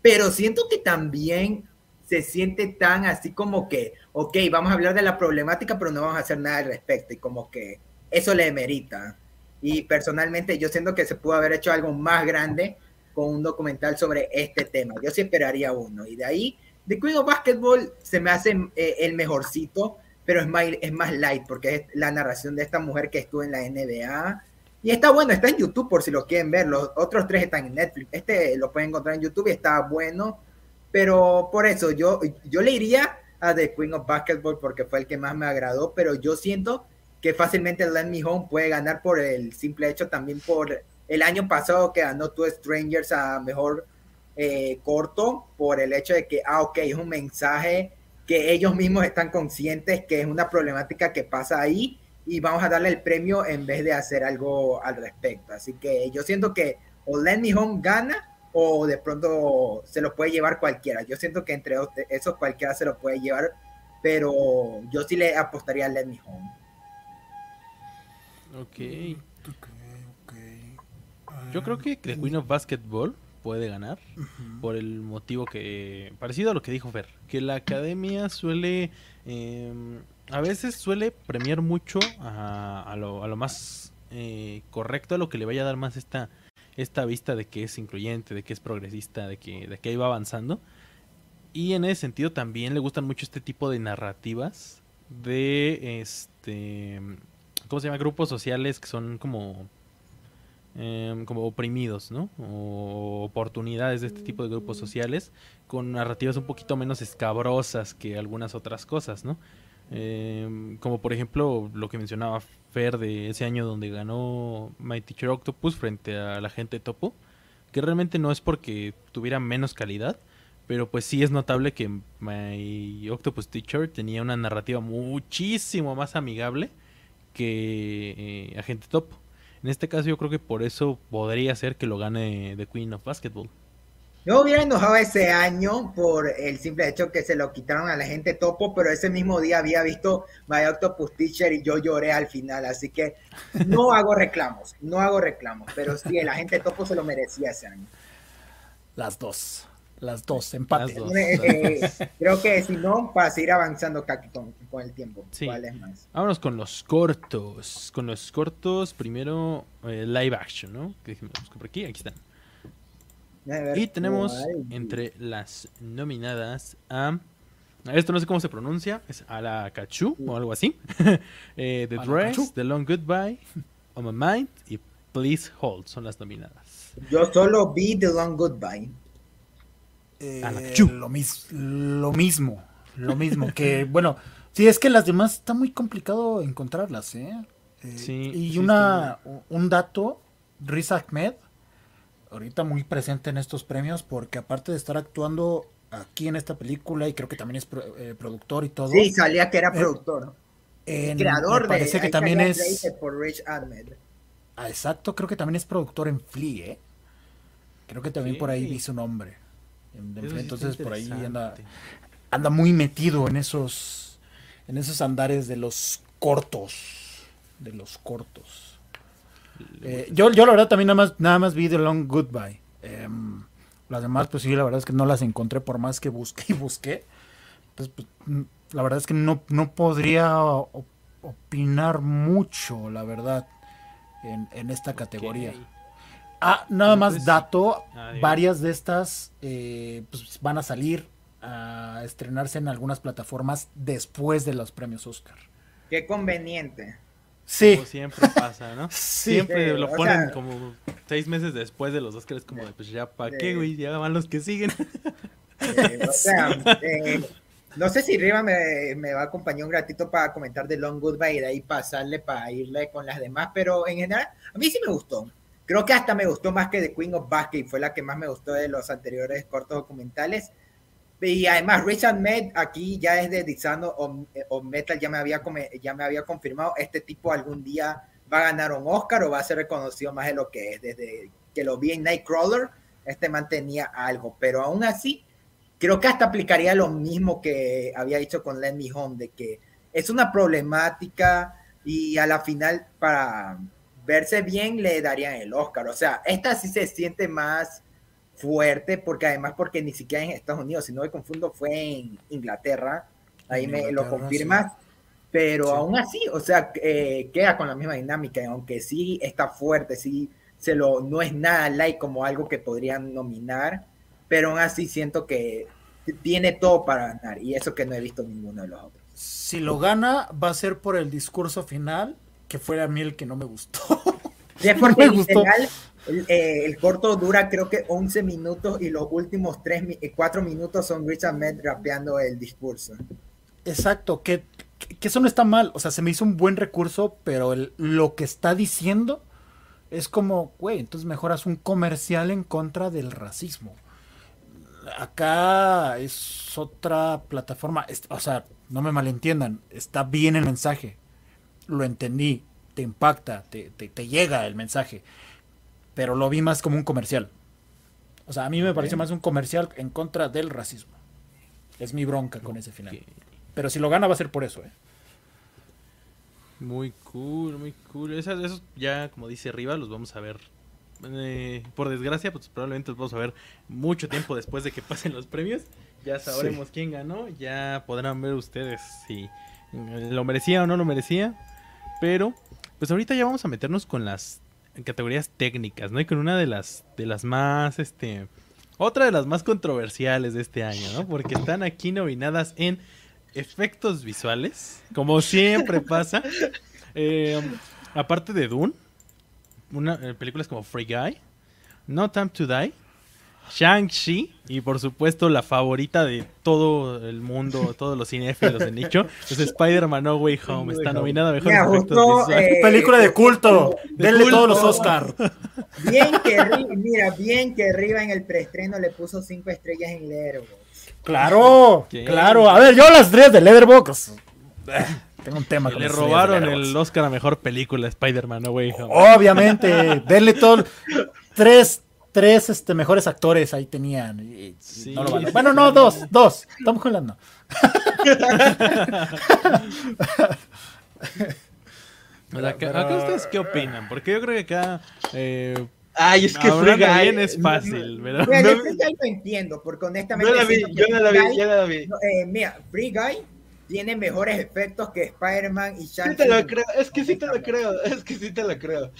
Pero siento que también se siente tan así como que, ok, vamos a hablar de la problemática, pero no vamos a hacer nada al respecto, y como que eso le merita. Y personalmente yo siento que se pudo haber hecho algo más grande con un documental sobre este tema. Yo sí esperaría uno. Y de ahí, The Queen of Basketball se me hace eh, el mejorcito, pero es más, es más light, porque es la narración de esta mujer que estuvo en la NBA. Y está bueno, está en YouTube por si lo quieren ver. Los otros tres están en Netflix. Este lo pueden encontrar en YouTube y está bueno pero por eso yo, yo le iría a The Queen of Basketball porque fue el que más me agradó, pero yo siento que fácilmente Let Me Home puede ganar por el simple hecho también por el año pasado que ganó Two Strangers a mejor eh, corto por el hecho de que, ah, ok, es un mensaje que ellos mismos están conscientes que es una problemática que pasa ahí y vamos a darle el premio en vez de hacer algo al respecto. Así que yo siento que o Let Me Home gana o de pronto se lo puede llevar cualquiera. Yo siento que entre esos cualquiera se lo puede llevar, pero yo sí le apostaría a Let Me Home.
Ok. Yo creo que The Queen of Basketball puede ganar por el motivo que parecido a lo que dijo Fer, que la academia suele em, a veces suele premiar mucho a, lo, a lo, más eh, correcto, a lo que le vaya a dar más esta esta vista de que es incluyente, de que es progresista, de que, de que ahí va avanzando. Y en ese sentido también le gustan mucho este tipo de narrativas de este ¿cómo se llama? grupos sociales que son como em, como oprimidos, ¿no? O oportunidades de este tipo de grupos sociales con narrativas un poquito menos escabrosas que algunas otras cosas, ¿no? Em, como por ejemplo lo que mencionaba Fer de ese año donde ganó My Teacher Octopus frente a la gente Topo, que realmente no es porque tuviera menos calidad, pero pues sí es notable que My Octopus Teacher tenía una narrativa muchísimo más amigable que eh, Agente Topo. En este caso yo creo que por eso podría ser que lo gane The Queen of Basketball.
Yo hubiera enojado ese año por el simple hecho que se lo quitaron a la gente topo, pero ese mismo día había visto My Octopus Teacher y yo lloré al final, así que no (laughs) hago reclamos, no hago reclamos, pero sí, el agente topo se lo merecía ese año.
Las dos, las dos, empate.
Eh, creo que si no, para seguir avanzando con, con el tiempo.
Sí. Vámonos con los cortos. Con los cortos, primero eh, live action, ¿no? Que por aquí, aquí están. Y tenemos entre las nominadas a. Esto no sé cómo se pronuncia, es Alakachu o algo así. (laughs) Eh, The Dress, The Long Goodbye, On My Mind y Please Hold son las nominadas.
Yo solo vi The Long Goodbye.
Eh, lo, lo mismo, lo mismo. que (laughs) bueno, sí, es que las demás está muy complicado encontrarlas, ¿eh? eh sí, y una, un dato, Riz Ahmed ahorita muy presente en estos premios porque aparte de estar actuando aquí en esta película y creo que también es eh, productor y todo.
Sí, salía que era eh, productor.
creador parece que también es Ah, exacto, creo que también es productor en Flea, ¿eh? Creo que también por ahí vi su nombre. Entonces por ahí anda anda muy metido en esos en esos andares de los cortos, de los cortos. Eh, yo, yo la verdad también nada más, nada más vi The Long Goodbye. Em, las demás, pues sí, la verdad es que no las encontré por más que busqué y busqué. Entonces, pues, mm, la verdad es que no, no podría opinar mucho, la verdad, en, esta categoría. Ah, nada más pues, dato, varias de estas eh, pues, van a salir a estrenarse en algunas plataformas después de los premios Oscar.
Qué conveniente.
Sí.
Como siempre pasa, ¿no? (laughs)
Sí.
Siempre
Sí,
lo
o
ponen
sea-
como seis meses después de los Oscars, como de, pues ya, ¿para
Sí.
qué, güey? Ya van los que siguen. (laughs)
Eh, o sea, eh, no sé si Riva me, me va a acompañar un ratito para comentar de Long Goodbye y de ahí pasarle para irle con las demás, pero en general, a mí sí me gustó. Creo que hasta me gustó más que The Queen of Basket, fue la que más me gustó de los anteriores cortos documentales. Y además, Richard Med aquí ya es de Dizano o, o Metal, ya me, había, ya me había confirmado, este tipo algún día va a ganar un Oscar o va a ser reconocido más de lo que es. Desde que lo vi en Nightcrawler, este man tenía algo, pero aún así, creo que hasta aplicaría lo mismo que había dicho con Let Me Home, de que es una problemática y a la final para verse bien le darían el Oscar. O sea, esta sí se siente más fuerte porque además porque ni siquiera en Estados Unidos, si no me confundo, fue en Inglaterra. Ahí me lo confirmas. Pero
Sí.
aún así, o sea, eh, queda con la misma dinámica, aunque sí está fuerte, sí se lo, no es nada like como algo que podrían nominar, pero aún así siento que tiene todo para ganar, y eso que no he visto ninguno de los otros.
Si lo gana, va a ser por el discurso final, que fue a mí el que no me gustó. (laughs) Me
el, eh, el corto dura creo que 11 minutos y los últimos 3, 4 minutos son Richard Med rapeando el discurso.
Exacto, que, que- que eso no está mal. O sea, se me hizo un buen recurso, pero el- lo que está diciendo es como, güey, entonces mejoras un comercial en contra del racismo. Acá es otra plataforma. es- o sea, no me malentiendan, está bien el mensaje. Lo entendí, te impacta, te, te- te llega el mensaje. Pero lo vi más como un comercial. O sea, a mí me pareció más un comercial en contra del racismo. Es mi bronca con ese final. Pero si lo gana va a ser por eso, ¿eh?
Muy cool, muy cool. Esas, esos ya, como dice arriba, los vamos a ver. eh, por desgracia, pues probablemente los vamos a ver mucho tiempo después de que pasen los premios. Ya sabremos quién ganó. Ya podrán ver ustedes si lo merecía o no lo merecía. Pero, pues ahorita ya vamos a meternos con las categorías técnicas, ¿no? Y con una de las, de las más, este... Otra de las más controversiales de este año, ¿no? Porque están aquí nominadas en efectos visuales, como siempre pasa. Eh, aparte de Dune, una, eh, películas como Free Guy, No Time to Die, Shang-Chi y por supuesto la favorita de todo el mundo, (laughs) todos los cinéfilos de nicho, es Spider-Man No Way Home. Está nominada a mejores
Me gustó, eh,
Película de culto.
de
Denle
culto.
todos los Oscar.
Bien que Ri- mira, bien que Riva en el preestreno le puso 5 estrellas en Letterboxd.
Claro,
¿Qué?
claro. A ver, yo las tres de Letterboxd. Eh, Tengo un tema con
le robaron el Oscar a mejor película Spider-Man No Way Home.
Obviamente, denle todo. Tres, tres este, mejores actores ahí tenían. y-
Sí,
no lo
sí,
bueno,
sí.
no, dos, dos. Tom Holland no.
O (laughs) sea,
Pero-
acá ustedes qué opinan? Porque yo creo que acá eh,
Ay, es que Guy
bien es fácil,
Mira,
No-
Free Guy lo entiendo, porque honestamente.
No la vi, yo no la vi,
Free Guy-
yo no la vi.
no, eh, mira, Free Guy tiene mejores efectos que Spider-Man y
Sí
Shang-Chi.
te lo creo, es que sí te lo creo, es que sí te lo creo.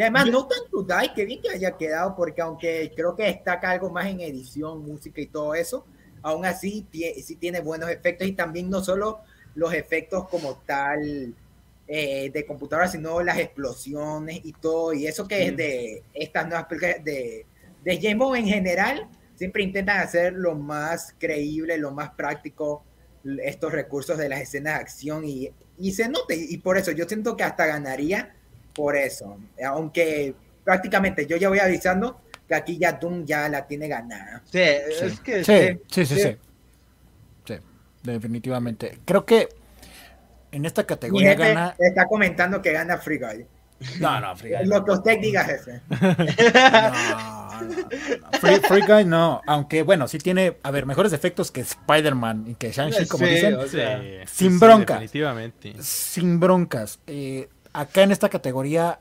Y además, no tan to Die, que bien que haya quedado, porque aunque creo que destaca algo más en edición, música y todo eso, aún así sí tiene buenos efectos y también no solo los efectos como tal eh, de computadora, sino las explosiones y todo, y eso que es de estas nuevas películas de, de James en general, siempre intentan hacer lo más creíble, lo más práctico estos recursos de las escenas de acción y, y se nota, y, y por eso yo siento que hasta ganaría por eso, aunque prácticamente yo ya voy avisando que aquí ya Doom ya la tiene ganada.
Sí, es que
Sí,
sí.
sí, sí, sí. Sí, definitivamente. Creo que en esta categoría
jefe
gana.
está comentando que gana Free Guy.
No, no, Free Guy.
Lo que usted diga, jefe. (laughs)
No, no, no. Free, Free Guy no. Aunque bueno, sí tiene, a ver, mejores efectos que Spider-Man y que Shang-Chi, como
Sí,
dicen.
o sea,
Sí,
sin
sí,
bronca.
Definitivamente.
Sin broncas. Eh, acá en esta categoría,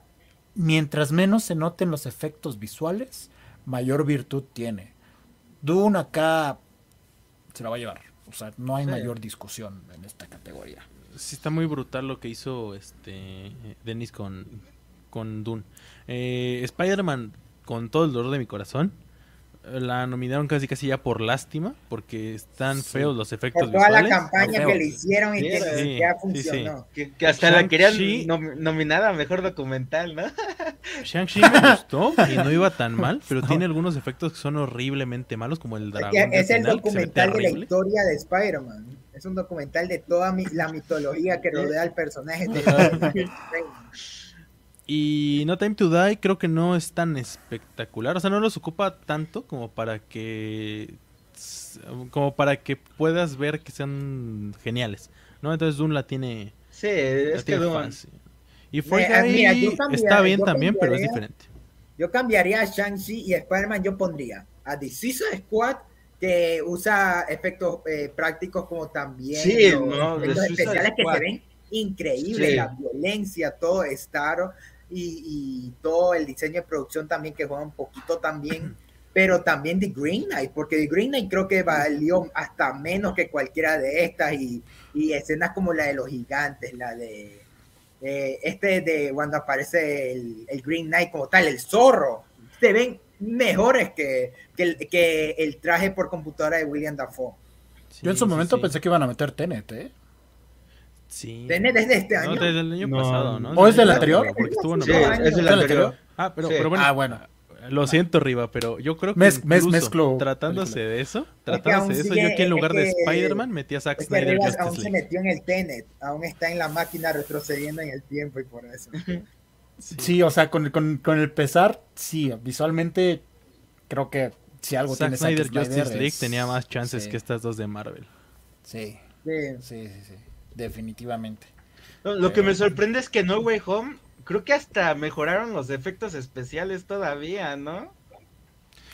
mientras menos se noten los efectos visuales, mayor virtud tiene. Dune acá se la va a llevar. O sea, no hay
Sí.
mayor discusión en esta categoría.
Sí, está muy brutal lo que hizo este Dennis con, con Dune. Eh, Spider-Man, con todo el dolor de mi corazón, la nominaron casi casi ya por lástima, porque están
Sí.
feos los efectos
Por toda la campaña que le hicieron y que
Sí,
sí,
funcionó.
Que, que hasta la querían nom- nominada a mejor documental, ¿no? (laughs)
Shang-Chi me (laughs) gustó y no iba tan mal, pero tiene algunos efectos que son horriblemente malos, como el dragón.
Es, el
final,
documental de la historia de Spider-Man. Es un documental de toda mi- la mitología que rodea al personaje de.
Y No Time to Die creo que no es tan espectacular, o sea, no los ocupa tanto como para que como para que puedas ver que sean geniales, ¿no? Entonces Dune la tiene,
Sí,
la
es que Dune-
fácil. Y Free Guy
cambiaría-
está bien también, pero es diferente.
Yo cambiaría a Shang-Chi y a Spider-Man, yo pondría a Suicide Squad, que usa efectos eh, prácticos como también
Sí,
los
no,
especiales que se ven increíbles,
Sí.
la violencia, todo Star y, y todo el diseño de producción también que juega un poquito también, pero también The Green Knight, porque The Green Knight creo que valió hasta menos que cualquiera de estas y, y escenas como la de los gigantes, la de eh, este de cuando aparece el, el Green Knight como tal, el zorro, se ven mejores que, que, el, que el traje por computadora de William Dafoe.
Yo en
Sí,
su
sí,
momento
sí.
pensé que iban a meter Tenet, ¿eh?
Sí.
Desde este
No,
año.
desde el año
No.
pasado, ¿no?
¿O es del
el
anterior?
Porque estuvo
Sí,
es el
¿El
anterior.
Ah, pero,
Sí.
pero bueno.
Ah, bueno.
Lo siento, Riva, pero yo creo que
Mez- mez-
incluso
mezclo
tratándose
película.
de eso,
que
tratándose de eso,
sigue-
yo aquí en lugar de
es que-
Spider-Man metí a Zack
Es que
Snyder
Rivas aún se metió en el Tenet, aún está en la máquina retrocediendo en el tiempo y por eso.
Sí, o sea, con, con, con el pesar, sí, visualmente creo que si algo
Zack
tiene Zack
Snyder
Snyder
Justice League
es-
tenía más chances
sí,
que estas dos de Marvel.
Sí,
Sí.
sí, sí, sí, definitivamente.
No, Lo que me sorprende es que No Way Home, creo que hasta mejoraron los efectos especiales todavía, ¿no?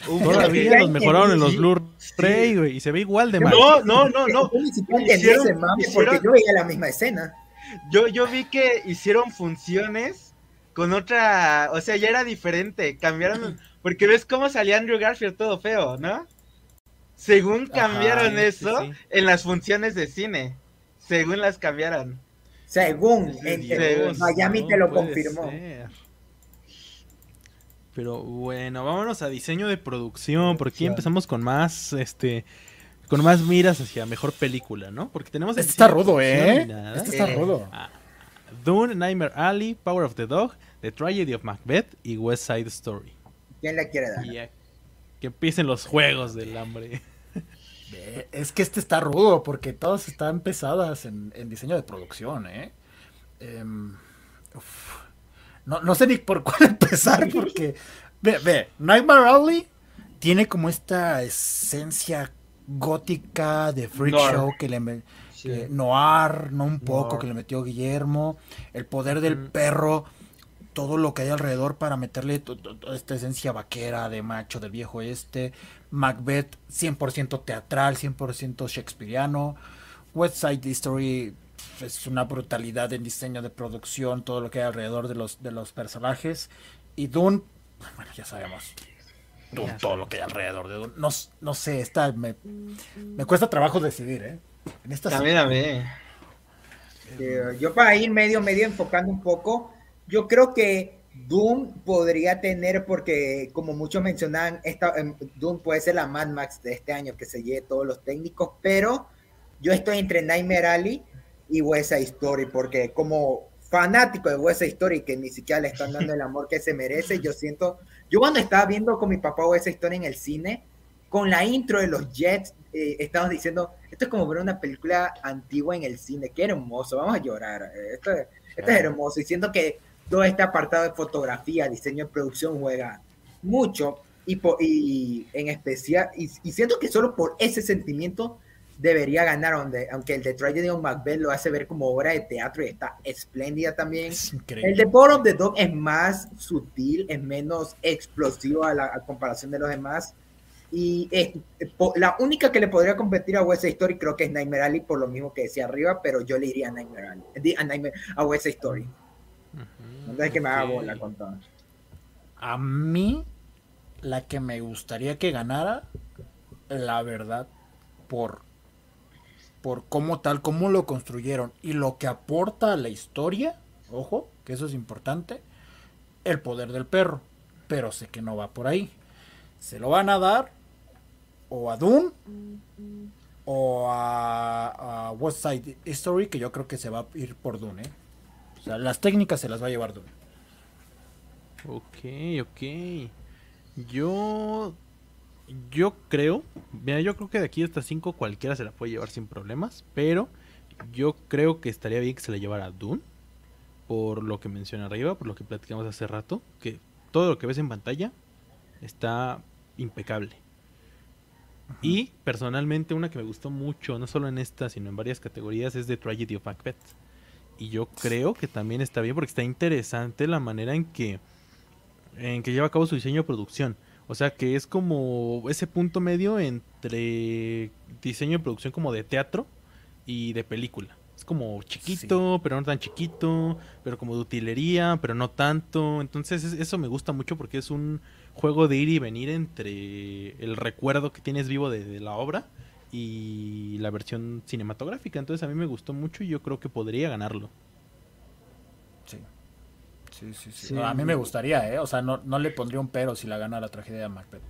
Todavía los mejoraron en los
sí,
Blu-ray,
sí.
güey, y se ve igual de mal.
No, no, no, no.
Yo ni siquiera entendí
Hicieron-
ese mame
hicieron-
porque yo veía la misma escena.
Yo, yo vi que hicieron funciones con otra, o sea, ya era diferente, cambiaron, (clears throat) porque ves cómo salía Andrew Garfield todo feo, ¿no? Según cambiaron
sí,
eso
sí.
en las funciones de cine, según las cambiaron.
Según
Sí,
en-
Dios,
en Miami
no
te lo confirmó.
ser. Pero bueno, vámonos a diseño de producción, porque aquí empezamos con más, este, con más miras hacia mejor película, ¿no? Porque tenemos... en
Este está rudo, ¿eh? Este está
Eh,
rudo.
Dune, Nightmare Alley, Power of the Dog, The Tragedy of Macbeth y West Side Story.
¿Quién le quiere dar?
Y que empiecen los juegos del hambre.
Es que este está rudo porque todas están pesadas en, en diseño de producción, ¿eh? Em, uf. No, no sé ni por cuál (laughs) empezar porque... Ve, ve, Nightmare Alley tiene como esta esencia gótica de freak
Noir.
show que le que noir, no un poco
Noir.
que le metió Guillermo, el poder del
Ujú.
perro, todo lo que hay alrededor para meterle esta esencia vaquera de macho del viejo este, Macbeth 100% teatral, 100% shakespeariano, West Side Story es una brutalidad en diseño de producción, todo lo que hay alrededor de los, de los personajes, y Dune, bueno, ya sabemos. Dune,
Ya
todo lo que hay alrededor de Dune. No, no sé, esta me, me cuesta trabajo decidir, ¿eh? En esta sí.
También a mí.
Eh, yo para ir medio, medio enfocando un poco, yo creo que Doom podría tener, porque como muchos mencionan, esta, em, Doom puede ser la Mad Max de este año que se lleve todos los técnicos, pero yo estoy entre Nightmare Alley y West Side Story, porque como fanático de West Side Story, que ni siquiera le están dando el (laughs) amor que se merece, yo siento, yo cuando estaba viendo con mi papá West Side Story en el cine, con la intro de los Jets, eh, estamos diciendo, esto es como ver una película antigua en el cine, qué hermoso, vamos a llorar, eh, esto, es- esto es hermoso, y siento que todo este apartado de fotografía, diseño de producción juega mucho, y, po- y en especial, y, y siento que solo por ese sentimiento debería ganar, donde, aunque el de Tragedy of Macbeth lo hace ver como obra de teatro y está espléndida también.
Es
El de Power of the Dog es más sutil, es menos explosivo a, la, a comparación de los demás. Y es, la única que le podría competir a West Side Story creo que es Nightmare Alley, por lo mismo que decía arriba, pero yo le iría a Nightmare Alley, a, Nightmare- a West Side Story. No que me haga
ok.
bola con todo.
A mí, la que me gustaría que ganara, la verdad, por, por cómo tal, cómo lo construyeron y lo que aporta a la historia, ojo, que eso es importante, el poder del perro. Pero sé que no va por ahí. Se lo van a dar o a Dune o a, West Side History, que yo creo que se va a ir por Dune. ¿eh? O sea, las técnicas se las va a llevar Dune.
Ok, ok. Yo. Yo creo. Mira, yo creo que de aquí hasta 5 cualquiera se la puede llevar sin problemas. Pero yo creo que estaría bien que se la llevara Dune. Por lo que mencioné arriba, por lo que platicamos hace rato. Que todo lo que ves en pantalla está impecable. Y personalmente una que me gustó mucho, no solo en esta, sino en varias categorías, es The Tragedy of Macbeth. Y yo creo que también está bien porque está interesante la manera en que, en que lleva a cabo su diseño de producción. O sea que es como ese punto medio entre diseño de producción como de teatro y de película. Es como chiquito, pero no tan chiquito, pero como de utilería, pero no tanto. Entonces eso me gusta mucho porque es un juego de ir y venir entre el recuerdo que tienes vivo de, la obra y la versión cinematográfica. Entonces a mí me gustó mucho y yo creo que podría ganarlo.
Sí. Sí, sí, sí. a mí me gustaría, ¿eh? O sea, no, no le pondría un pero si la gana la tragedia de Macbeth.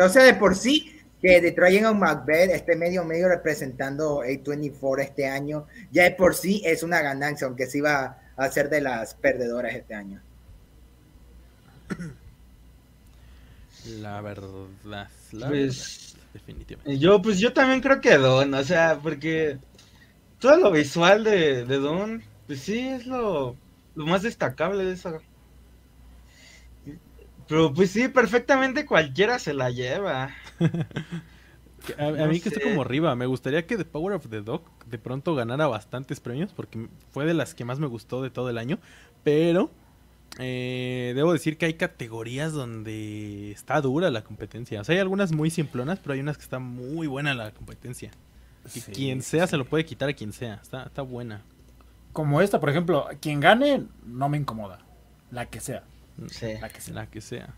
O sea, de por sí, que The Tragedy of Macbeth esté medio medio representando A24 este año, ya de por sí es una ganancia, aunque sí va a ser de las perdedoras este año.
La verdad, la
pues, definitivamente. Yo, pues yo también creo que Don, o sea, porque todo lo visual de, de Don, pues sí, es lo, lo más destacable de esa. Pero pues sí, perfectamente cualquiera se la lleva. (laughs)
a, mí que estoy como arriba, me gustaría que The Power of the Dog de pronto ganara bastantes premios, porque fue de las que más me gustó de todo el año, pero eh, debo decir que hay categorías donde está dura la competencia. O sea, hay algunas muy simplonas, pero hay unas que está muy buena la competencia. Y quien sea se lo puede quitar a quien sea. Está, está buena.
Como esta, por ejemplo, quien gane no me incomoda. La que sea.
La que sea. La que sea.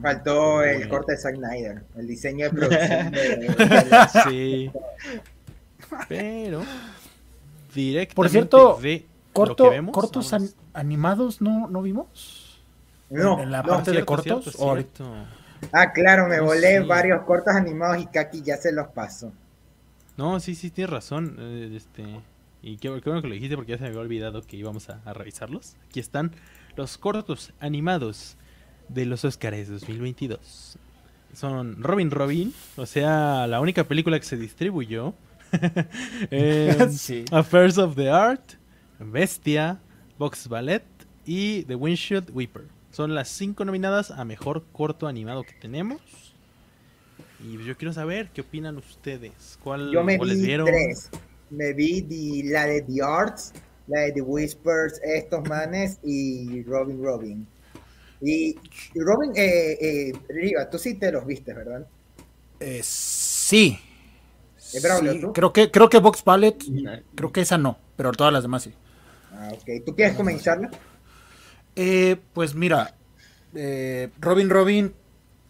Faltó el corte de Zack Snyder, el diseño de (laughs) producción
Sí. Pero directamente
Por cierto, corto, cortos animados no, no vimos.
No,
en la parte de cortos.
Ah, claro, me volé varios cortos animados y Kaki ya se los pasó.
No, sí, sí, tienes razón. Eh, este, y qué, bueno que lo dijiste porque ya se me había olvidado que íbamos a, revisarlos. Aquí están los cortos animados de los Oscars 2022. Son Robin Robin, o sea, la única película que se distribuyó. (laughs) (laughs) Affairs of the Art, Bestia, Box Ballet y The Windshield Weeper. Son las cinco nominadas a mejor corto animado que tenemos. Y yo quiero saber qué opinan ustedes. ¿Cuál,
yo me vi tres. Me vi la de The Arts, la de The Whispers, estos manes y Robin Robin. Y, Robin, eh, eh, Riva, tú sí te los viste, ¿verdad?
Eh, sí. Creo que creo que Box Ballet, creo que esa no, pero todas las demás sí.
Ah, ok. ¿Tú quieres comenzarla?
Eh, pues mira, eh, Robin Robin,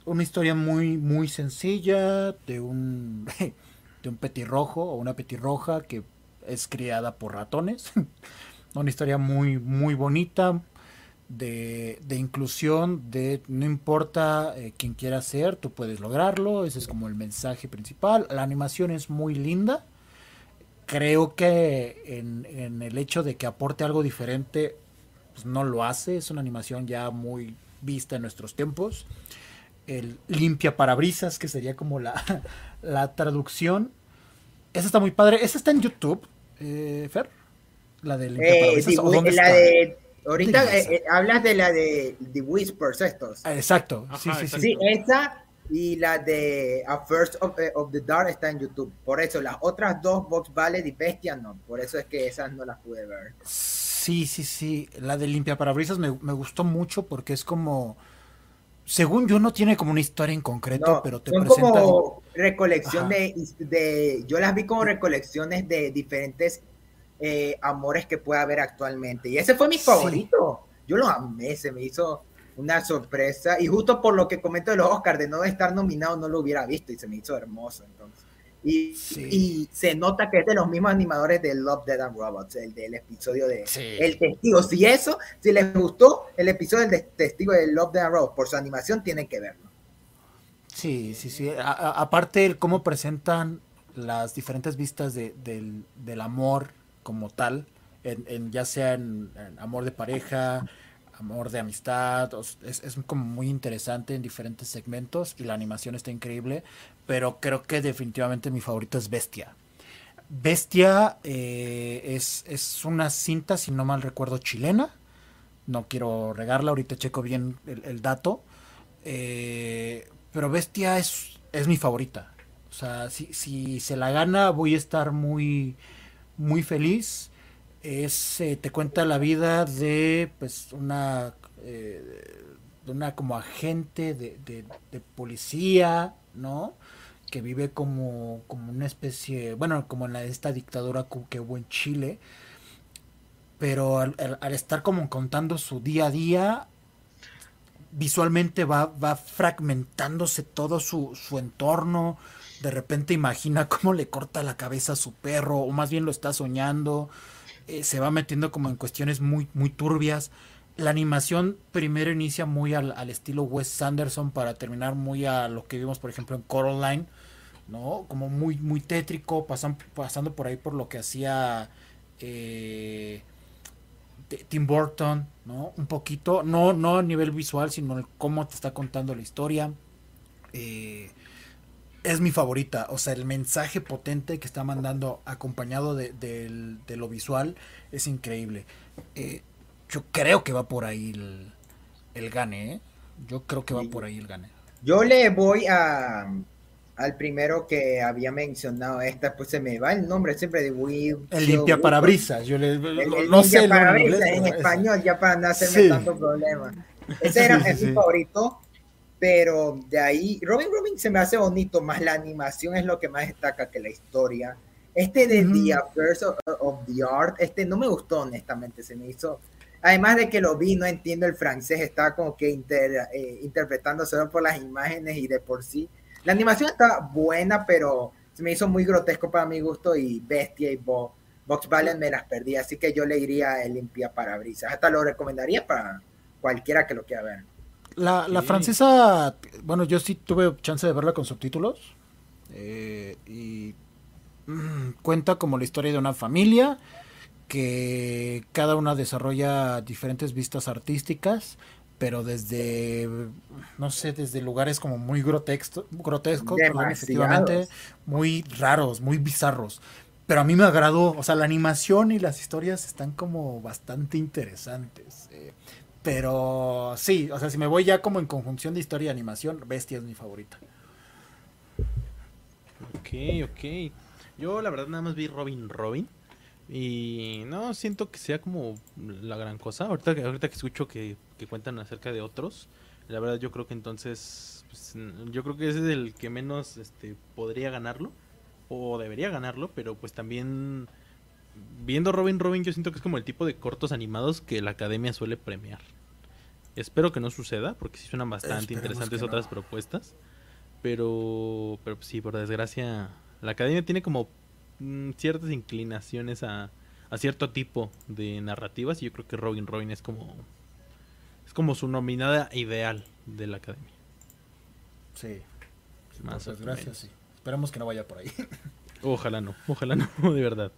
una historia muy, muy sencilla de un, (laughs) de un petirrojo o una petirroja que es criada por ratones. (laughs) una historia muy, muy bonita de, de inclusión, de no importa eh, quién quiera ser, tú puedes lograrlo. Ese es como el mensaje principal. La animación es muy linda creo que en, el hecho de que aporte algo diferente, pues no lo hace. Es una animación ya muy vista en nuestros tiempos. El limpia parabrisas, que sería como la, (laughs) la traducción. Esa está muy padre. Esa está en YouTube, eh, Fer. La de limpia
eh, parabrisas. la de, ahorita eh, hablas de la de The Whispers, estos.
Exacto. sí, sí,
sí. Sí, esa y la de A First eh, of, the Dark está en YouTube. Por eso, las otras dos, Box Ballet y Bestia, no. Por eso es que esas no las pude ver.
Sí, sí, sí. La de Limpia Parabrisas me, me gustó mucho porque es como. Según yo, no tiene como una historia en concreto, pero te son como
recolección de, de, Yo las vi como recolecciones de diferentes eh, amores que puede haber actualmente. Y ese fue mi favorito. Yo lo amé, se me hizo una sorpresa. Y justo por lo que comento de los Oscars, de no estar nominado, no lo hubiera visto y se me hizo hermoso entonces. Y, y, se nota que es de los mismos animadores de Love, Dead and Robots, el del episodio de El Testigo. Si eso, si les gustó el episodio del Testigo de Love, Dead and Robots por su animación, tienen que verlo.
Sí, sí, sí. aparte, el cómo presentan las diferentes vistas de, del, amor como tal, en, ya sea en, amor de pareja, amor de amistad, es, como muy interesante en diferentes segmentos y la animación está increíble, pero creo que definitivamente mi favorito es Bestia. Bestia eh, es, es, una cinta, si no mal recuerdo, chilena. No quiero regarla, ahorita checo bien el, dato. Eh, pero Bestia es, es mi favorita. O sea, si, si se la gana voy a estar muy, muy feliz. Es, eh, te cuenta la vida de pues una, de una como agente de, de, policía, ¿no? que vive como, como una especie, bueno, como en la, esta dictadura que hubo en Chile, pero al, estar como contando su día a día, visualmente va, va fragmentándose todo su, su entorno, de repente imagina cómo le corta la cabeza a su perro, o más bien lo está soñando, eh, se va metiendo como en cuestiones muy, muy turbias. La animación primero inicia muy al, al, estilo Wes Sanderson para terminar muy a lo que vimos, por ejemplo, en Coraline, ¿no? Como muy, muy tétrico, pasan, pasando por ahí por lo que hacía eh, Tim Burton, ¿no? Un poquito, no, no a nivel visual, sino el cómo te está contando la historia. Eh, es mi favorita, o sea, el mensaje potente que está mandando acompañado de, lo visual es increíble. Eh, yo creo que va por ahí el, el gane, Yo creo que va por ahí el gane.
Yo le voy a, al primero que había mencionado esta, pues se me va el nombre siempre de Will.
El limpia parabrisas, yo le,
el, no sé parabrisas en español, ya para no hacerme tanto problema. Ese era mi favorito, pero de ahí, Robin Robin se me hace bonito, más la animación es lo que más destaca que la historia. Este de The Affairs of, the Art, este no me gustó honestamente, se me hizo... Además de que lo vi, no entiendo el francés, estaba como que inter, eh, interpretando solo por las imágenes y de por sí la animación está buena, pero se me hizo muy grotesco para mi gusto y Bestia y Bo Box Valen me las perdí, así que yo le iría el limpia parabrisas. Hasta lo recomendaría para cualquiera que lo quiera ver.
La, francesa, bueno, yo sí tuve chance de verla con subtítulos eh, y mm, cuenta como la historia de una familia que cada una desarrolla diferentes vistas artísticas pero desde, no sé, desde lugares como muy grotescos, grotescos efectivamente, muy raros, muy bizarros. Pero a mí me agradó, o sea, la animación y las historias están como bastante interesantes. Eh, pero sí, o sea, si me voy ya como en conjunción de historia y animación, Bestia es mi favorita.
Ok, ok. Yo la verdad nada más vi Robin Robin. Y no siento que sea como la gran cosa. Ahorita, ahorita que escucho que, cuentan acerca de otros, la verdad yo creo que entonces, pues, yo creo que ese es el que menos este, podría ganarlo. O debería ganarlo, pero pues también viendo Robin Robin yo siento que es como el tipo de cortos animados que la academia suele premiar. Espero que no suceda, porque sí suenan bastante interesantes otras propuestas. Pero, pero pues, sí, por desgracia, la academia tiene como Mm, ciertas inclinaciones a, a cierto tipo de narrativas y yo creo que Robin Robin es como es como su nominada ideal de la academia.
Sí. Más gracias, sí. Esperamos que no vaya por ahí.
Ojalá no, ojalá no, (laughs) de verdad.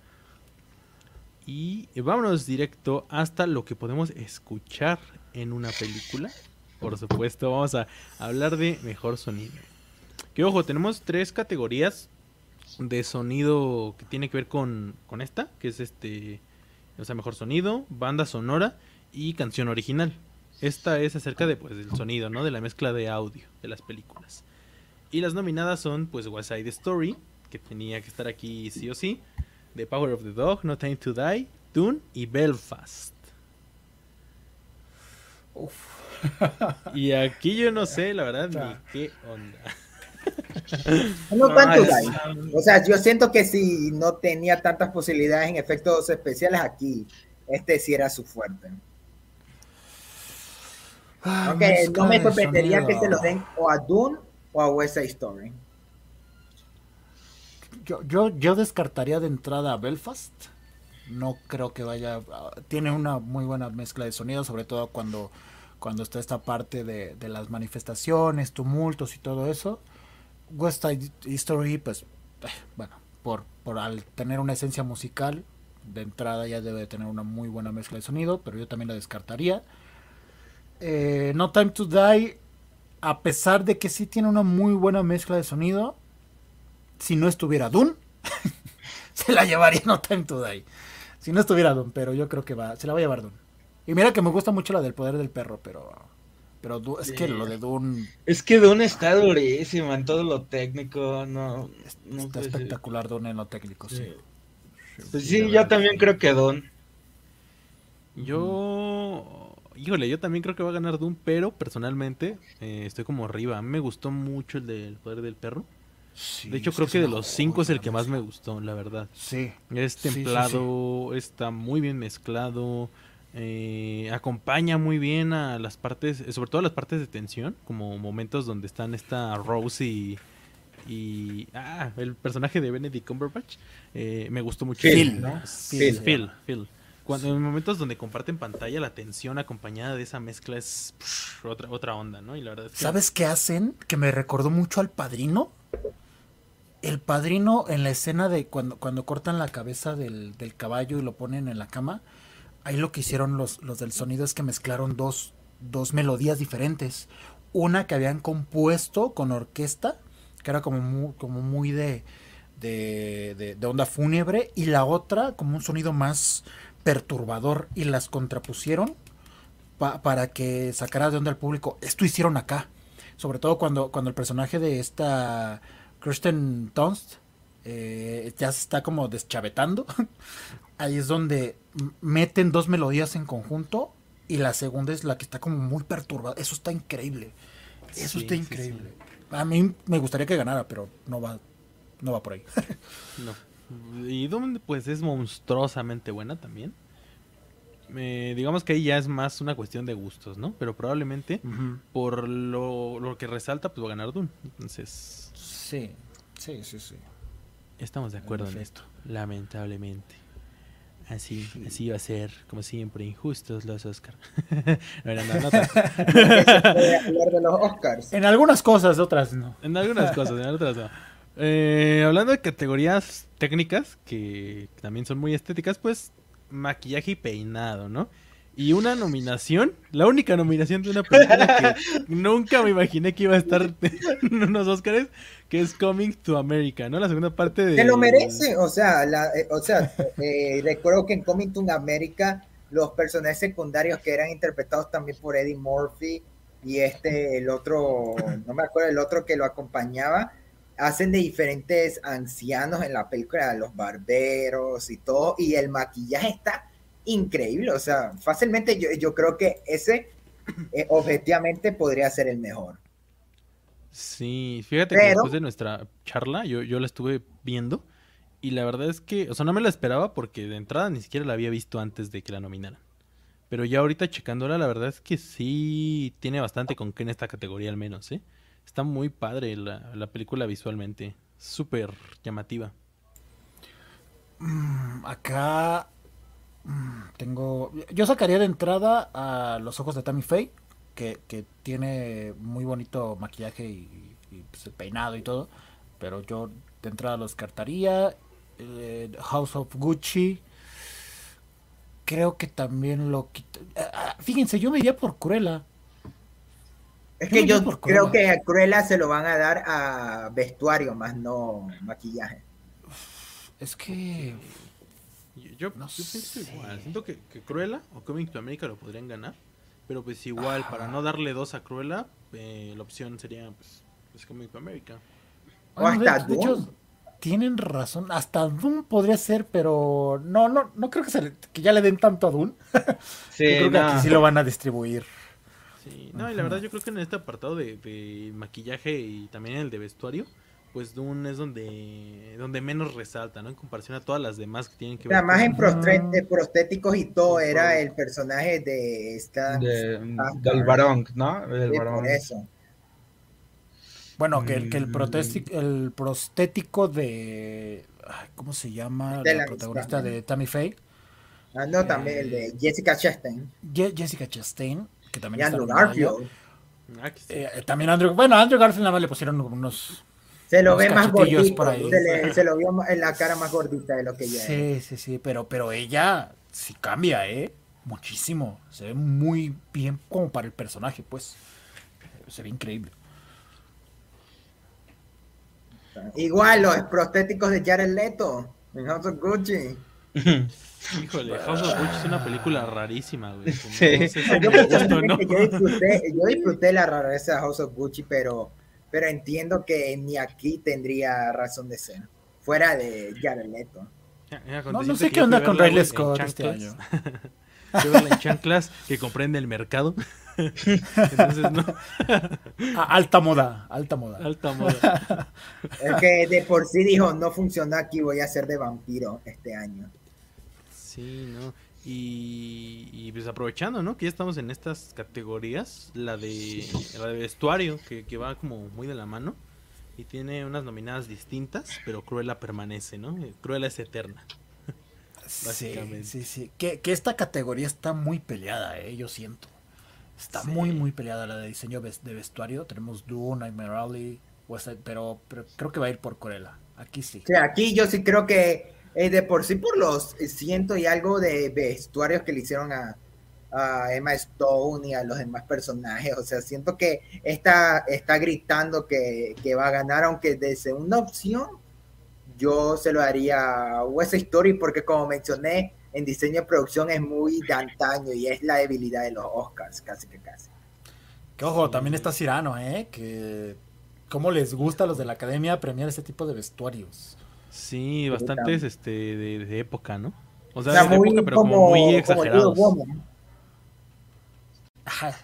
Y vámonos directo hasta lo que podemos escuchar en una película. Por supuesto, vamos a hablar de mejor sonido. Que ojo, tenemos tres categorías de sonido que tiene que ver con, con esta, que es este, o sea, mejor sonido, banda sonora y canción original. Esta es acerca de, pues, del sonido, ¿no? De la mezcla de audio de las películas. Y las nominadas son, pues, West Side Story, que tenía que estar aquí sí o sí, The Power of the Dog, No Time to Die, Dune y Belfast. (laughs) y aquí yo no sé, la verdad, ni qué onda. (laughs)
O sea, yo siento que si no tenía tantas posibilidades en efectos especiales aquí, este sí era su fuerte. Aunque no me sorprendería que se lo den o a Dune o a West Side Story.
Yo, yo, yo descartaría de entrada a Belfast. No creo que vaya. Tiene una muy buena mezcla de sonido, sobre todo cuando cuando está esta parte de, de las manifestaciones, tumultos y todo eso. West Side History, pues, eh, bueno, por, por al tener una esencia musical, de entrada ya debe tener una muy buena mezcla de sonido, pero yo también la descartaría. Eh, no Time to Die, a pesar de que sí tiene una muy buena mezcla de sonido, si no estuviera Dune, (laughs) se la llevaría No Time to Die. Si no estuviera Dune, pero yo creo que va, se la va a llevar Dune. Y mira que me gusta mucho la del poder del perro, pero pero es que lo de Dune.
Es que Dune está durísima en todo lo técnico, no.
está espectacular Dune en lo técnico, sí.
Sí, pues sí yo también creo que Dune.
Yo. Híjole, yo también creo que va a ganar Dune, pero personalmente eh, estoy como arriba. A mí me gustó mucho el del poder del perro. de hecho, creo que, de los cinco es el que más me gustó, la verdad.
Sí.
Es templado, está muy bien mezclado. Eh, acompaña muy bien a las partes, eh, sobre todo a las partes de tensión, como momentos donde están esta Rose y, y ah, el personaje de Benedict Cumberbatch. Eh, me gustó mucho.
Phil, ¿no?
Phil, Phil, Phil. Cuando, en momentos donde comparten pantalla, la tensión acompañada de esa mezcla es otra, otra onda, ¿no? Y la verdad es que...
¿Sabes qué hacen? Que me recordó mucho al padrino. El padrino en la escena de cuando, cuando cortan la cabeza del, del caballo y lo ponen en la cama ahí lo que hicieron los, los del sonido es que mezclaron dos, dos melodías diferentes. Una que habían compuesto con orquesta, que era como muy, como muy de, de, de, onda fúnebre, y la otra como un sonido más perturbador, y las contrapusieron para que sacara de onda al público. Esto hicieron acá, sobre todo cuando, cuando el personaje de esta Kristen Dunst eh, ya se está como deschavetando. (laughs) ahí es donde meten dos melodías en conjunto y la segunda es la que está como muy perturbada. Eso está increíble. Eso está increíble. A mí me gustaría que ganara, pero no va, no va por ahí. (laughs)
no. Y Doom pues es monstruosamente buena también. Eh, digamos que ahí ya es más una cuestión de gustos, ¿no? Pero probablemente por lo, lo, que resalta, pues va a ganar Doom. Entonces...
Sí, sí, sí, sí.
Estamos de acuerdo en, esto, lamentablemente. Así, así va a ser, como siempre, injustos los Oscars. (laughs) no, (laughs)
En algunas cosas, otras no.
En algunas cosas, en otras no. Eh, hablando de categorías técnicas, que también son muy estéticas, pues maquillaje y peinado, ¿no? Y una nominación, la única nominación de una película que (laughs) nunca me imaginé que iba a estar en unos Oscars, que es Coming to America, ¿no? La segunda parte de...
Se lo merece, o sea, la, eh, o sea, eh, recuerdo que en Coming to America los personajes secundarios que eran interpretados también por Eddie Murphy y este, el otro, no me acuerdo, el otro que lo acompañaba, hacen de diferentes ancianos en la película, los barberos y todo, y el maquillaje está increíble. O sea, fácilmente yo, yo creo que ese eh, objetivamente podría ser el mejor.
Sí, fíjate que después de nuestra charla yo, yo la estuve viendo y la verdad es que, o sea, no me la esperaba porque de entrada ni siquiera la había visto antes de que la nominaran. Pero ya ahorita checándola, la verdad es que sí tiene bastante con qué en esta categoría al menos, ¿eh? Está muy padre la, la película visualmente, súper llamativa.
Mm, acá tengo. Yo sacaría de entrada a los ojos de Tammy Faye, que, tiene muy bonito maquillaje y, pues, el peinado y todo. Pero yo de entrada los cartaría. Eh, House of Gucci. Creo que también lo quito. Eh, ah, fíjense, yo me iría por Cruella.
Es que yo creo que a Cruella se lo van a dar a vestuario, más no maquillaje.
Es que
yo, no pienso igual. Siento que, Cruella o Coming to America lo podrían ganar. Pero pues igual, para no darle dos a Cruella, eh, la opción sería pues, pues Coming to America.
O hasta de, hecho, tienen razón. Hasta Doom podría ser, pero no, no, no creo que, se que ya le den tanto a Doom. (laughs) Sí, creo que aquí sí lo van a distribuir.
Sí, no, y la verdad yo creo que en este apartado de, de maquillaje y también el de vestuario, pues Dune es donde, donde menos resalta, ¿no? En comparación a todas las demás que tienen que
ver. Además, en prostéticos y todo, era el personaje de esta.
del varón, ¿no? Del
Por eso.
Bueno, que, el, que el, mm. el prostético de. ¿Cómo se llama? la, protagonista de Tammy Faye.
Ah, no, también el de eh, Jessica Chastain.
Jessica Chastain que también
Y
está
Andrew. Garfield.
Ah, sí.
Eh, también Andrew, bueno, a Andrew Garfield nada más le pusieron unos...
Se lo
Los
ve más gordito.
por ahí.
Se, le- se lo vio en la cara más gordita de lo que ya es.
Sí, sí, sí, pero, pero ella sí cambia, ¿eh? Muchísimo. Se ve muy bien como para el personaje, pues. Se ve increíble.
Igual los prostéticos de Jared Leto. En House of Gucci. (laughs)
Híjole, House of Gucci es una película rarísima, güey.
Sí.
no sé si
Yo,
me gusta o no.
personalmente, yo disfruté, yo disfruté la rareza de House of Gucci, pero, pero entiendo que ni aquí tendría razón de ser. Fuera de Jared Leto.
No, no sé qué onda con Riley Scott este año. (laughs)
En chanclas que comprende el mercado. (laughs) Entonces, no,
alta moda, alta moda.
alta (laughs) moda.
Es que de por sí dijo, no funcionó aquí, voy a ser de vampiro este año.
Sí, ¿no? Y, y, pues aprovechando, ¿no? Que ya estamos en estas categorías, la de, la de vestuario, que, que va como muy de la mano. Y tiene unas nominadas distintas, pero Cruella permanece, ¿no? Eh, Cruella es eterna. (laughs)
Sí,
básicamente.
sí, sí. Que, que esta categoría está muy peleada, ¿eh? Yo siento. Está muy, muy peleada la de diseño de vestuario. Tenemos Dune, Nightmare Alley, West Side, pero, pero creo que va a ir por Corella. Aquí sí.
O sea, aquí yo sí creo que eh, de por sí por los ciento y algo de vestuarios que le hicieron a, Emma Stone y a los demás personajes, o sea, siento que está, está gritando que, que va a ganar, aunque de segunda opción yo se lo haría a West Story porque como mencioné, en diseño de producción es muy de antaño y es la debilidad de los Oscars, casi que casi.
Que ojo, también está Cirano, ¿eh? Que cómo les gusta a los de la academia premiar este tipo de vestuarios.
Sí, bastantes este, de, de época, ¿no? O sea,
O sea,
de
muy
época, pero como,
como-
muy exagerados.
Ajá,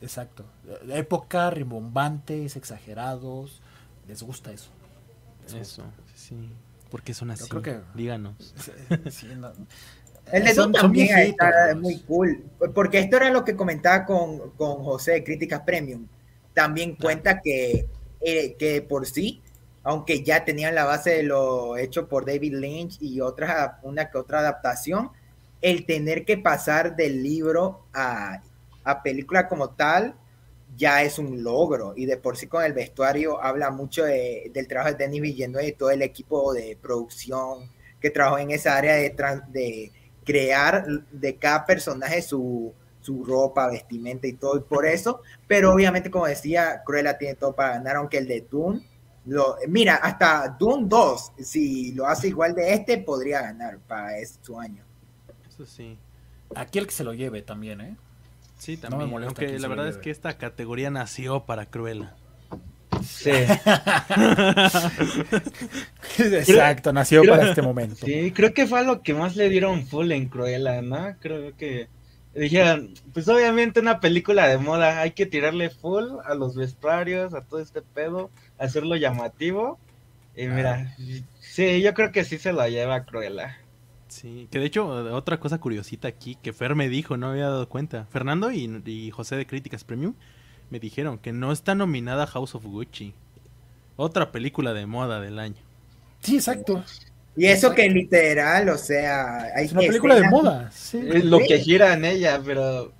exacto. De época, rimbombantes, exagerados. Les gusta eso. Les
Eso, sí. ¿Por qué son así?
creo que-
Díganos. (laughs)
gusta. Sí, no.
El de
Son-
Dune
son
también
viejitos,
está
pues.
muy cool, porque esto era lo que comentaba con, con José de Críticas Premium. También cuenta que, eh, que por sí, aunque ya tenían la base de lo hecho por David Lynch y otras, una que otra adaptación, el tener que pasar del libro a, a película como tal ya es un logro. Y de por sí con el vestuario habla mucho de- del trabajo de Denis Villeneuve y todo el equipo de producción que trabajó en esa área de crear de cada personaje su, su ropa, vestimenta y todo, y por eso, pero obviamente como decía, Cruella tiene todo para ganar, aunque el de Dune, lo, mira, hasta Dune 2, si lo hace igual de este, podría ganar para es- su año.
Eso sí.
Aquí el que se lo lleve también, ¿eh?
Sí,
me
también.
molesta
aunque la verdad es que esta categoría nació para Cruella.
Sí. (laughs) (laughs)
Exacto, nació
creo-
para este momento.
Sí, creo que fue a lo que más le dieron full en Cruella, ¿no? Creo que dijeron, pues obviamente una película de moda, hay que tirarle full a los vestuarios, a todo este pedo, hacerlo llamativo. Y mira, sí, yo creo que sí se lo lleva Cruella.
Sí, que de hecho, otra cosa curiosita aquí que Fer me dijo, no había dado cuenta. Fernando y, y José de Críticas Premium me dijeron que no está nominada House of Gucci. Otra película de moda del año.
Sí, exacto.
Y eso que literal, o sea, hay
Es una película de moda. Sí.
Es lo que gira en ella, pero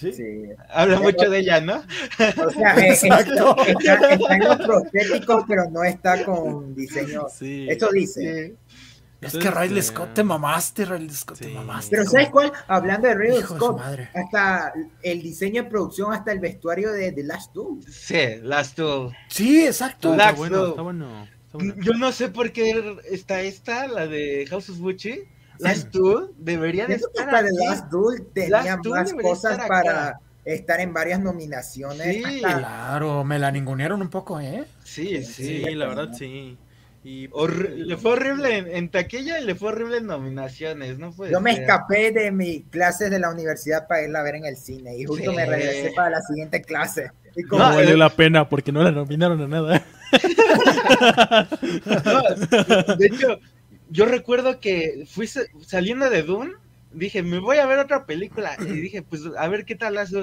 Sí.
Sí.
habla mucho de ella, ¿no?
O sea, eh,
Exacto.
está, está- está en los prostéticos, pero no está con diseño.
Sí.
Eso dice.
Sí.
Es que Riley Scott te mamaste, Riley Scott te mamaste.
Pero ¿sabes cuál? Hablando de
Hijo su
Scott,
madre.
hasta el diseño de producción, hasta el vestuario de The Last Dude.
Sí, las tú.
Sí, exacto.
La-
Está bueno,
Laxo.
está bueno. está bueno.
Yo no sé por qué está esta, la de House of Gucci. Las tú debería de estar
The
aquí.
Last Dude tenía
Last Dude
más cosas
estar
para estar en varias nominaciones.
Sí.
hasta-
Claro, me la ningunearon un poco, ¿eh?
Sí,
Sí,
sí.
la verdad sí. Y pues,
Horri- le fue horrible en, en taquilla y le fue horrible en nominaciones, no puede
Yo me
ser.
escapé de mis clases de la universidad para irla a ver en el cine y justo
Sí.
me regresé para la siguiente clase. Y como
no
No,
valió
eh.
la pena porque no la nominaron a nada. (laughs)
No, de hecho, yo recuerdo que fui sa- saliendo de Dune, dije, me voy a ver otra película. Y (clears throat) dije, pues a ver qué tal Last.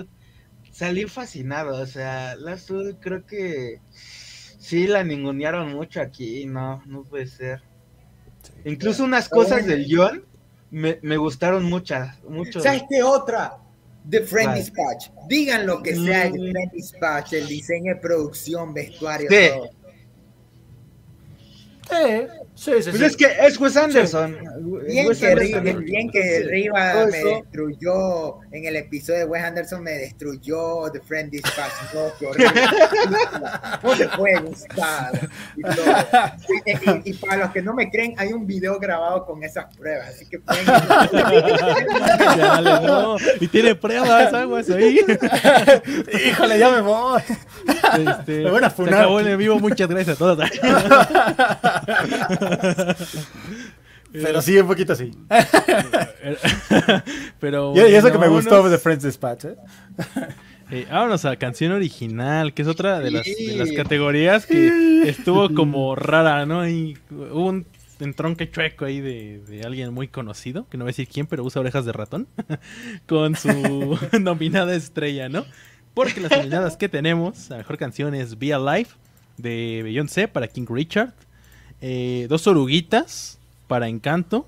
Salí fascinado, o sea, Last creo que sí la ningunearon mucho aquí, no, no puede ser. Incluso unas cosas del guion me, me gustaron muchas, mucho.
¿Sabes qué otra? The Friend Dispatch. Digan lo que sea mm. Friend Dispatch, el diseño de producción, vestuario, todo.
Sí, sí, sí.
Pues es que es Wes Anderson.
Bien, que, bien que Riva me destruyó en el episodio de Wes Anderson, me destruyó The Friend Dispatch. No, qué horrible. no te puede gustar. Y, y, para los que no me creen, hay un video grabado con esas pruebas. Así que pueden. (laughs)
Dale, (laughs) no. Y tiene pruebas, aguas ahí. (laughs)
Híjole, ya me voy.
Este, me van a funar. Se acabó el vivo, muchas gracias a todos. (laughs)
Pero sí, un poquito así. (laughs)
Pero,
y, eso que me gustó de Friends Dispatch, ¿eh? (laughs)
Eh, vámonos a canción original, que es otra de las, categorías que estuvo como rara, ¿no? Y hubo un entronque chueco ahí de, de, alguien muy conocido, que no voy a decir quién, pero usa orejas de ratón, con su nominada estrella, ¿no? Porque las nominadas que tenemos, la mejor canción es Be Alive de Beyoncé para King Richard, eh, dos oruguitas para Encanto.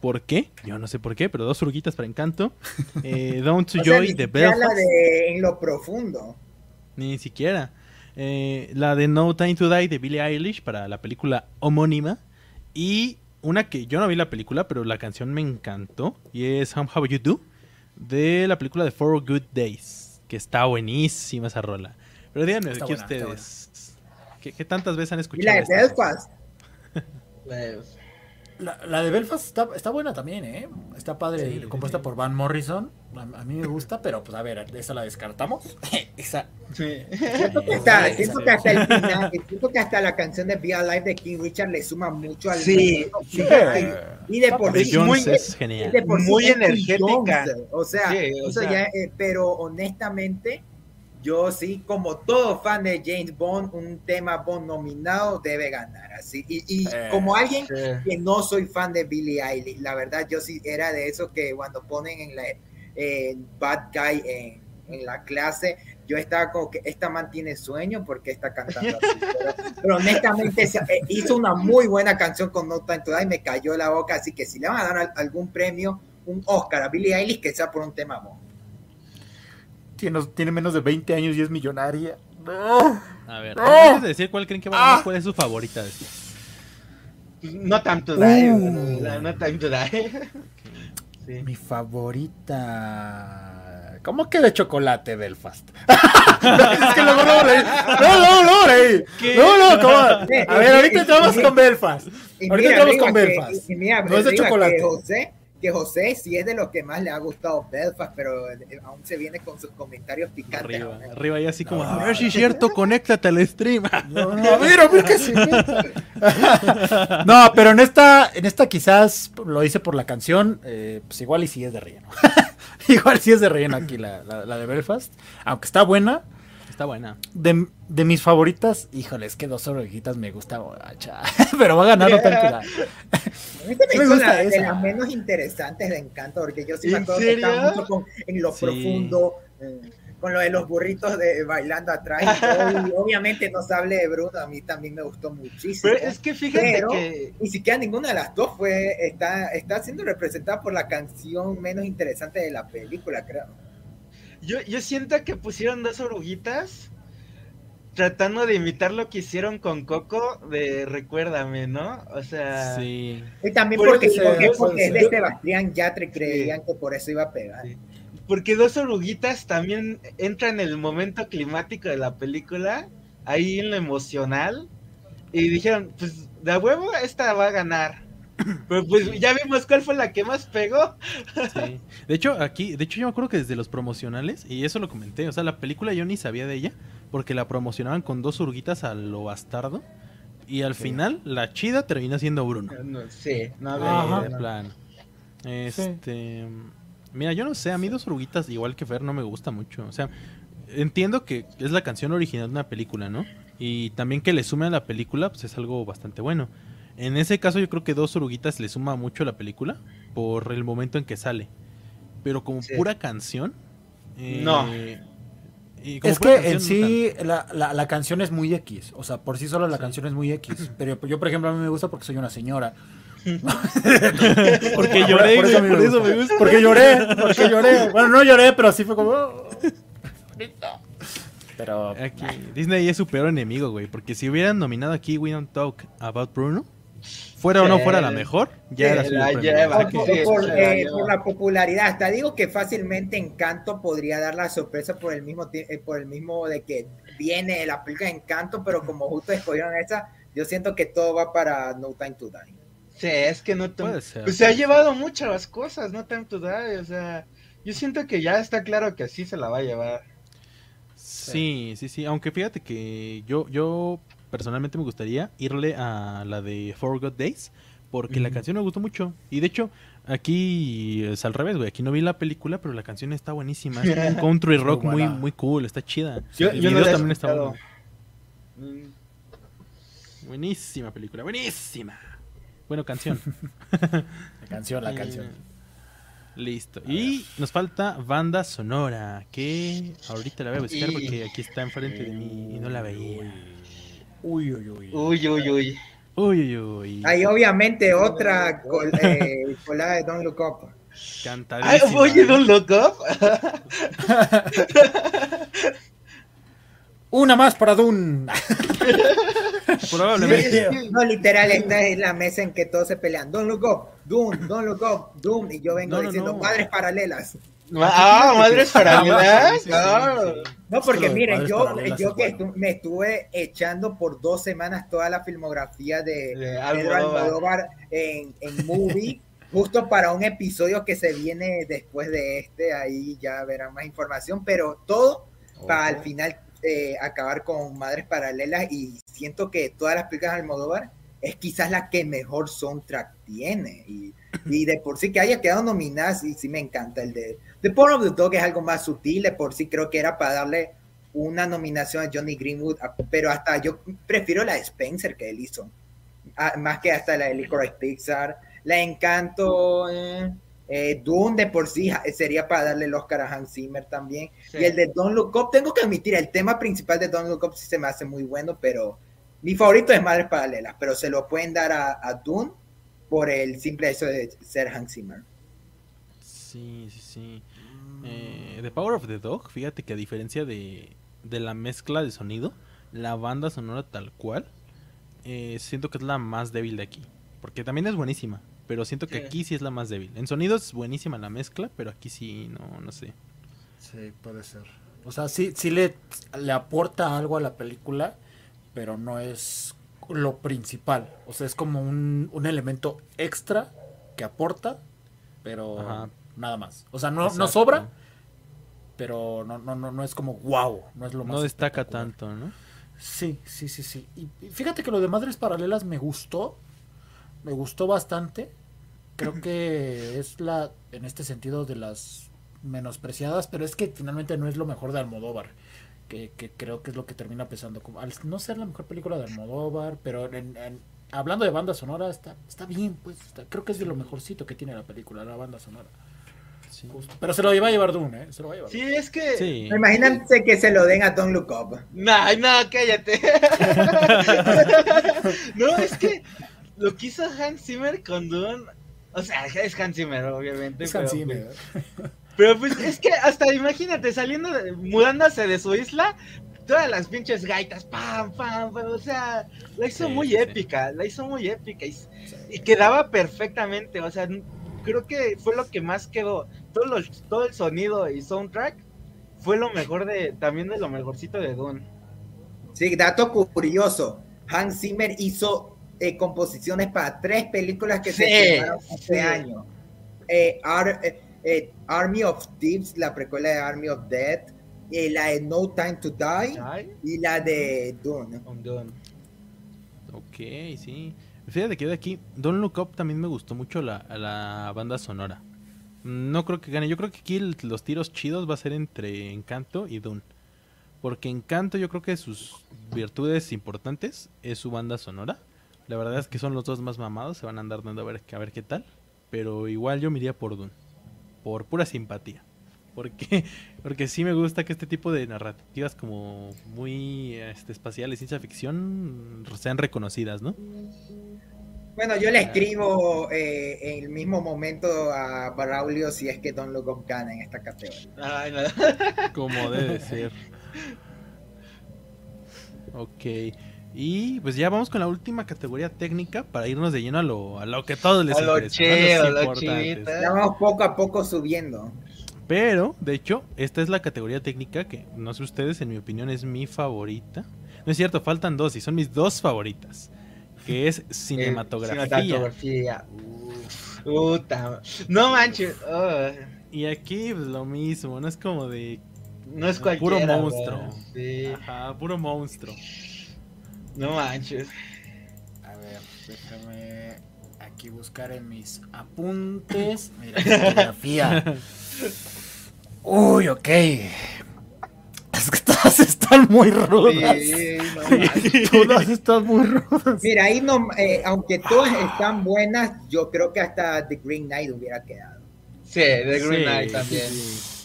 ¿Por qué? Yo no sé por qué, pero dos oruguitas para Encanto. Eh, (laughs) Down to Joy de Belfast.
La de En lo profundo.
Ni siquiera. Eh, la de No Time to Die de Billie Eilish para la película homónima. Y una que yo no vi la película, pero la canción me encantó. Y es How You Do de la película de Four Good Days. Que está buenísima esa rola. Pero díganme aquí ustedes. ¿qué, tantas veces han escuchado?
Y la de Belfast.
La, de Belfast está, está, buena también, ¿eh? Está padre, compuesta por Van Morrison. A, mí me gusta, pero pues a ver, esa la descartamos. (laughs) esa.
Sí. Siento que, hasta, siento que hasta el final, siento que hasta la canción de Be Alive de King Richard le suma mucho al.
Sí, sí.
Y de por sí.
Muy, es genial. De
por muy energética.
o sea, o sea ya, eh, pero honestamente yo sí, como todo fan de James Bond, un tema Bond nominado debe ganar. Así. Y, eh, como alguien que no soy fan de Billie Eilish, la verdad yo sí era de esos que cuando ponen en la Bad Guy en, la clase, yo estaba como que esta man tiene sueño porque está cantando así. (laughs) Pero, honestamente eh, hizo una muy buena canción con No Time Die, me cayó la boca, así que si le van a dar algún premio, un Oscar a Billie Eilish, que sea por un tema Bond
tiene, menos de 20 años y es millonaria. No.
A ver, antes de decir cuál creen que va a ganar, ah. cuál es su favorita de
No Time to Die. Uh. No Time to Die.
Mi favorita. ¿Cómo que de chocolate, Belfast? (laughs) es que luego no leí. No, no, no, leí. No, no, ¿cómo? (laughs) A ver, ahorita entramos con Belfast. Ahorita entramos con Belfast.
No es de chocolate. José que José sí es de los que más le ha gustado Belfast, pero eh, aún se viene con sus comentarios picantes.
Arriba, arriba y así como, a ver si es cierto, conéctate al stream.
No, no, a ver, a ver qué No, pero en esta, en esta quizás lo hice por la canción, eh, pues igual y sí es de relleno. (laughs) igual sí es de relleno aquí la, la de Belfast, aunque está buena
Está buena.
De, de mis favoritas, híjole, es que dos orejitas me gusta (laughs) pero va a ganar no tanto
la... me, me gusta de las menos interesantes de Encanto, porque yo sí me acuerdo que estaba mucho con, en lo profundo, eh, con lo de los burritos de bailando atrás. Y, (laughs) obviamente no se hable de Bruno, a mí también me gustó muchísimo.
Pero es que fíjate que...
Ni siquiera ninguna de las dos fue, está, está siendo representada por la canción menos interesante de la película, creo.
Yo, yo siento que pusieron dos oruguitas tratando de imitar lo que hicieron con Coco de Recuérdame, ¿no? O sea.
Sí. Y también porque, es de Sebastián Yatre, creían que por eso iba a pegar.
Porque dos oruguitas también entran en el momento climático de la película, ahí en lo emocional, y dijeron, pues de huevo esta va a ganar. Pero pues ya vimos cuál fue la que más pegó.
De hecho, aquí, de hecho yo me acuerdo que desde los promocionales, y eso lo comenté, o sea, la película yo ni sabía de ella, porque la promocionaban con dos urguitas a lo bastardo. Y al final, la chida termina siendo Bruno.
sí,
no de, plan. Este. Mira, yo no sé, a mí dos urguitas, igual que Fer, no me gusta mucho. O sea, entiendo que es la canción original de una película, ¿no? Y también que le sume a la película, pues es algo bastante bueno. En ese caso yo creo que dos oruguitas le suma mucho a la película por el momento en que sale. Pero como pura canción...
Eh, no.
Es que en sí la, la, canción es muy X. O sea, por sí solo la canción es muy X. (laughs) Pero yo, por ejemplo, a mí me gusta porque soy una señora. (laughs)
porque lloré, por, eso,
por eso me gusta. Porque lloré, porque lloré. Bueno, no lloré, pero así fue como. Oh,
pero. Aquí, Disney es su peor enemigo, güey. Porque si hubieran nominado aquí We Don't Talk About Bruno, fuera o no fuera la mejor, ya era
la por, eh, por, la popularidad. Hasta digo que fácilmente Encanto podría dar la sorpresa por el mismo eh, por el mismo de que viene la película Encanto, pero como justo escogieron esa, yo siento que todo va para No Time to Die.
Sí, es que no pues se ha llevado muchas cosas, No Time to Die, o sea, yo siento que ya está claro que así se la va a llevar.
Sí, sí, sí, aunque fíjate que yo yo personalmente me gustaría irle a la de Four God Days porque la canción me gustó mucho y de hecho aquí es al revés, güey, aquí no vi la película, pero la canción está buenísima, es un (laughs) country rock muy muy cool, está chida.
Yo, el video también está bueno.
Buenísima película, buenísima. Bueno, canción. (laughs)
la canción, la canción.
Listo. y nos falta banda sonora, que ahorita la voy a buscar porque aquí está enfrente de mí y no la veía.
Uy, uy, uy.
Uy, uy, uy.
Uy, uy, uy.
Hay obviamente otra eh, colada de Don't Look Up.
Cantadísima.
Ay, oye, Don't Look Up. (laughs)
Una más para Dune. (laughs)
Probablemente. no, literal, esta es la mesa en que todos se pelean. Don't look up, Doom, don't look up, Doom. Y yo vengo diciendo madres paralelas.
Ah, madres paralelas.
No, porque miren, yo, yo que me estuve echando por dos semanas toda la filmografía de, de Almodóvar en, en movie. (laughs) justo para un episodio que se viene después de este, ahí ya verán más información, pero todo para al final eh, acabar con Madres Paralelas y siento que todas las películas de Almodóvar es quizás la que mejor soundtrack tiene y, y de por sí que haya quedado nominada y sí me encanta el de The Power of the Dog es algo más sutil de por sí creo que era para darle una nominación a Johnny Greenwood pero hasta yo prefiero la de Spencer que él hizo más que hasta la de Licorice Pixar la Encanto eh, eh, Dune de por sí sería para darle el Oscar a Hans Zimmer también. Y el de Don't Look Up, tengo que admitir, el tema principal de Don't Look Up sí se me hace muy bueno, pero mi favorito es Madres Paralelas, pero se lo pueden dar a, a Dune por el simple hecho de ser Hans Zimmer.
Sí, sí, sí. Eh, the Power of the Dog, fíjate que a diferencia de, de la mezcla de sonido, la banda sonora tal cual, eh, siento que es la más débil de aquí. Porque también es buenísima. Pero siento que aquí sí es la más débil. En sonido es buenísima la mezcla, pero aquí sí, no, no sé.
Sí, puede ser. O sea, sí, sí le, le aporta algo a la película, pero no es lo principal. O sea, es como un, un elemento extra que aporta, pero nada más. O sea, no, no sobra, pero no, no, no, no es como wow, no es lo más.
No destaca tanto, ¿no?
Sí, sí, sí, sí. Y fíjate que lo de Madres Paralelas me gustó, me gustó bastante. Creo (clears throat) que es la, en este sentido, de las menospreciadas, pero es que finalmente no es lo mejor de Almodóvar. Que, creo que es lo que termina pesando. Como, al no ser la mejor película de Almodóvar, pero hablando de banda sonora, está, está bien, pues creo que es de lo mejorcito que tiene la película, la banda sonora. Pero se lo iba a llevar Dune, ¿eh? Se lo va a llevar.
Sí, es que.
Sí. Imagínate que se lo den a Don't Look Up.
Nah, no, cállate. (laughs) no, es que lo quiso Hans Zimmer con Dune. O sea, es Hans Zimmer, obviamente.
Es Hans Zimmer.
Pues, (laughs) pero pues (laughs) es que hasta imagínate, saliendo, mudándose de su isla, todas las pinches gaitas, pam, pam, pam o sea, la hizo muy épica, la hizo muy épica y, quedaba perfectamente, o sea, creo que fue lo que más quedó, todo, todo el sonido y soundtrack fue lo mejor de, también de lo mejorcito de Dune.
Sí, dato curioso, Hans Zimmer hizo eh, composiciones para tres películas que se filmaron este año. Eh, eh, Army of Thieves, la precuela de Army of Death, la de No Time to Die y la de Dune.
Ok, sí. Fíjate que de aquí, Don't Look Up también me gustó mucho la, la banda sonora. No creo que gane. Yo creo que aquí los tiros chidos va a ser entre Encanto y Dune. Porque Encanto yo creo que sus virtudes importantes es su banda sonora. La verdad es que son los dos más mamados, se van a andar dando a ver, a ver qué tal. Pero igual yo me iría por Dune. Por pura simpatía. Porque, (laughs) porque sí me gusta que este tipo de narrativas como muy este, espaciales, ciencia ficción, sean reconocidas, ¿no?
Bueno, yo le escribo eh, en el mismo momento a Braulio si es que Don Look Up gana en esta categoría.
Ay, no. (laughs)
Como debe ser. (laughs) Ok. Y pues ya vamos con la última categoría técnica para irnos de lleno a lo, a lo que todos les
A lo
interesa. ¿no?
chido, a lo.
Ya vamos poco a poco subiendo.
Pero, de hecho, esta es la categoría técnica que, no sé ustedes, en mi opinión es mi favorita. No es cierto, faltan dos y son mis dos favoritas. Que es (laughs) cinematografía.
Cinematografía. Uf, puta. No manches. oh,
Y aquí pues, lo mismo, no es como de...
no es
Puro
cualquiera.
monstruo.
güey. Sí.
Ajá, puro monstruo.
No manches.
A ver, déjame aquí buscar en mis apuntes. Mira, (laughs) fotografía. Uy, ok. Es que todas están muy rudas.
Sí, no manches.
Todas están muy rudas.
Mira, ahí no, eh, aunque todas están buenas, yo creo que hasta The Green Knight hubiera quedado.
Sí, The Green
Sí,
Knight también.
sí.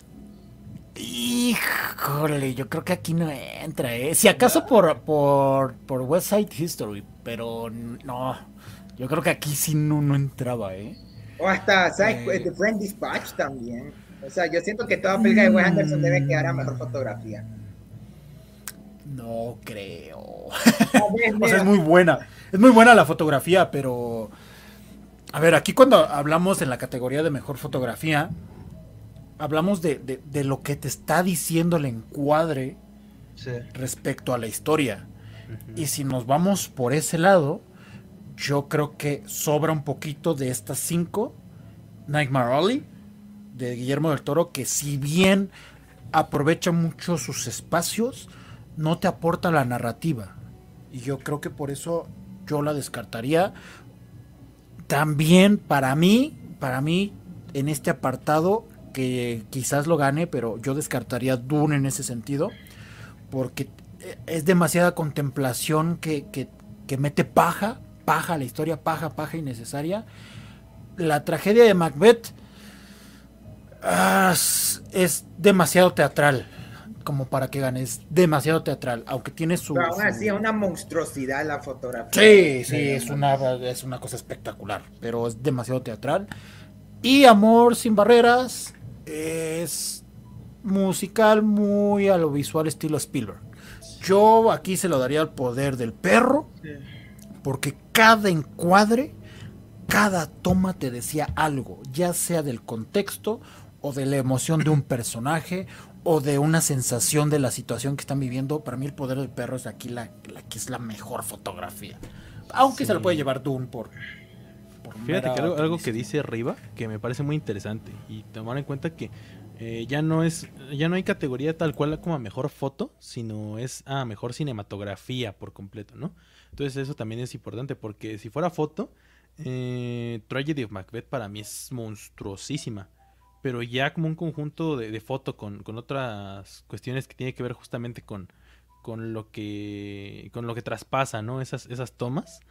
Híjole, yo creo que aquí no entra, ¿eh? Si acaso por, por, por West Side History, pero no. Yo creo que aquí sí no, no entraba, ¿eh?
O hasta, ¿sabes?
Eh.
The Friend Dispatch también. O sea, yo siento que toda película de Wes Anderson debe quedar a mejor fotografía.
No creo. (laughs) O sea, es muy buena. Es muy buena la fotografía, pero. A ver, aquí cuando hablamos en la categoría de mejor fotografía, hablamos de, de- de lo que te está diciendo el encuadre
Sí.
respecto a la historia. Y si nos vamos por ese lado, yo creo que sobra un poquito de estas cinco. Nightmare Alley, de Guillermo del Toro, que si bien aprovecha mucho sus espacios, no te aporta la narrativa. Y yo creo que por eso yo la descartaría. También para mí, para mí, en este apartado, que quizás lo gane, pero yo descartaría Dune en ese sentido, porque es demasiada contemplación que, que- que mete paja, paja la historia, paja, paja innecesaria. La tragedia de Macbeth ah, es- demasiado teatral, como para que gane, es demasiado teatral, aunque tiene su...
pero aún así una monstruosidad la fotografía.
Sí, sí, es una, es una cosa espectacular, pero es demasiado teatral. Y Amor sin barreras es musical muy a lo visual estilo Spielberg. Yo aquí se lo daría al poder del perro, porque cada encuadre, cada toma te decía algo, ya sea del contexto o de la emoción de un (clears throat) personaje o de una sensación de la situación que están viviendo. Para mí el poder del perro es aquí la, la que es la mejor fotografía. Aunque se lo puede llevar Dune por...
Fíjate que algo, algo que dice arriba que me parece muy interesante y tomar en cuenta que eh, ya no es ya no hay categoría tal cual como a mejor foto, sino es a mejor cinematografía por completo, ¿no? Entonces eso también es importante porque si fuera foto, eh, Tragedy of Macbeth para mí es monstruosísima. Pero ya como un conjunto de, de foto con, con otras cuestiones que tiene que ver justamente con, con lo que con lo que traspasa, ¿no? Esas, esas tomas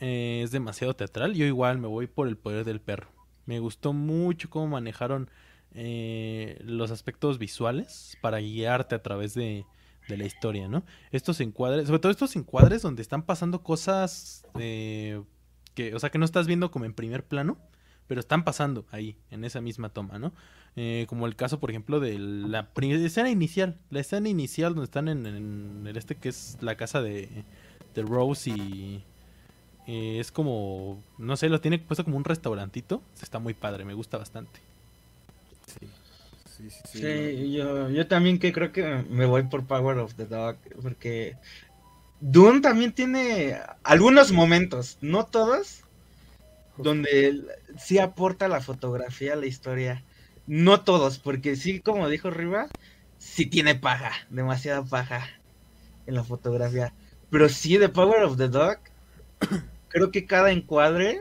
eh, es demasiado teatral. Yo igual me voy por el poder del perro. Me gustó mucho cómo manejaron eh, los aspectos visuales para guiarte a través de, la historia, ¿no? Estos encuadres, sobre todo estos encuadres donde están pasando cosas que, o sea, que no estás viendo como en primer plano, pero están pasando ahí, en esa misma toma, ¿no? Eh, como el caso, por ejemplo, de la escena inicial, la escena inicial donde están en, en el este que es la casa de, de Rose y eh, es como, no sé, lo tiene puesto como un restaurantito, está muy padre, me gusta bastante.
Sí, sí, sí.
Sí, yo, yo también que creo que me voy por Power of the Dog, porque Dune también tiene algunos momentos, no todos, donde sí aporta la fotografía a la historia. No todos, porque sí, como dijo Riva, sí tiene paja, demasiada paja en la fotografía. Pero sí, The Power of the Dog, creo que cada encuadre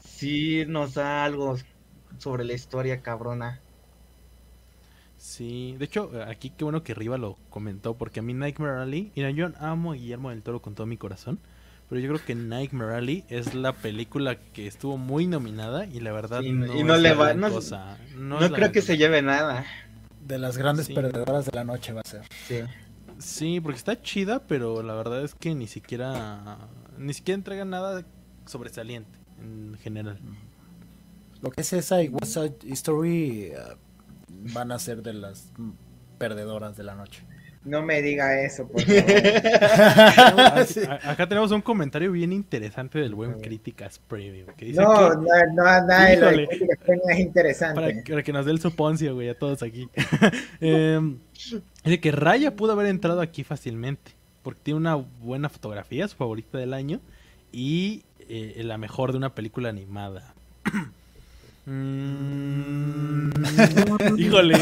sí nos da algo sobre la historia cabrona.
Sí, de hecho, aquí qué bueno que Riva lo comentó, porque a mí Nightmare Alley, mira, yo amo a Guillermo del Toro con todo mi corazón, pero yo creo que Nightmare Alley es la película que estuvo muy nominada y la verdad
Sí,
no,
y no
es
le
la
va- no-
cosa.
Creo que se lleve nada.
De las grandes
Sí.
perdedoras de la noche va a ser.
Sí.
Sí, porque está chida, pero la verdad es que ni siquiera ni siquiera entrega nada sobresaliente en general.
Lo que es esa y History eh, van a ser de las perdedoras de la noche.
No me diga eso, por (laughs) favor.
Acá tenemos un comentario bien interesante del buen Críticas Premium. Que dice
no,
que,
no, no, nada de lo de Críticas Premium es interesante.
Para, para, que nos dé el suponcio, güey, a todos aquí. (laughs) eh, dice que Raya pudo haber entrado aquí fácilmente. Porque tiene una buena fotografía, su favorita del año. Y eh, la mejor de una película animada. (coughs) Mm, híjole.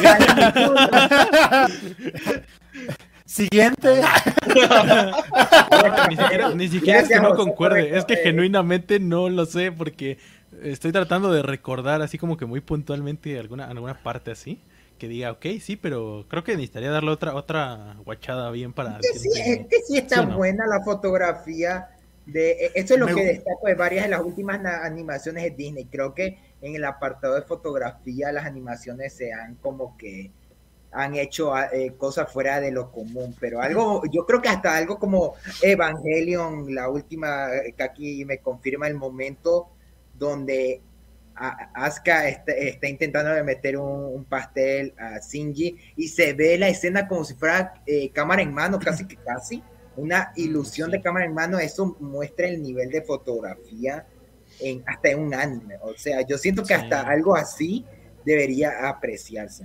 Siguiente. (laughs)
ni siquiera, ni siquiera es que no concuerde, es que genuinamente no lo sé porque estoy tratando de recordar así como que muy puntualmente alguna, alguna parte así que diga, ok, sí, pero creo que necesitaría darle otra otra guachada bien para...
Es que sí, es que sí está ¿sí no? buena la fotografía. De, esto es lo Me... que destaco de varias de las últimas animaciones de Disney. Creo que en el apartado de fotografía las animaciones se han como que han hecho eh, cosas fuera de lo común, pero algo, yo creo que hasta algo como Evangelion, la última que aquí me confirma el momento donde Asuka está, está, intentando meter un, un, pastel a Shinji y se ve la escena como si fuera eh, cámara en mano, casi que casi, una ilusión de cámara en mano, eso muestra el nivel de fotografía en, hasta en un anime, o sea, yo siento que hasta algo así debería apreciarse.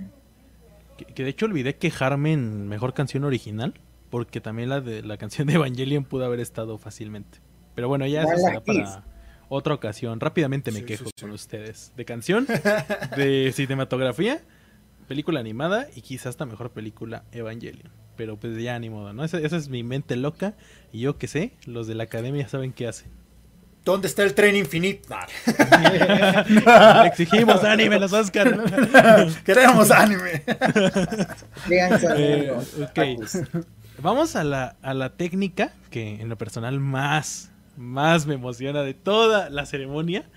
Que, que, de hecho olvidé quejarme en mejor canción original, porque también la de la canción de Evangelion pudo haber estado fácilmente. Pero bueno, ya eso será para otra ocasión. Rápidamente me sí, quejo sí, sí. con ustedes. De canción, de (laughs) cinematografía, película animada y quizás hasta mejor película Evangelion. Pero pues ya ni modo, ¿no? Esa, esa es mi mente loca y yo que sé, los de la academia saben qué hacen.
¿Dónde está el tren infinito?
Nah. (laughs) Exigimos anime los Oscar. (laughs)
Queremos anime.
eh, okay. Vamos a la, a la técnica que en lo personal más, más me emociona de toda la ceremonia.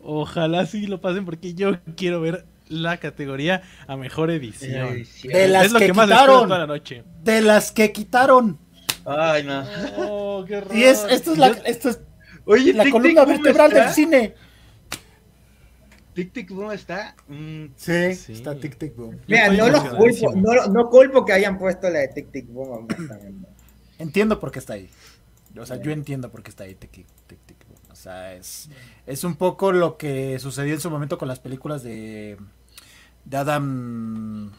Ojalá sí lo pasen porque yo quiero ver la categoría a mejor edición.
De las es lo que, que más quitaron. Toda la noche. De las que quitaron.
Ay, no.
Oh, qué raro. Y es, esto es la, esto es Oye, la tic, columna tic, vertebral del cine.
Tic Tic Boom está. Mm,
sí, sí, está Tic Tic Boom.
Mira, no los culpo, no, no culpo que hayan puesto la de Tic Tic Boom.
entiendo por qué está ahí. O sea, yo entiendo por qué está ahí Tic Tic, tic, tic Boom. O sea, es, es un poco lo que sucedió en su momento con las películas de, de Adam.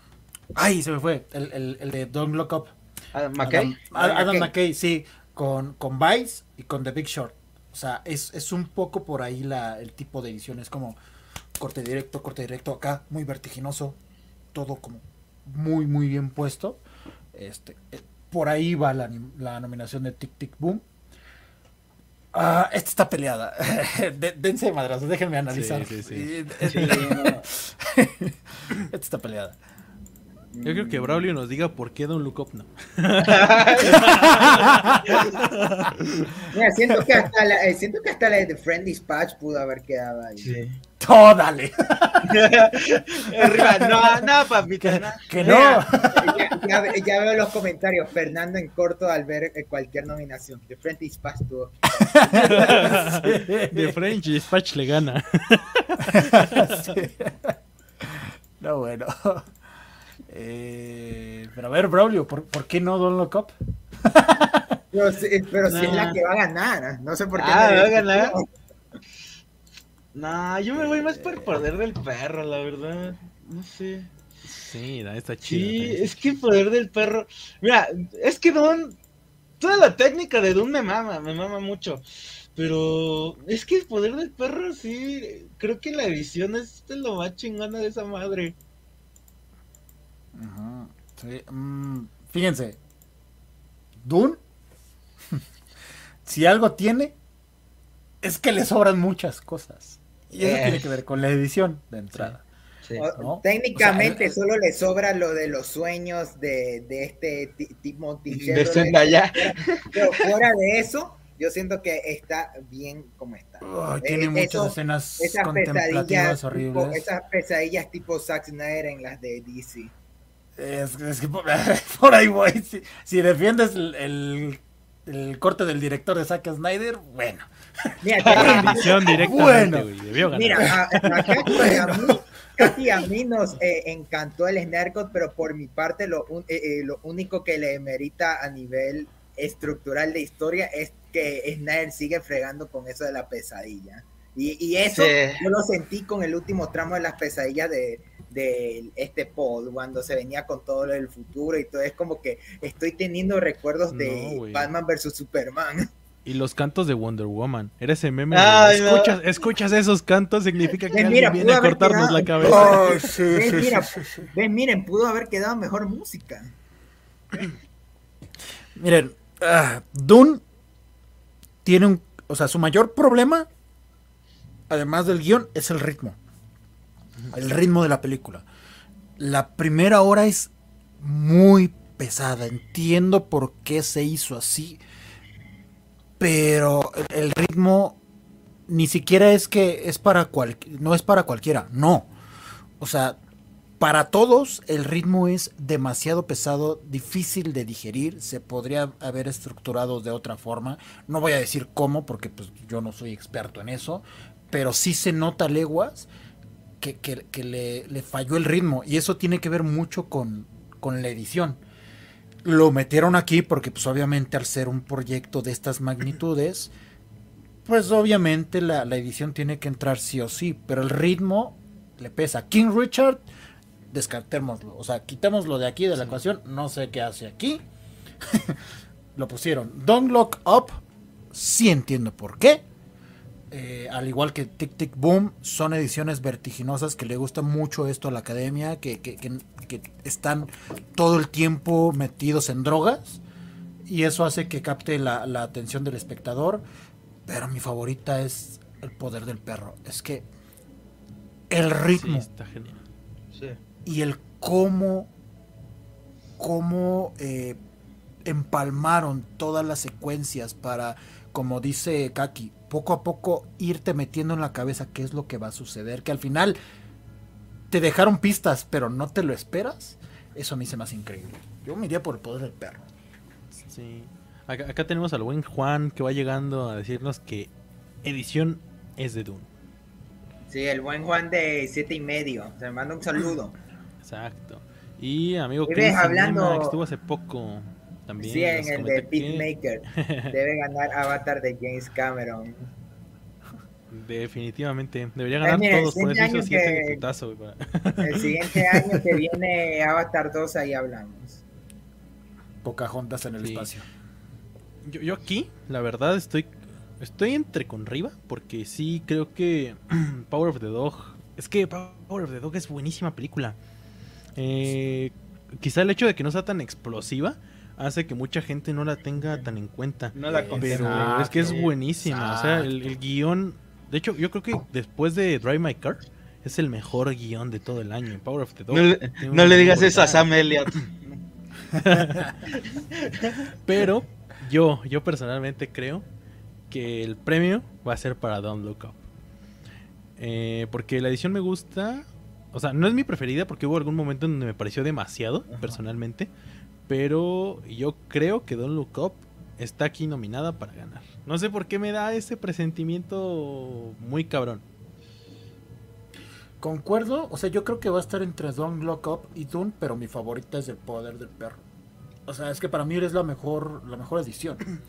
Ay, se me fue. El, el, el de Don't Look Up.
Adam McKay.
Adam, Adam McKay, sí. Con, con Vice y con The Big Short. O sea, es, es un poco por ahí la, el tipo de edición. Es como corte directo, corte directo. Acá, muy vertiginoso. Todo como muy, muy bien puesto. Este, eh, por ahí va la, la, nominación de Tic Tic Boom. Ah, esta está peleada. (laughs) de, dense madrazos, déjenme analizar.
Sí, sí, sí. (laughs)
esta está peleada.
Yo creo que Braulio nos diga por qué Don Look Up no.
Mira, siento, que hasta la, eh, siento que hasta la de Friend Dispatch pudo haber quedado ahí.
Sí. ¡Oh, dale! (laughs)
Arriba, no, no, papita. No.
Que no.
Ya, ya, ya, veo los comentarios. Fernando en corto al ver eh, cualquier nominación. The Friend Dispatch tuvo.
The (laughs) Friend Dispatch le gana. (laughs)
sí. No, bueno. Eh, pero a ver, Braulio, ¿por, ¿por, qué no Don Look Up? (laughs)
pero, si, pero no. si es la que va a ganar, no sé por qué.
Ah, va a ganar. No, yo me voy más por el poder del perro, la verdad. No sé.
Sí, está chido.
Sí, es que el poder del perro. Mira, es que Don. Toda la técnica de Don me mama, me mama mucho. Pero es que el poder del perro, sí. Creo que la edición es lo más chingona de esa madre.
Ajá, sí. mm, fíjense, Dune, (laughs) si algo tiene, es que le sobran muchas cosas. Y eso eh. tiene que ver con la edición de entrada.
Sí. ¿no? Técnicamente o sea, solo le sobra lo de los sueños de, de este tipo
de Zendaya.
Pero fuera de eso, yo siento que está bien como está.
Oh, tiene eh, muchas escenas
esas
pesadillas horribles.
Tipo, esas pesadillas tipo Zack Snyder en las de DC.
Es, es que por, (laughs) por, ahí voy. Si, si defiendes el, el, el corte del director de Zack Snyder, bueno.
Mira, (laughs) bueno.
Mira, a, a, mí, nos eh, encantó el Snyder pero por mi parte lo, eh, eh, lo único que le merita a nivel estructural de historia es que Snyder sigue fregando con eso de la pesadilla. Y, eso yo lo sentí con el último tramo de las pesadillas de, de este Paul cuando se venía con todo el futuro y todo. Es como que estoy teniendo recuerdos de Batman versus Superman.
Y los cantos de Wonder Woman. Era ese meme. escuchas, esos cantos, significa que alguien viene a cortarnos la cabeza. Oh,
miren, pudo haber quedado mejor música.
Miren, uh, Dune tiene un. O sea, su mayor problema, además del guion, es el ritmo el ritmo de la película. La primera hora es muy pesada, entiendo por qué se hizo así, pero el ritmo ni siquiera es que es para cual, no es para cualquiera, no. O sea, para todos el ritmo es demasiado pesado, difícil de digerir, se podría haber estructurado de otra forma. No voy a decir cómo porque pues, yo no soy experto en eso, pero sí se nota leguas que, le, falló el ritmo. Y eso tiene que ver mucho con, la edición. Lo metieron aquí porque pues obviamente al ser un proyecto de estas magnitudes, pues obviamente la, edición tiene que entrar sí o sí. Pero el ritmo le pesa. King Richard, descartémoslo. O sea, quitémoslo de aquí de la ecuación. No sé qué hace aquí. (laughs) lo pusieron. Don't Look Up. Sí entiendo por qué. Eh, al igual que Tic Tic Boom, son ediciones vertiginosas que le gusta mucho esto a la academia, que, están todo el tiempo metidos en drogas y eso hace que capte la, atención del espectador. Pero mi favorita es El Poder del Perro. Es que el ritmo y el cómo, cómo eh, empalmaron todas las secuencias para, como dice Kaki, poco a poco irte metiendo en la cabeza qué es lo que va a suceder, que al final te dejaron pistas, pero no te lo esperas, eso a mí se me hace increíble. Yo me iría por el poder del perro.
Sí. Acá, tenemos al buen Juan que va llegando a decirnos que edición es de Dune.
Sí, el buen Juan de siete y medio. Se manda un saludo.
Exacto. Y amigo
que hablando...
estuvo hace poco también
sí, en el de Beatmaker. (laughs) Debe ganar Avatar de James Cameron.
Definitivamente. Debería ganar todos. Por eso hizo
que, putazo, El siguiente (laughs) año que viene Avatar 2, ahí hablamos.
Pocahontas en el espacio.
Yo, yo aquí, la verdad, estoy estoy entre con Riva, porque sí creo que (clears throat) Power of the Dog. Es que Power of the Dog es buenísima película. Eh, quizá el hecho de que no sea tan explosiva hace que mucha gente no la tenga tan en cuenta.
No la
Pero es que es buenísima. O sea, el, guion. De hecho, yo creo que después de Drive My Car es el mejor guion de todo el año. Power of the Dog.
No, le, digas eso a Sam Elliott. (laughs)
Pero yo, yo personalmente creo que el premio va a ser para Don't Look Up. Eh, porque la edición me gusta. O sea, no es mi preferida porque hubo algún momento donde me pareció demasiado, personalmente. Pero yo creo que Don't Look Up está aquí nominada para ganar. No sé por qué me da ese presentimiento muy cabrón.
Concuerdo, o sea, yo creo que va a estar entre Don't Look Up y Dune, pero mi favorita es El Poder del Perro. O sea, es que para mí es la mejor, la mejor edición. (clears throat)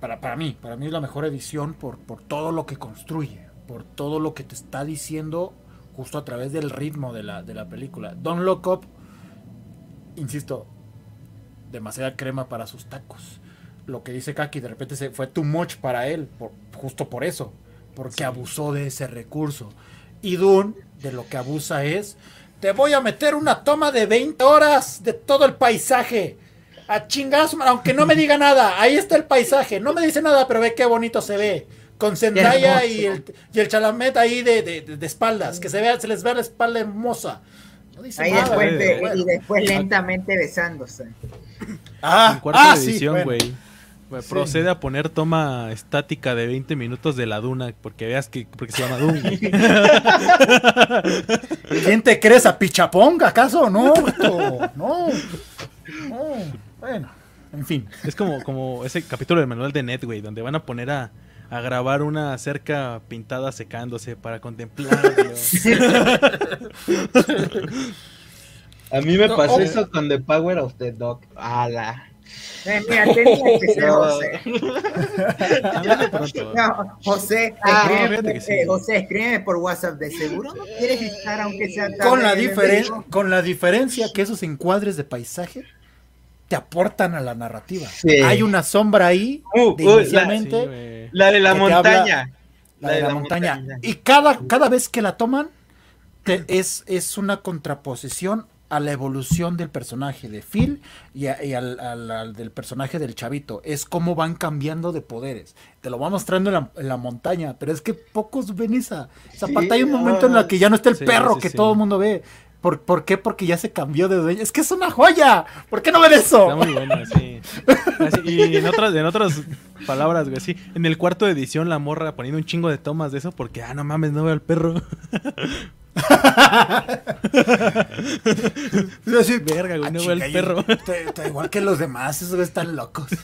Para, para mí, para mí es la mejor edición por, por todo lo que construye, por todo lo que te está diciendo justo a través del ritmo de la, de la película. Don't Look Up, insisto, demasiada crema para sus tacos. Lo que dice Kaki, de repente se fue too much para él, justo por eso, porque abusó de ese recurso. Y Dune, de lo que abusa es, te voy a meter una toma de 20 horas de todo el paisaje. A chingazo, aunque no me diga (laughs) nada, ahí está el paisaje, no me dice nada, pero ve qué bonito se ve. Con Zendaya y el, y el chalamet ahí de, de, espaldas, que se, vea, se les ve la espalda hermosa.
ahí después y después lentamente besándose.
Ah, en cuarta ah, edición, güey. Procede a poner toma estática de 20 minutos de la duna, porque veas que porque se llama Duna. (laughs)
¿Quién te crees? ¿A Pichapong acaso? No, no, no. Bueno, en fin.
Es como, como ese capítulo del manual de Net, güey, donde van a poner a, a grabar una cerca pintada secándose para contemplar. (laughs)
a mí me pasó eso con The Power of the Dog. ¡Hala!
Eh, mira, tenía que ser José. no, José, ah, escríbeme, eh, José, escríbeme por WhatsApp. De seguro no quieres estar, aunque sea
con la, con la diferencia que esos encuadres de paisaje te aportan a la narrativa. Hay una sombra ahí, uh, uh inicialmente.
la, de la montaña.
la, de, la, montaña. Y cada, cada vez que la toman, es, es una contraposición a la evolución del personaje de Phil y, al, del personaje del chavito. Es cómo van cambiando de poderes. Te lo va mostrando en la, montaña, pero es que pocos ven esa, esa parte. Hay un momento en el que ya no está el perro que todo el mundo ve. ¿Por, ¿Por, qué? Porque ya se cambió de dueño. Es que es una joya. ¿Por qué no ven eso?
Está muy bueno, sí. y en otras, en otras palabras, güey, sí. En el cuarto de edición, la morra poniendo un chingo de tomas de eso porque, ah, no mames, no veo al perro. (laughs)
Así, Verga, güey, no veo el perro. Está, igual que los demás, esos están locos. (laughs)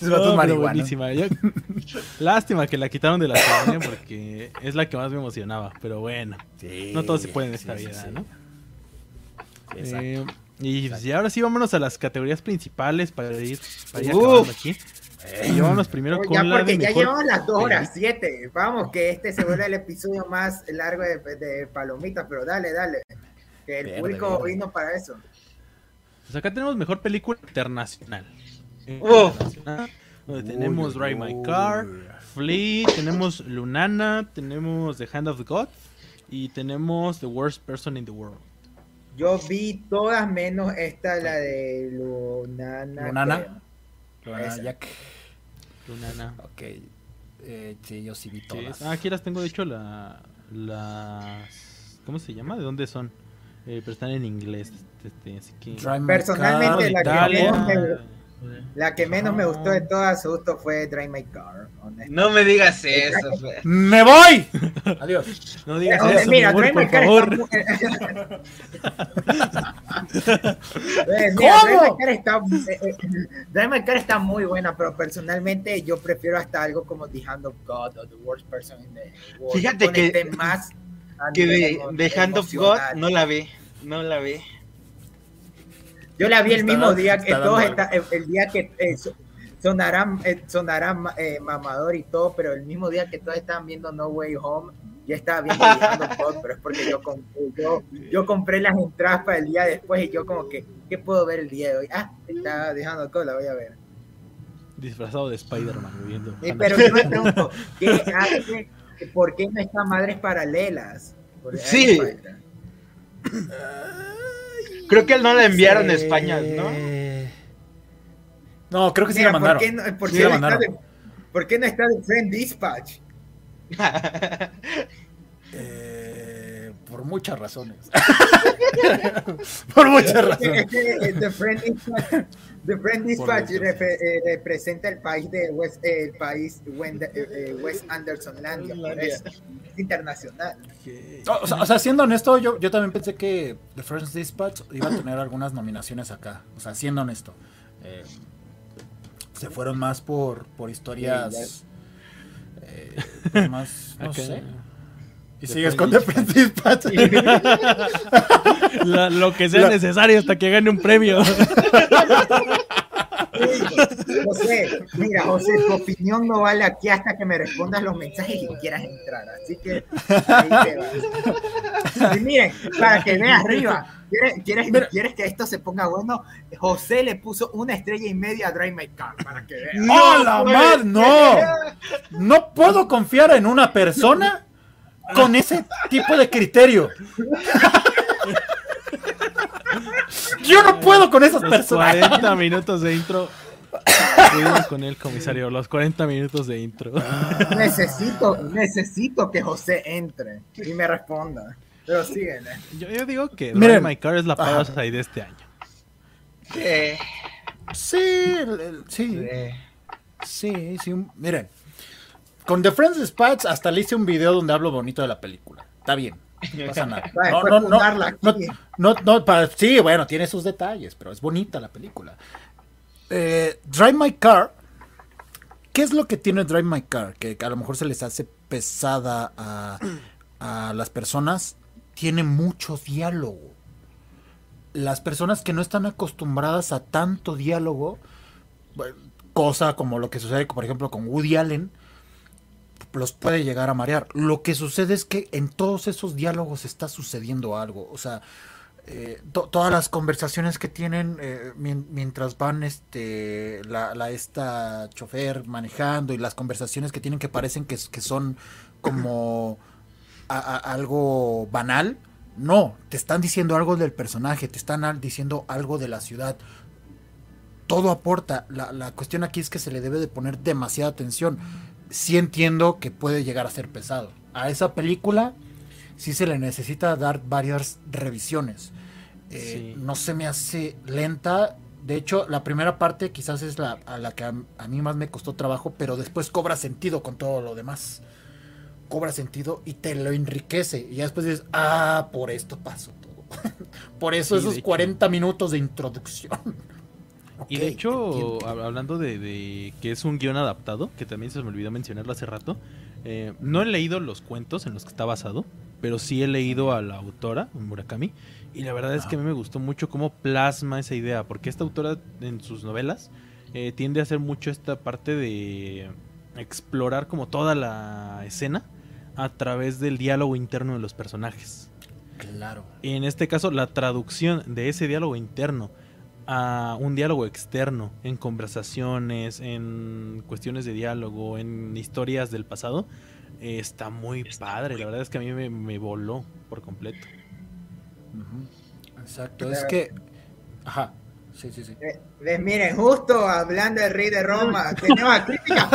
no, buenísima. (laughs) Lástima que la quitaron de la serie porque es la que más me emocionaba. Pero bueno, no todos se pueden en esta vida, ¿no? Eh, y, ahora sí, vámonos a las categorías principales para ir, para ir acabando aquí. Eh, llevamos primero con
ya
la
porque ya llevamos las 2 horas 7. Vamos, que este se vuelve el episodio más largo de, Palomitas, pero dale, dale. Que el público vino para eso.
Pues acá tenemos mejor película internacional. donde tenemos Drive My Car, Flea, tenemos Lunana, tenemos The Hand of God y tenemos The Worst Person in the World.
Yo vi todas menos esta, la de Lunana.
Lunana. Lunana Jack.
Lunana.
Ok. Eh, sí, yo sí vi todas.
Ah, aquí las tengo, de hecho, la, las... ¿Cómo se llama? ¿De dónde son? Eh, pero están en inglés. Este, así que...
Personalmente, la que, la que menos me gustó de todas justo fue Drive My Car.
No me digas eso.
¡Me voy! (laughs) Adiós.
No digas eso. Mira, Drive My Car
¿Cómo? Drive My Car está muy buena, pero personalmente yo prefiero hasta algo como The Hand of God o The Worst Person in the
World. Fíjate que, más que de, The Hand of God no la ve. No la ve.
Yo la vi el mismo día que todos el, día que eh, sonarán, eh, eh, mamador y todo, pero el mismo día que todos estaban viendo No Way Home, yo estaba viendo God, (laughs) pero es porque yo compré, yo, compré las entradas para el día después y yo como que, ¿qué puedo ver el día de hoy? Ah, está dejando God, la voy a ver.
Disfrazado de Spider-Man viendo.
pero yo me pregunto, (laughs) ¿qué hace? ¿Por qué no están madres paralelas?
Sí. Creo que él no la enviaron a España, ¿no?
No, creo que sí la mandaron.
¿por qué, no, por, qué no está de, ¿por qué no está de Friend Dispatch?
eh, por muchas razones. (laughs) por muchas razones.
The Friend Dispatch, The Friend Dispatch eh, representa el país de West, el país eh, West Anderson Landia, es internacional.
O, sea, siendo honesto, yo, yo también pensé que The Friend Dispatch iba a tener algunas nominaciones acá. O sea, siendo honesto. Eh, se fueron más por, por historias eh, más, no sé. Y sigues con Dispatch. (laughs)
lo que sea necesario hasta que gane un premio. (laughs)
José, mira, José, tu opinión no vale aquí hasta que me respondas los mensajes y quieras entrar. Así que ahí te vas. Y miren, para que veas arriba, ¿quieres, quieres, que esto se ponga bueno? José le puso una estrella y media a Drive My Car para que veas.
¡No, la madre! ¡No! No puedo confiar en una persona con ese tipo de criterio. Yo no puedo con esas personas.
40 minutos de intro. con el comisario, los 40 minutos de intro.
Necesito, necesito que José entre y me responda. Pero síguele.
Yo, yo digo que Miren, My Car es la Parasite de este año.
Sí, sí. Sí, sí. Miren, con The Friends Spats hasta le hice un video donde hablo bonito de la película. Está bien. No pasa nada. (laughs) No, no, no, no, no, sí, bueno, tiene sus detalles, pero es bonita la película. Eh, Drive My Car. ¿Qué es lo que tiene Drive My Car? Que a lo mejor se les hace pesada a, a las personas. Tiene mucho diálogo. Las personas que no están acostumbradas a tanto diálogo, cosa como lo que sucede, por ejemplo, con Woody Allen, los puede llegar a marear. Lo que sucede es que en todos esos diálogos está sucediendo algo. O sea, eh, todas las conversaciones que tienen eh, mientras van este la, esta chofer manejando y las conversaciones que tienen que parecen que, son como algo banal. No, te están diciendo algo del personaje, te están diciendo algo de la ciudad. Todo aporta. La, la cuestión aquí es que se le debe de poner demasiada atención sí entiendo que puede llegar a ser pesado. A esa película sí se le necesita dar varias revisiones. Eh, no se me hace lenta. De hecho, la primera parte quizás es la a la que a, mí más me costó trabajo, pero después cobra sentido con todo lo demás. Cobra sentido y te lo enriquece. Y ya después dices, ah, por esto pasó todo. (laughs) por eso esos 40 minutos de introducción
y de hecho, hablando de, que es un guion adaptado, que también se me olvidó mencionarlo hace rato, eh, no he leído los cuentos en los que está basado, pero sí he leído a la autora, Murakami, y la verdad es que a mí me gustó mucho cómo plasma esa idea, porque esta autora en sus novelas eh, tiende a hacer mucho esta parte de explorar como toda la escena a través del diálogo interno de los personajes.
Claro.
Y en este caso, la traducción de ese diálogo interno a un diálogo externo, en conversaciones, en cuestiones de diálogo, en historias del pasado, está muy padre. La verdad es que a mí me, voló por completo.
Exacto, es que... Ajá. Sí, sí, sí.
Eh, miren, justo hablando del rey de Roma, (laughs) tenemos a crítica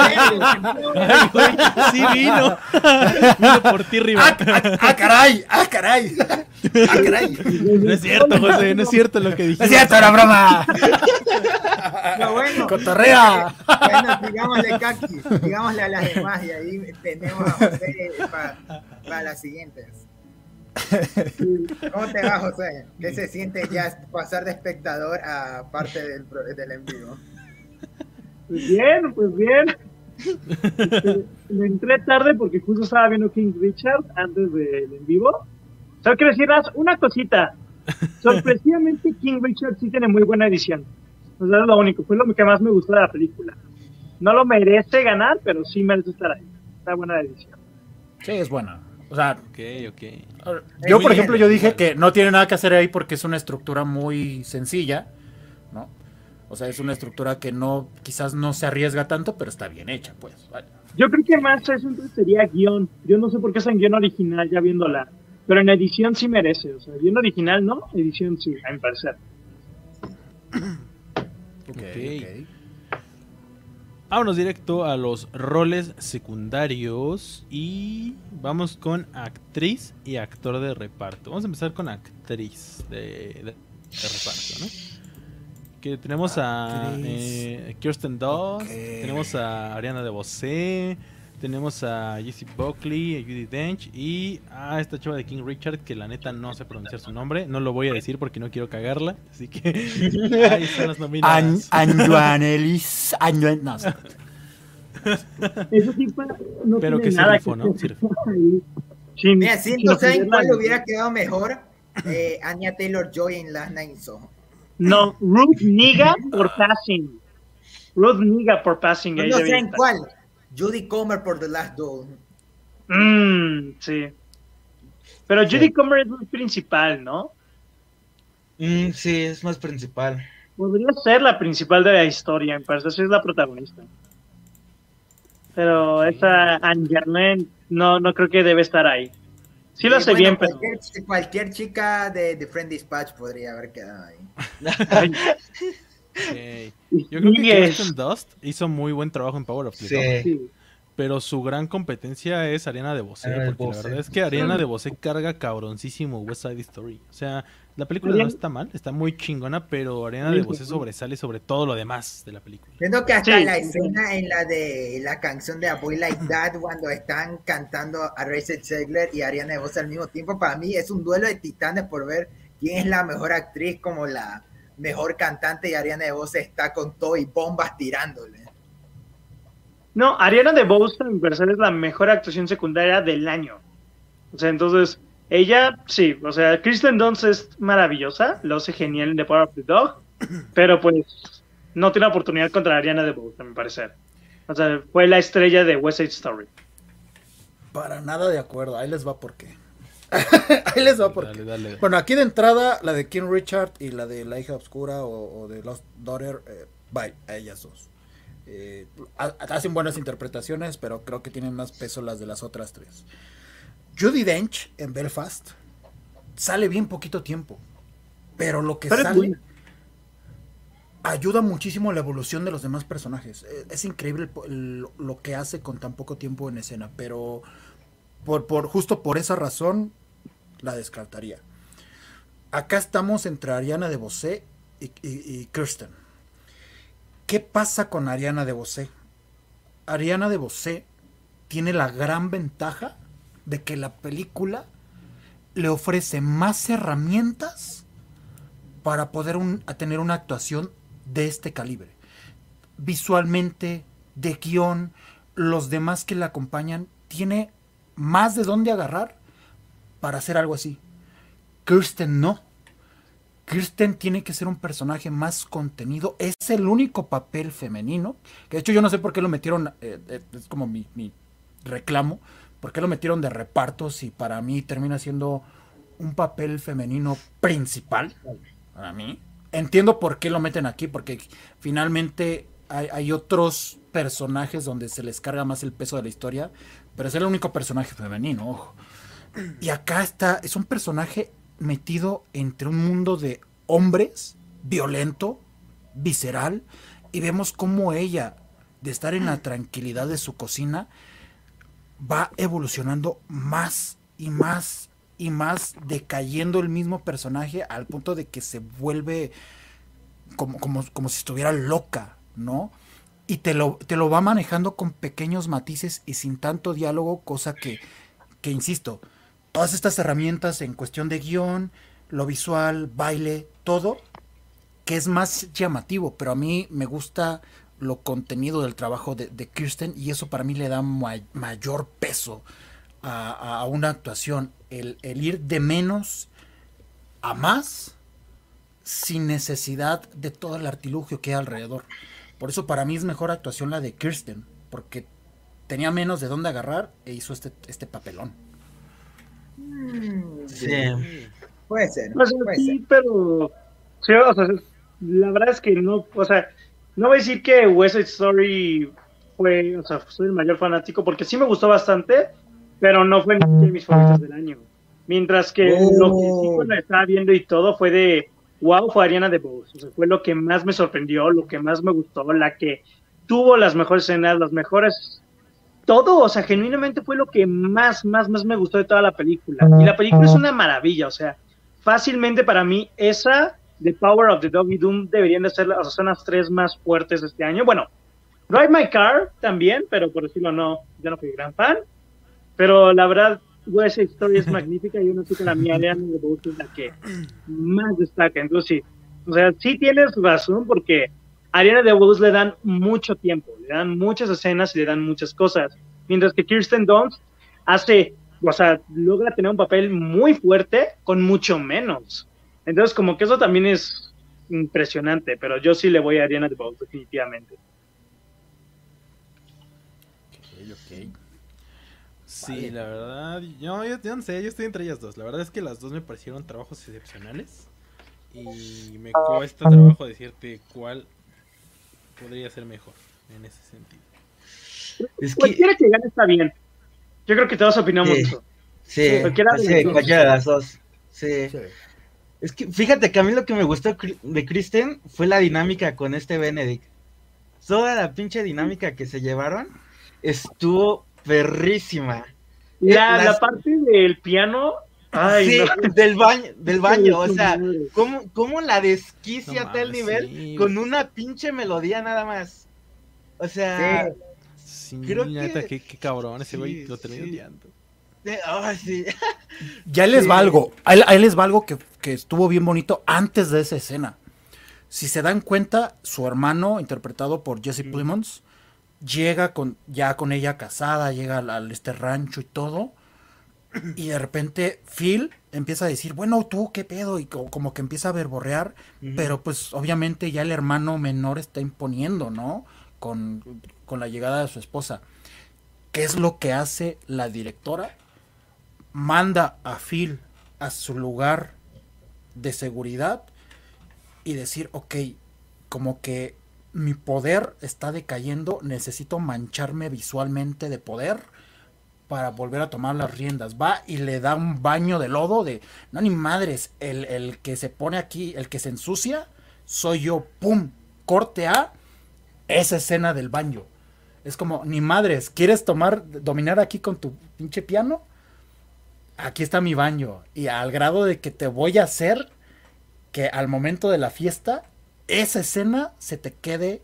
Sí vino. (laughs) vino por ti, Riva.
Ah, ah, ah, caray! ¡Ah, caray! ¡Ah, caray!
No es cierto, José, no es cierto lo que dijiste.
No es cierto, era broma.
No, bueno.
¡Cotorrea!
Bueno, digámosle Kaki, digámosle a las demás y ahí tenemos a José para, para las siguientes. (laughs) ¿Cómo te va, José? ¿Qué se siente ya pasar de espectador a parte del, del en vivo?
Pues bien, pues bien. me entré tarde porque justo estaba viendo King Richard antes del en vivo. Solo quiero decirles una cosita. Sorpresivamente, King Richard sí tiene muy buena edición. O sea, es lo único. Fue lo que más me gustó de la película. No lo merece ganar, pero sí merece estar ahí. Está buena la edición.
Sí, es buena. O sea,
ok,
ok. Yo, por ejemplo, yo dije que no tiene nada que hacer ahí porque es una estructura muy sencilla, ¿no? O sea, es una estructura que no, quizás no se arriesga tanto, pero está bien hecha, pues.
Yo creo que más eso entonces sería guion. Yo no sé por qué es en guion original, ya viéndola. Pero en edición sí merece. O sea, guion original no, edición sí, a mi parecer.
ok, ok. Vámonos directo a los roles secundarios y vamos con actriz y actor de reparto. Vamos a empezar con actriz de, reparto, ¿no? Que tenemos a eh, Kirsten Dunst, tenemos a Ariana DeBose, tenemos a Jessie Buckley, a Judy Dench y a esta chava de King Richard que la neta no sé pronunciar su nombre. No lo voy a decir porque no quiero cagarla. Así que (laughs) ahí están las nominadas.
Anjuanelis. No.
Eso sí no
Pero
que
nada rifó, ¿no? (laughs)
Mira, siento, ¿saben cuál hubiera quedado mejor? Eh, Anya Taylor-Joy en Last Night Soho.
No, Ruth Niga por Passing. Ruth Niga por Passing.
No, no sé en cuál. Judy Comer por The Last Duel.
Mm, sí. Pero Judy Comer es muy principal, ¿no?
Mm, sí, es más principal.
Podría ser la principal de la historia, me parece, es la protagonista. Pero esa Angerlen no, no creo que debe estar ahí. Sí lo sé bien, pero...
Cualquier, chica de, de Friend Dispatch podría haber quedado ahí. (laughs)
Yo creo que Kirsten Dust hizo muy buen trabajo en Power of the sí. pero su gran competencia es Ariana de Bosé, porque la
DeBose.
verdad es que Ariana de Bosé carga cabroncísimo West Side Story. O sea, la película no está mal, está muy chingona, pero Ariana de Bosé sobresale sobre todo lo demás de la película.
Siento que hasta
Sí,
la escena en la de la canción de A Boy Like That, cuando están cantando a Rachel Zegler y Ariana DeBose al mismo tiempo, para mí es un duelo de titanes por ver quién es la mejor actriz como la mejor cantante y Ariana DeBose está con todo y bombas tirándole.
No, Ariana DeBose, en parecer, es la mejor actuación secundaria del año. O sea, entonces, ella, sí, o sea, Kristen Dunst es maravillosa, lo hace genial en The Power of the Dog, (clears throat) pero pues no tiene oportunidad contra Ariana DeBose, a mi parecer. O sea, fue la estrella de West Side Story.
Para nada de acuerdo. Ahí les va por qué. (laughs) Ahí les va por
Dale.
Bueno, aquí de entrada, la de King Richard y la de La hija oscura o, o de Lost Daughter, eh, bye, a ellas dos. Eh, ha- hacen buenas interpretaciones, pero creo que tienen más peso las de las otras tres. Judy Dench en Belfast sale bien poquito tiempo, pero lo que
Pero
sale ayuda muchísimo a la evolución de los demás personajes. Eh, Es increíble el po- el- lo que hace con tan poco tiempo en escena, pero por, por justo por esa razón la descartaría. Acá estamos entre Ariana de Bosé y, Kirsten. ¿Qué pasa con Ariana de Bosé? Ariana de Bosé tiene la gran ventaja de que la película le ofrece más herramientas para poder tener una actuación de este calibre. Visualmente, de guion, los demás que la acompañan, tiene más de dónde agarrar para hacer algo así. Kirsten no. Kirsten tiene que ser un personaje más contenido. Es el único papel femenino. Que de hecho yo no sé por qué lo metieron. eh, eh, es como mi, reclamo. ¿Por qué lo metieron de reparto si para mí termina siendo un papel femenino principal? Para mí. Entiendo por qué lo meten aquí. Porque finalmente hay, hay otros personajes donde se les carga más el peso de la historia. Pero es el único personaje femenino, ojo. Y acá está, es un personaje metido entre un mundo de hombres, violento, visceral, y vemos cómo ella, de estar en la tranquilidad de su cocina, va evolucionando más y más y más, decayendo el mismo personaje al punto de que se vuelve como, como, como si estuviera loca, ¿no? Y te lo, te lo va manejando con pequeños matices y sin tanto diálogo, cosa que, que insisto, todas estas herramientas en cuestión de guion, lo visual, baile, todo, que es más llamativo, pero a mí me gusta lo contenido del trabajo de, Kirsten y eso para mí le da ma- mayor peso a una actuación, el, el ir de menos a más sin necesidad de todo el artilugio que hay alrededor. Por eso para mí es mejor actuación la de Kirsten, porque tenía menos de dónde agarrar e hizo este, este papelón.
Mm,
Sí.
Puede ser.
O sea,
puede
sí,
ser.
pero. Sí, o sea, la verdad es que no. O sea, no voy a decir que West Side Story fue. O sea, soy el mayor fanático porque sí me gustó bastante, pero no fue ni de mis favoritos del año. Mientras que
Oh.
lo que sí cuando estaba viendo y todo fue de. Wow, fue Ariana DeBose. O sea, fue lo que más me sorprendió, lo que más me gustó, la que tuvo las mejores escenas, las mejores todo, o sea, genuinamente fue lo que más, más, más me gustó de toda la película. Y la película es una maravilla, o sea, fácilmente para mí esa, The Power of the Dog y Doom deberían de ser las, o sea, son las tres más fuertes de este año. Bueno, Drive My Car también, pero por decirlo no, yo no fui gran fan. Pero la verdad, West Story es (laughs) magnífica y una chica la mía, Ariana DeBose es la que más destaca. Entonces sí, o sea, sí tienes razón porque a Ariana DeBose le dan mucho tiempo, le dan muchas escenas y le dan muchas cosas, mientras que Kirsten Dunst hace, o sea, logra tener un papel muy fuerte con mucho menos. Entonces, como que eso también es impresionante, pero yo sí le voy a Ariana DeBose definitivamente.
Sí,
Vale.
la verdad, yo, yo, yo no sé, yo estoy entre ellas dos. La verdad es que las dos me parecieron trabajos excepcionales. Y me cuesta trabajo decirte cuál podría ser mejor en ese sentido.
Es que,
Cualquiera que gane está bien. Yo creo que todos opinamos
Sí.
eso.
sí,
cualquiera de
sí,
las dos.
cualquiera de las dos. Sí.
Sí.
Es que fíjate que a mí lo que me gustó de Kristen fue la dinámica con este Benedict. Toda la pinche dinámica que se llevaron estuvo perrísima.
La,
Las-
la parte del piano. Ay,
sí,
no.
del baño, del baño, o sea. ¿cómo, cómo la desquicia
No
a tal
mames,
nivel
sí.
con una pinche melodía nada más? O sea,
Sí,
Creo
la neta,
que-
qué, qué cabrón, ese
sí,
güey lo terminó
sí.
odiando.
Ya les
Sí.
va algo. Ahí, ahí les va algo que, que estuvo bien bonito antes de esa escena. Si se dan cuenta, su hermano, interpretado por Jesse Plemons, llega con, ya con ella casada, llega al, al este rancho y todo. Y de repente Phil empieza a decir, bueno, tú qué pedo, y co- como que empieza a verborrear, pero pues obviamente ya el hermano menor está imponiendo, ¿no? Con, con la llegada de su esposa. ¿Qué es lo que hace la directora? Manda a Phil a su lugar de seguridad y decir, ok, como que mi poder está decayendo, necesito mancharme visualmente de poder para volver a tomar las riendas. Va y le da un baño de lodo de, no ni madres, el, el que se pone aquí, el que se ensucia, soy yo, ¡pum! Corte a esa escena del baño. Es como, ni madres, ¿quieres tomar, dominar aquí con tu pinche piano? Aquí está mi baño. Y al grado de que te voy a hacer que al momento de la fiesta, esa escena se te quede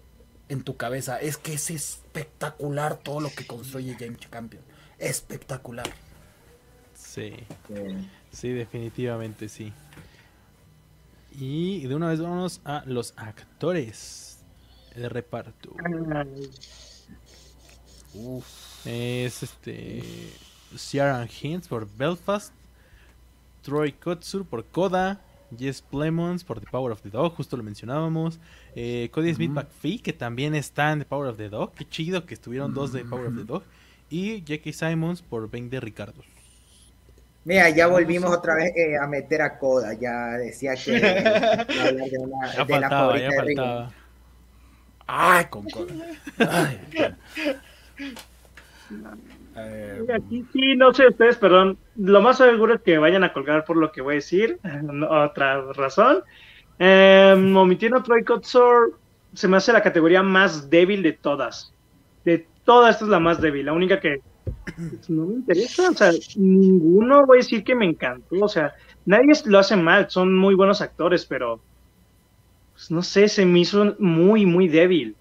en tu cabeza. Es que es espectacular todo lo que construye James Campion. Espectacular.
Sí,
Sí.
sí, definitivamente sí. Y de una vez vamos a los actores de reparto. Es este. Ciaran Hinds por Belfast. Troy Kotsur por Coda. Jess Plemons por The Power of the Dog, justo lo mencionábamos. Eh, Cody Smith McPhee, que también está en The Power of the Dog. Qué chido que estuvieron dos de Power of the Dog. Y Jackie Simons por Ben de Ricardo.
Mira, ya volvimos otra vez eh, a meter a Coda. Ya decía que (laughs) hablar de, una,
Ya
de la
faltaba, ya faltaba.
Ay, con cola. Ay, (laughs) Eh,
aquí sí, no sé ustedes, perdón. Lo más seguro es que vayan a colgar por lo que voy a decir. (laughs) No, otra razón. Eh, omitiendo Troy Kotsur, se me hace la categoría más débil de todas. De todas, esta es la más débil. La única que pues, no me interesa. O sea, ninguno voy a decir que me encantó. O sea, nadie lo hace mal. Son muy buenos actores, pero pues, no sé, se me hizo muy, muy débil.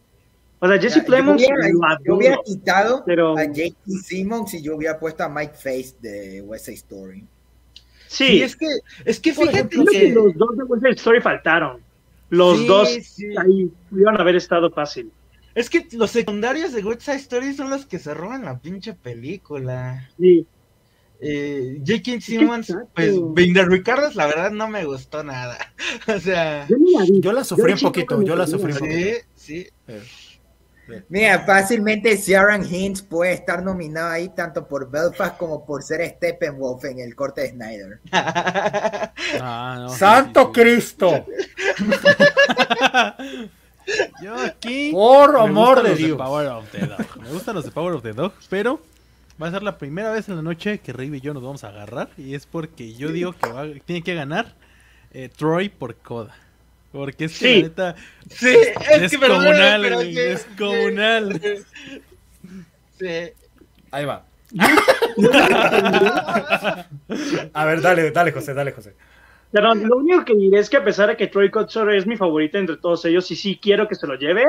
O sea, Jesse
yo
Plemons
hubiera-
lo
yo hubiera quitado
pero-
a J.K. Simmons y yo hubiera puesto a Mike Face de West Side Story.
Sí,
Sí, es que, es que fíjate
ejemplo, que
que.
los dos de West Side Story faltaron. Los
Sí,
dos
sí.
ahí pudieron haber estado fácil.
Es que los secundarios de West Side Story son los que se roban la pinche película.
Sí.
Eh, J.K. Simmons,
exacto.
pues, Binder Ricardo, la verdad no me gustó nada. (laughs) o sea,
Yo, la vi.
Yo la sufrí un poquito, yo la sufrí un poquito.
sí, sí.
Mira, fácilmente Ciaran Hinds puede estar nominado ahí tanto por Belfast como por ser Steppenwolf en el corte de Snyder. (laughs)
Ah, no, sí,
¡Santo
sí, sí.
Cristo! (laughs)
Yo aquí.
Por
me
amor
gustan
de
los
Dios.
Power of the Dog. Me gustan los de Power of the Dog, pero va a ser la primera vez en la noche que Rive y yo nos vamos a agarrar. Y es porque yo digo que va- tiene que ganar eh, Troy por Coda. Porque es que
Sí.
la neta
Sí, es
es
que perdón,
comunal,
pero
güey,
sí,
es comunal.
Sí.
Ahí va. (laughs) A ver, dale, dale, José, dale, José.
Pero lo único que diré es que a pesar de que Troy Kotsur es mi favorita entre todos ellos y sí quiero que se lo lleve,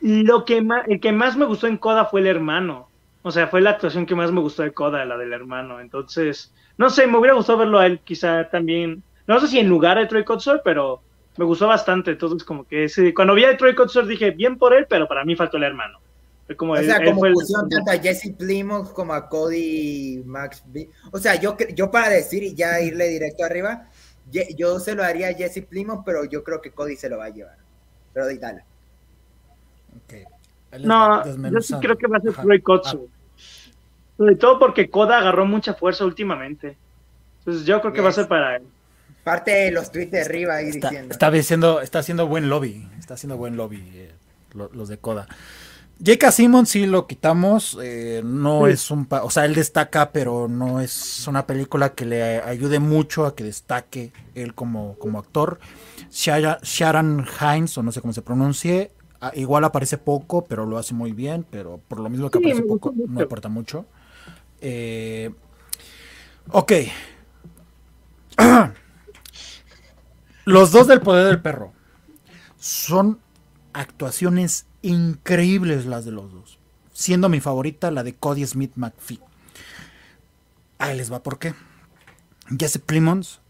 lo que ma- el que más me gustó en Coda fue el hermano. O sea, fue la actuación que más me gustó de Coda, la del hermano. Entonces, no sé, me hubiera gustado verlo a él quizá también. No sé si en lugar de Troy Kotsur, pero me gustó bastante. Entonces, como que ese, cuando vi a Troy Kotsur dije, bien por él, pero para mí faltó el hermano. Como
O
él-
sea,
él
como
el-
pusieron tanto a Jesse Plimons como a Cody Max B. O sea, yo, yo para decir y ya irle directo arriba, yo se lo haría a Jesse Plimons, pero yo creo que Cody se lo va a llevar. Pero di- dale.
Ok. Ahí les
No, yo sí creo que va a ser. Troy Kotsur. Sobre todo porque Koda agarró mucha fuerza últimamente. Entonces yo creo que va a ser para él.
Parte de los tweets de arriba ahí
Está,
diciendo.
está haciendo, está haciendo buen lobby. Está haciendo buen lobby eh, lo- los de Coda. J.K. Simmons sí lo quitamos. eh, no
Sí.
es un. O sea, él destaca, pero no es una película que le ayude mucho a que destaque él como, como actor. Sharon Hines, o no sé cómo se pronuncie, Ah, igual aparece poco, pero lo hace muy bien, pero por lo mismo que aparece poco,
mucho.
no aporta mucho. Eh, ok. (clears throat) Los dos del poder del perro. Son actuaciones increíbles las de los dos. Siendo mi favorita la de Cody Smith McPhee. Ahí les va por qué. Jesse Plimons,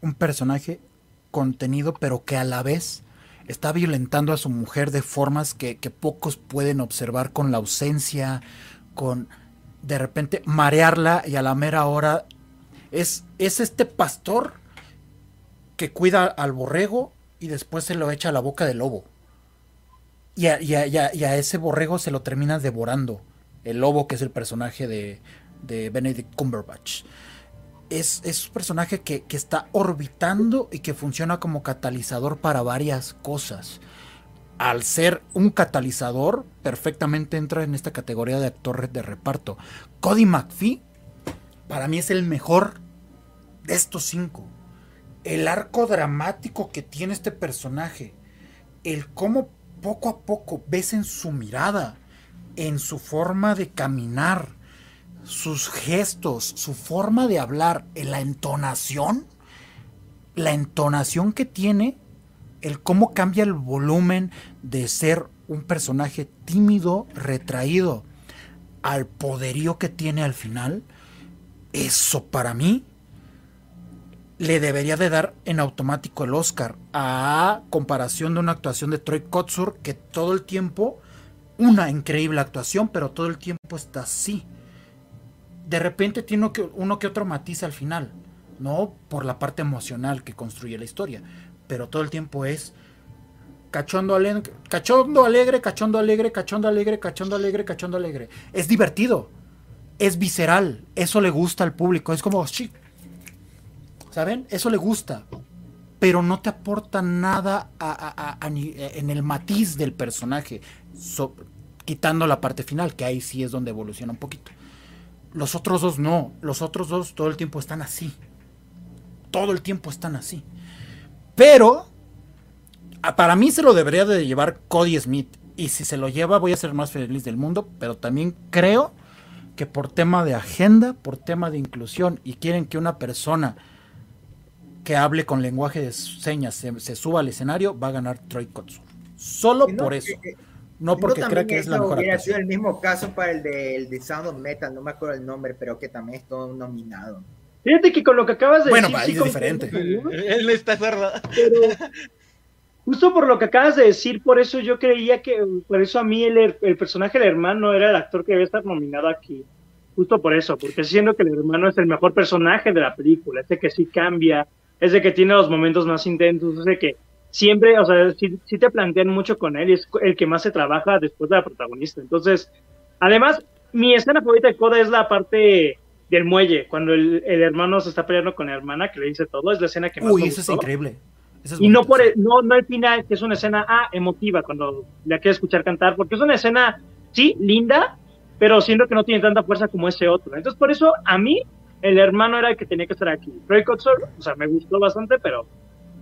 un personaje contenido, pero que a la vez está violentando a su mujer de formas que, que pocos pueden observar con la ausencia, con de repente marearla y a la mera hora es, es este pastor que cuida al borrego y después se lo echa a la boca del lobo. Y a, ese borrego se lo termina devorando. El lobo, que es el personaje de, de Benedict Cumberbatch. Es, es un personaje que, que está orbitando y que funciona como catalizador para varias cosas. Al ser un catalizador, perfectamente entra en esta categoría de actor de reparto. Cody McPhee, para mí es el mejor de estos cinco. El arco dramático que tiene este personaje, el cómo poco a poco ves en su mirada, en su forma de caminar, sus gestos, su forma de hablar, en la entonación, la entonación que tiene, el cómo cambia el volumen de ser un personaje tímido, retraído, al poderío que tiene al final, eso para mí le debería de dar en automático el Oscar a comparación de una actuación de Troy Kotsur que todo el tiempo una increíble actuación, pero todo el tiempo está así. De repente tiene uno que, uno que otro matiz al final, no por la parte emocional que construye la historia, pero todo el tiempo es cachondo alegre, cachondo alegre, cachondo alegre, cachondo alegre, cachondo alegre, cachondo alegre. Es divertido, es visceral, eso le gusta al público, es como, ¿saben? Eso le gusta, pero no te aporta nada ni- en el matiz del personaje, so- quitando la parte final, que ahí sí es donde evoluciona un poquito. Los otros dos no, los otros dos todo el tiempo están así, todo el tiempo están así. Pero para mí se lo debería de llevar Cody Smith. Y si se lo lleva, voy a ser más feliz del mundo. Pero también creo que por tema de agenda, por tema de inclusión, y quieren que una persona que hable con lenguaje de señas se, se suba al escenario, va a ganar Troy Kotsur. Solo
no,
por eso.
eh,
No porque
también
que es la mejor
hubiera sido
actuación.
el mismo caso para el de, el de Sound of Metal, no me acuerdo el nombre, pero que también es todo nominado.
Fíjate que con lo que acabas de
Bueno,
decir.
ahí
sí
es diferente.
con
Él está sordo.
pero justo por lo que acabas de decir, por eso yo creía que, por eso a mí el, el personaje del hermano era el actor que debe estar nominado aquí. Justo por eso, porque siendo que el hermano es el mejor personaje de la película, es de que sí cambia, es de que tiene los momentos más intensos, es de que siempre, o sea, sí, sí te plantean mucho con él y es el que más se trabaja después de la protagonista. Entonces, además, mi escena favorita de Coda es la parte del muelle, cuando el, el hermano se está peleando con la hermana, que le dice todo, es la escena que más
Uy,
me
eso es increíble. Eso es
Y no por el, no, no el final, que es una escena ah, emotiva cuando la quiere escuchar cantar, porque es una escena, sí, linda, pero siento que no tiene tanta fuerza como ese otro. Entonces, por eso, a mí, el hermano era el que tenía que estar aquí. Roy Kotsur, o sea, me gustó bastante, pero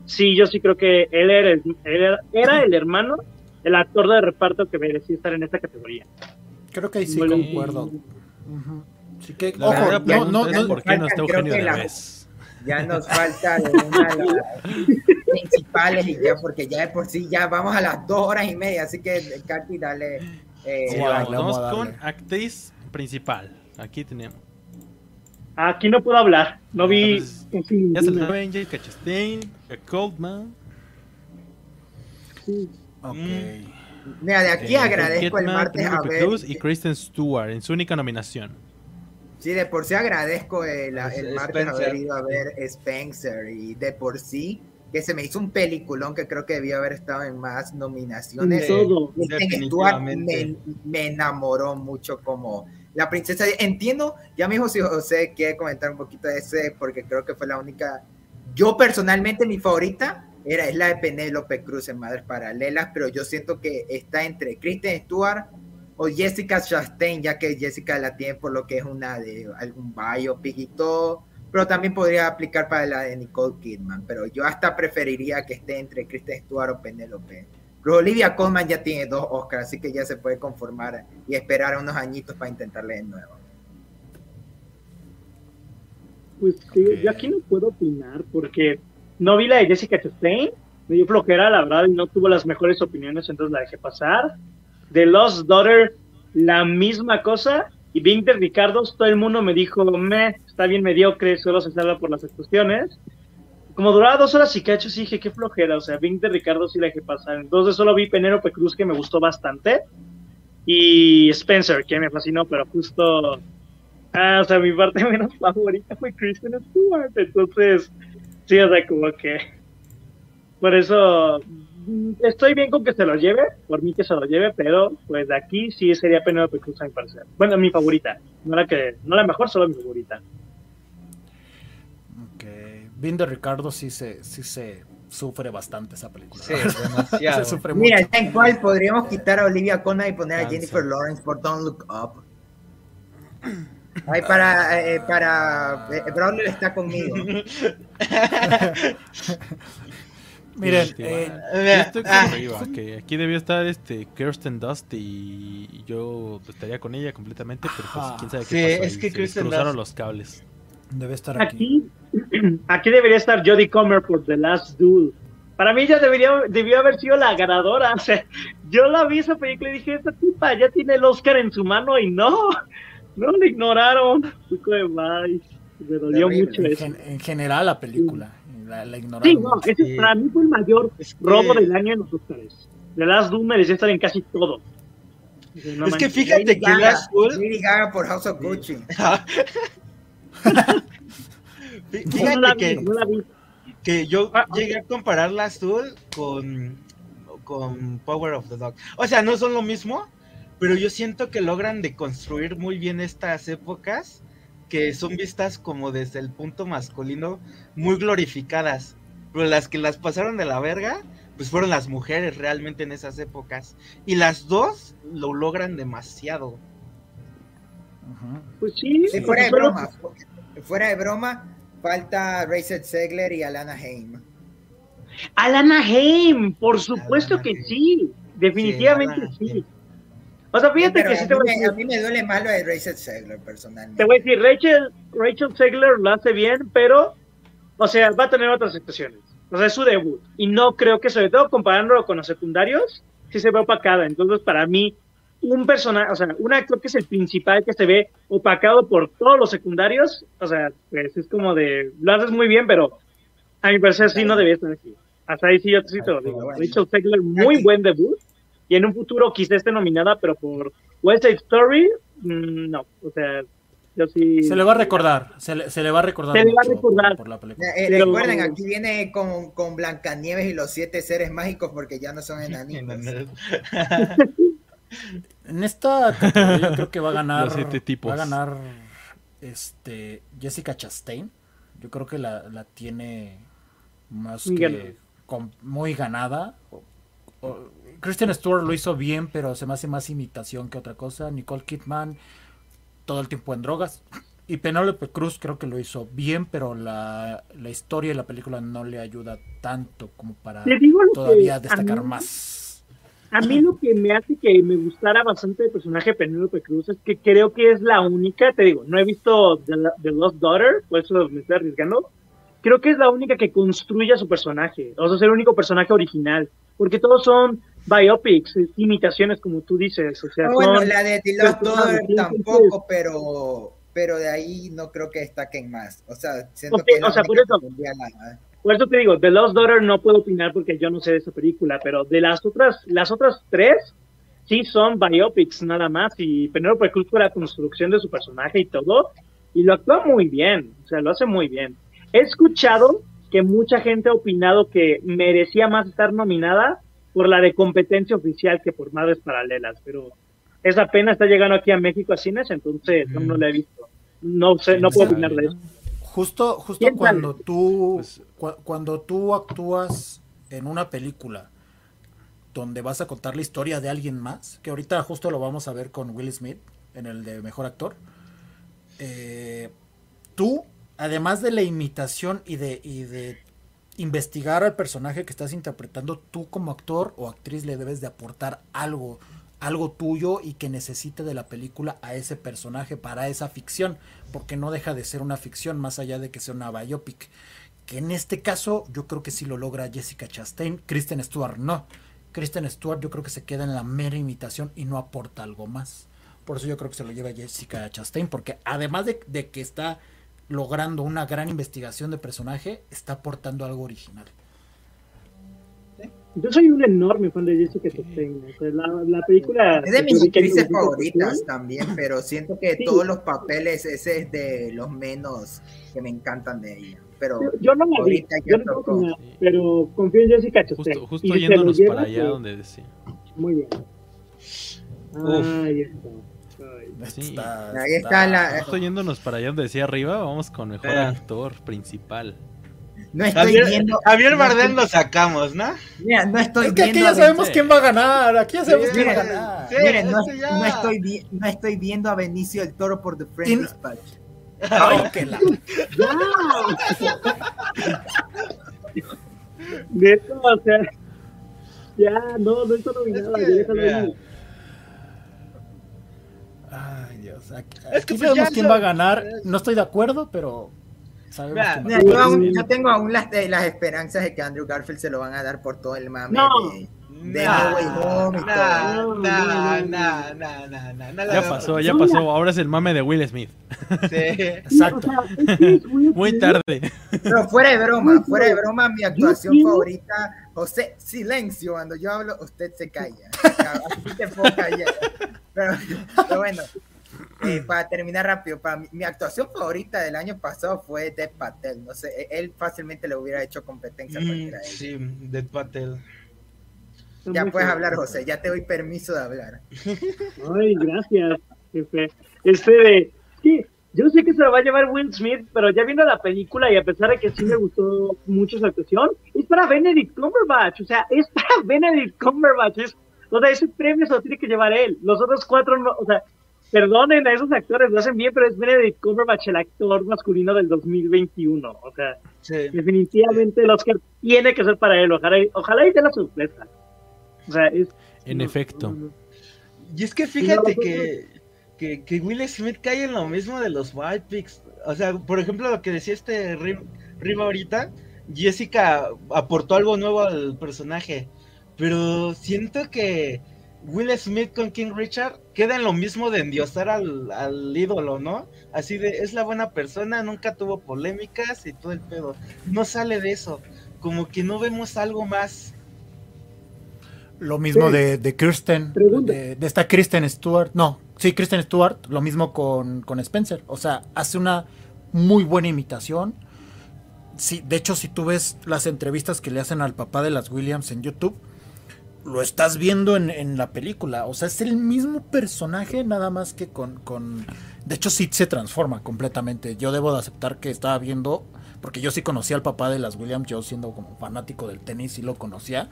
sí, yo sí creo que él era el, él era, era el hermano, el actor de reparto que merecía estar en esta categoría.
Creo que ahí sí
Bueno,
concuerdo. Ujú. Así que,
La
ojo,
verdadera
no, no, no,
por qué no está Eugenio
la-
Derbez.
Ya nos falta de una de las (laughs) principales y ya, porque ya de por sí ya vamos a las dos horas y media, así que Katy, dale. eh,
Sí,
Vamos, vamos con actriz principal. Aquí tenemos.
Aquí no puedo hablar, no vi.
Entonces,
en fin,
Ya se
ninguna.
saben, Jessica Chastain, Coldman,
Ok.
Mira, de aquí
eh,
agradezco el martes haber.
Cruz y Kristen Stewart en su única nominación.
Sí, de por sí agradezco el,
Es-
el
es
martes
Spencer.
haber ido a ver Spencer y de por sí que se me hizo un peliculón que creo que debió haber estado en más nominaciones.
En todo.
Kristen Stewart me, me enamoró mucho como la princesa. Entiendo, ya mismo si José quiere comentar un poquito de ese, porque creo que fue la única. Yo personalmente, mi favorita era, es la de Penélope Cruz en Madres Paralelas, pero yo siento que está entre Kristen Stewart o Jessica Chastain, ya que Jessica la tiene por lo que es una de algún biopic y todo. Pero también podría aplicar para la de Nicole Kidman, pero yo hasta preferiría que esté entre Kristen Stewart o Penélope Pero Olivia Colman ya tiene dos Oscars, así que ya se puede conformar y esperar unos añitos para intentarle de nuevo.
Pues okay. yo aquí no puedo opinar porque no vi la de Jessica Chastain, me dio flojera la verdad y no tuvo las mejores opiniones, entonces la dejé pasar. The Lost Daughter, la misma cosa. Y Bing de Ricardo, todo el mundo me dijo, me, está bien mediocre, solo se salva por las actuaciones. Como duraba dos horas y cacho, sí dije, qué flojera, o sea, Bing de Ricardo sí la dejé pasar. Entonces solo vi Penélope Cruz, que me gustó bastante. Y Spencer, que me fascinó, pero justo... Ah, o sea, mi parte (laughs) menos favorita fue Kristen Stewart. Entonces, sí, o sea, como que... Por eso estoy bien con que se lo lleve, por mí que se lo lleve, pero pues de aquí sí sería Penélope Cruz a mi parecer. Bueno, mi favorita, no la que, no la mejor, solo mi favorita.
Vin de Ricardo sí se, sí se sufre bastante esa película.
Sí, demasiado. (laughs)
se sufre
Mira,
mucho.
¿en cuál podríamos quitar a Olivia Colman y poner a Jennifer Lawrence por Don't Look Up? Ay, para, eh, para, eh, está conmigo. (laughs)
Miren, eh,
Yo estoy arriba, que aquí debió estar este Kirsten Dust y yo estaría con ella completamente, pero pues quién sabe qué
Sí,
pasó
es que
se
Kirsten
cruzaron los cables.
Debe estar aquí.
Aquí, (clears throat) aquí debería estar Jodie Comer por The Last Duel. Para mí ya debería, debió haber sido la ganadora. (laughs) O sea, yo la vi esa película y dije, esta tipa ya tiene el Oscar en su mano y no, (laughs) no lo ignoraron. Fue como, "Ay", me dolió
Terrible.
mucho
En,
eso.
gen- en general la película, la, la ignoraron.
Sí, no, ese
Sí.
para mí fue el mayor
Es que-
robo del año en los Oscars. The Last Duel merecía estar en casi todo. No
Es que fíjate
Lady
que
Gaga,
Last Duel
Lady Gaga por House of Gucci. (laughs) (laughs)
No la
Fíjate
vi,
que,
no la
que yo
Ah,
llegué a comparar Duel con, con Power of the Dog. O sea, no son lo mismo, pero yo siento que logran deconstruir muy bien estas épocas que son vistas como desde el punto masculino muy glorificadas. Pero las que las pasaron de la verga, pues fueron las mujeres realmente en esas épocas. Y las dos lo logran demasiado.
Pues sí,
fuera de broma. Fuera de broma, falta Rachel Segler y Alana Haim.
Alana Haim, por supuesto
Alana
que
Haim.
sí, definitivamente sí. O sea, fíjate que
a,
sí
mí
te voy a
me,
decir,
a mí me duele más lo de Rachel Segler, personalmente.
te voy a decir, Rachel, Rachel Segler lo hace bien, pero, o sea, va a tener otras situaciones. O sea, es su debut. Y no creo que, sobre todo comparándolo con los secundarios, sí se ve opacada. Entonces, para mí, un personaje, o sea, un actor que es el principal que se ve opacado por todos los secundarios, o sea, pues es como de, lo haces muy bien, pero a mi parecer sí no debía estar aquí. Hasta ahí sí yo sí te lo digo. Rachel Segler, muy buen debut. Y en un futuro quizá esté nominada, pero por West Side Story, mm, no. O sea, yo sí.
Se le va a recordar, se le, se le va a recordar.
Se le va a recordar.
Por, por la película.
Eh,
Pero-
recuerden, aquí viene con, con Blancanieves y los siete seres mágicos porque ya no son enanitos. (laughs) (laughs)
En esta categoría yo creo que va a (laughs) ganar.
Los siete tipos.
Va a ganar este Jessica Chastain. Yo creo que la, la tiene más
Muy
que
ganada.
con- muy ganada. O- o- Kristen Stewart lo hizo bien, pero se me hace más imitación que otra cosa. Nicole Kidman todo el tiempo en drogas. Y Penélope Cruz creo que lo hizo bien, pero la, la historia y la película no le ayuda tanto como para todavía destacar
mí-
más.
A mí lo que me hace que me gustara bastante el personaje de Penélope Cruz es que creo que es la única, te digo, no he visto The, The Lost Daughter, por eso me estoy arriesgando. Creo que es la única que construye a su personaje, o sea, es el único personaje original, porque todos son biopics, imitaciones, como tú dices, o sea,
Ah, bueno, la de The Lost Daughter tampoco, pero, pero de ahí no creo que destaquen más. O sea, siento que es la
o sea, por eso-
la-
Por eso te digo, The Lost Daughter no puedo opinar porque yo no sé de esa película, pero de las otras, las otras tres sí son biopics nada más y Penélope Cruz la construcción de su personaje y todo y lo actúa muy bien, o sea, lo hace muy bien. He escuchado que mucha gente ha opinado que merecía más estar nominada por la de competencia oficial que por Madres Paralelas, pero esa pena está llegando aquí a México a cines, entonces no, no la he visto. No sé, no puedo opinar de eso.
Justo, justo
¿Quién
cuando tú
Pues-
cua- cuando tú actúas en una película donde vas a contar la historia de alguien más, que ahorita justo lo vamos a ver con Will Smith en el de mejor actor. eh, tú, además de la imitación y de, y de investigar al personaje que estás interpretando, tú como actor o actriz le debes de aportar algo, algo tuyo y que necesite de la película a ese personaje para esa ficción, porque no deja de ser una ficción más allá de que sea una biopic. Que en este caso yo creo que sí lo logra Jessica Chastain, Kristen Stewart no. Kristen Stewart yo creo que se queda en la mera imitación y no aporta algo más. Por eso yo creo que se lo lleva Jessica Chastain, porque además de, de que está logrando una gran investigación de personaje, está aportando algo original.
Yo soy un enorme fan de Jessica Chastain. O sea, la, la, película.
Es de mis actrices favoritas también, pero siento que sí. todos los papeles, ese es de los menos que me encantan de ella. Pero
yo, yo no la vi, yo no tocó. Nada, pero confío en Jessica Chastain.
Justo, justo yéndonos para allá que... donde decía.
Muy bien. Ahí está.
Sí,
está, ahí está la.
Justo yéndonos para allá donde decía arriba, vamos con mejor eh. actor principal.
No estoy
Javier,
viendo.
Javier Bardem lo sacamos, ¿no?
Mira, no estoy
es que
viendo.
aquí ya sabemos quién va a ganar. Aquí ya sabemos
Sí,
quién va a ganar.
sí.
Miren, no,
este ya.
no estoy vi- no estoy viendo a Benicio del Toro por The Friend Dispatch.
Ay, que la- (laughs)
Neto, o sea. Ya, no, no está nominada.
Es que,
déjalo.
Ay, Dios. Aquí,
Es que
aquí
pues
sabemos
ya
quién
lo-
va a ganar. No estoy de acuerdo, pero
Mira,
yo, aún- yo tengo aún las, eh, las esperanzas de que Andrew Garfield se lo van a dar por todo el mame
No.
de, de
Nah,
Home
Ya pasó, ya pasó. Ahora es el mame de Will Smith.
Sí. (laughs)
Exacto.
Muy (laughs) tarde.
Pero fuera de broma, fuera de broma, mi actuación favorita, José, silencio, cuando yo hablo, usted se calla. (laughs) Así te puedo callar. Pero, pero bueno, eh, (clears throat) para terminar rápido, para mi, mi actuación favorita del año pasado fue Dev Patel. No sé, e- él fácilmente le hubiera hecho competencia a
Mm,
ellos.
Sí, Dead Patel.
Ya
Muy
puedes
bien.
hablar, José, ya te doy permiso de hablar. (laughs)
Ay, gracias, jefe. Este de. Sí, yo sé que se lo va a llevar Will Smith, pero ya viendo la película y a pesar de que sí me gustó mucho su actuación, es para Benedict Cumberbatch. O sea, es para Benedict Cumberbatch. Es, o sea, ese premio se lo tiene que llevar él. Los otros cuatro no. O sea, perdonen a esos actores, lo hacen bien, pero es Benedict Cumberbatch el actor masculino del 2021. O sea,
Sí.
definitivamente el Oscar tiene que ser para él. Ojalá, y- ojalá y dé la sorpresa. O sea, es.
En
no,
efecto.
no, no.
Y es que fíjate
No,
que, que, que Will Smith cae en lo mismo de los Whitepics. O sea, por ejemplo, lo que decía este Rim, Rim ahorita, Jessica aportó algo nuevo al personaje. Pero siento que Will Smith con King Richard queda en lo mismo de endiosar al, al ídolo, ¿no? Así de, es la buena persona, nunca tuvo polémicas y todo el pedo. No sale de eso. Como que no vemos algo más.
Lo mismo
Sí.
de, de Kirsten, de, de esta Kristen Stewart. No, sí, Kristen Stewart, lo mismo con, con Spencer. O sea, hace una muy buena imitación. Sí, de hecho, si tú ves las entrevistas que le hacen al papá de las Williams en YouTube, lo estás viendo en, en la película. O sea, es el mismo personaje, nada más que con, con... De hecho, sí se transforma completamente. Yo debo de aceptar que estaba viendo, porque yo sí conocía al papá de las Williams, yo siendo como fanático del tenis, sí lo conocía.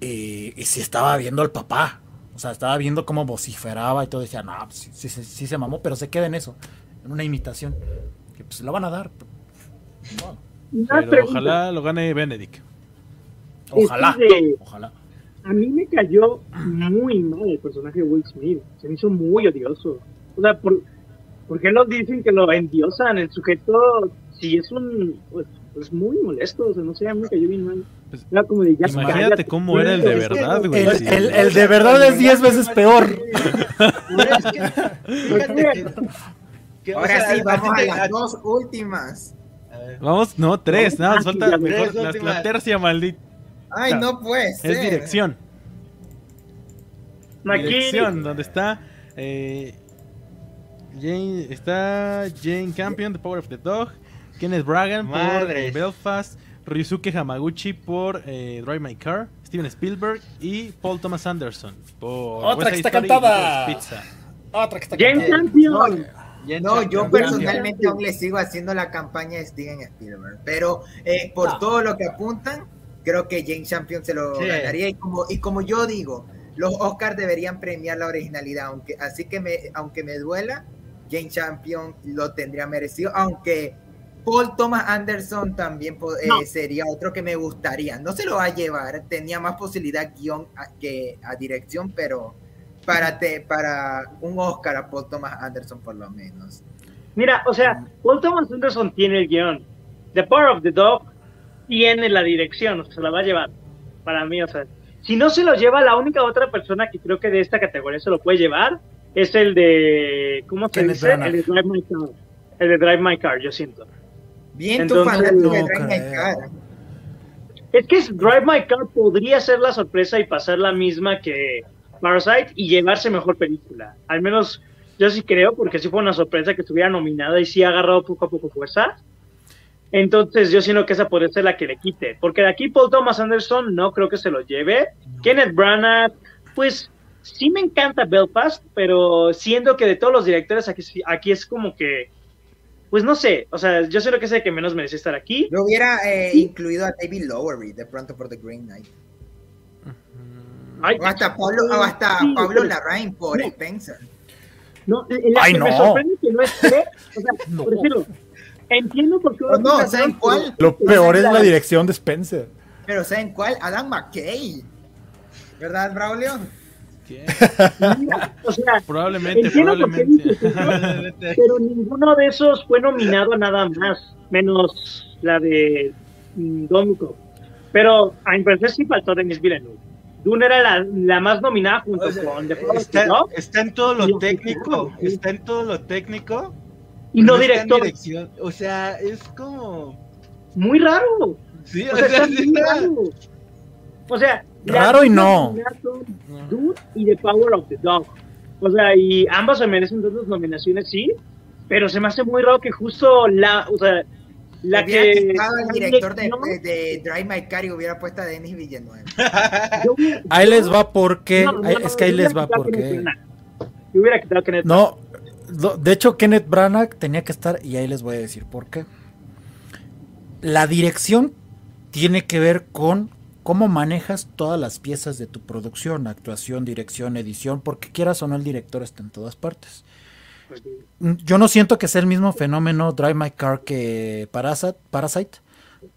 Y, y sí estaba viendo al papá. O sea, estaba viendo cómo vociferaba y todo. Decía, no, pues sí, sí, sí, sí se mamó, pero se queda en eso, en una imitación. Que pues lo van a dar.
Pero ojalá lo gane Benedict.
ojalá,
Este
ojalá.
A mí me cayó muy mal el personaje de Will Smith. Se me hizo muy odioso. O sea, ¿por, ¿por qué nos dicen que lo endiosan? El sujeto, si es un. Pues, pues muy molesto. O sea, no sé, a mí me cayó bien mal.
Pues,
Era como de ya
Imagínate
cállate,
cómo era el de verdad, güey.
El,
sí.
el- el de verdad es 10 veces peor. (laughs)
Ahora sí, vamos a las dos últimas.
Vamos, no, tres, nada,
Ah,
falta mejor, la, la tercia maldita.
Ay, no puede ser.
Es dirección.
Aquí,
Dirección, donde está eh, Jane, está Jane Campion, The Power of the Dog, Kenneth Bragan por
Madres.
Belfast, Ryusuke Hamaguchi por eh, Drive My Car, Steven Spielberg y Paul Thomas Anderson por
Otra que está cantada.
Pizza.
Otra que está
James
cantada.
No, yo personalmente aún le sigo haciendo la campaña de Steven Spielberg, pero eh, por
No.
todo lo que apuntan, creo que Jane Champion se lo
Sí.
ganaría y como, y como yo digo, los Oscars deberían premiar la originalidad, aunque así que me, aunque me duela, Jane Champion lo tendría merecido, aunque Paul Thomas Anderson también eh, sería otro que me gustaría. No se lo va a llevar, tenía más posibilidad guion que a dirección, pero para, te, para un Oscar a Paul Thomas Anderson por lo menos.
Mira, o sea, Paul Thomas Anderson tiene el guion. The Power of the Dog tiene la dirección, o sea, se la va a llevar. Para mí, o sea, si no se lo lleva, la única otra persona que creo que de esta categoría se lo puede llevar es el de, ¿cómo se dice? El de Drive My Car. El de Drive My Car, yo siento.
Bien, tu fanático de Drive My Car.
Es que Drive My Car podría ser la sorpresa y pasar la misma que Parasite y llevarse mejor película. Al menos yo sí creo, porque sí fue una sorpresa que estuviera nominada y sí ha agarrado poco a poco fuerza. Entonces yo siento que esa puede ser la que le quite. Porque de aquí Paul Thomas Anderson no creo que se lo lleve. Kenneth Branagh, pues sí me encanta Belfast, pero siento que de todos los directores aquí, aquí es como que, pues no sé, o sea, yo sé lo que sé que menos merece estar aquí.
Yo hubiera eh, incluido a David Lowery de pronto por The Green Knight. o hasta Pablo, o hasta Pablo Larraín por Spencer.
No, la Ay, que no. me sorprende que no esté, o sea, (laughs) por decirlo, entiendo por qué.
No, ¿saben cuál?
Lo peor es la dirección de Spencer.
Pero ¿saben cuál? Adam McKay. ¿Verdad, Braulio? (laughs)
o sea, probablemente, probablemente.
pero ninguno de esos fue nominado a nada más, menos la de mm, Domico. Pero a impresión sí faltó Denis Villeneuve. Dune era la, la, más nominada junto con The
está, está, en todo lo técnico, está en todo lo técnico.
Y no director.
O sea, es como.
Muy raro.
Sí, o, sea, (laughs) muy raro.
O sea,
raro y no.
Dune y The Power of the Dog. O sea, y ambas se merecen dos nominaciones, sí, pero se me hace muy raro que justo la, o sea, la que.
el director de, de, Drive My Car y hubiera puesto a Denis Villeneuve. (laughs)
ahí les va porque. es que ahí les va porque.
Yo hubiera quitado Kenneth
No, de hecho, Kenneth Branagh tenía que estar y ahí les voy a decir por qué. La dirección tiene que ver con cómo manejas todas las piezas de tu producción, actuación, dirección, edición, porque quieras o no el director está en todas partes. Yo no siento que sea el mismo fenómeno Drive My Car que Parasite,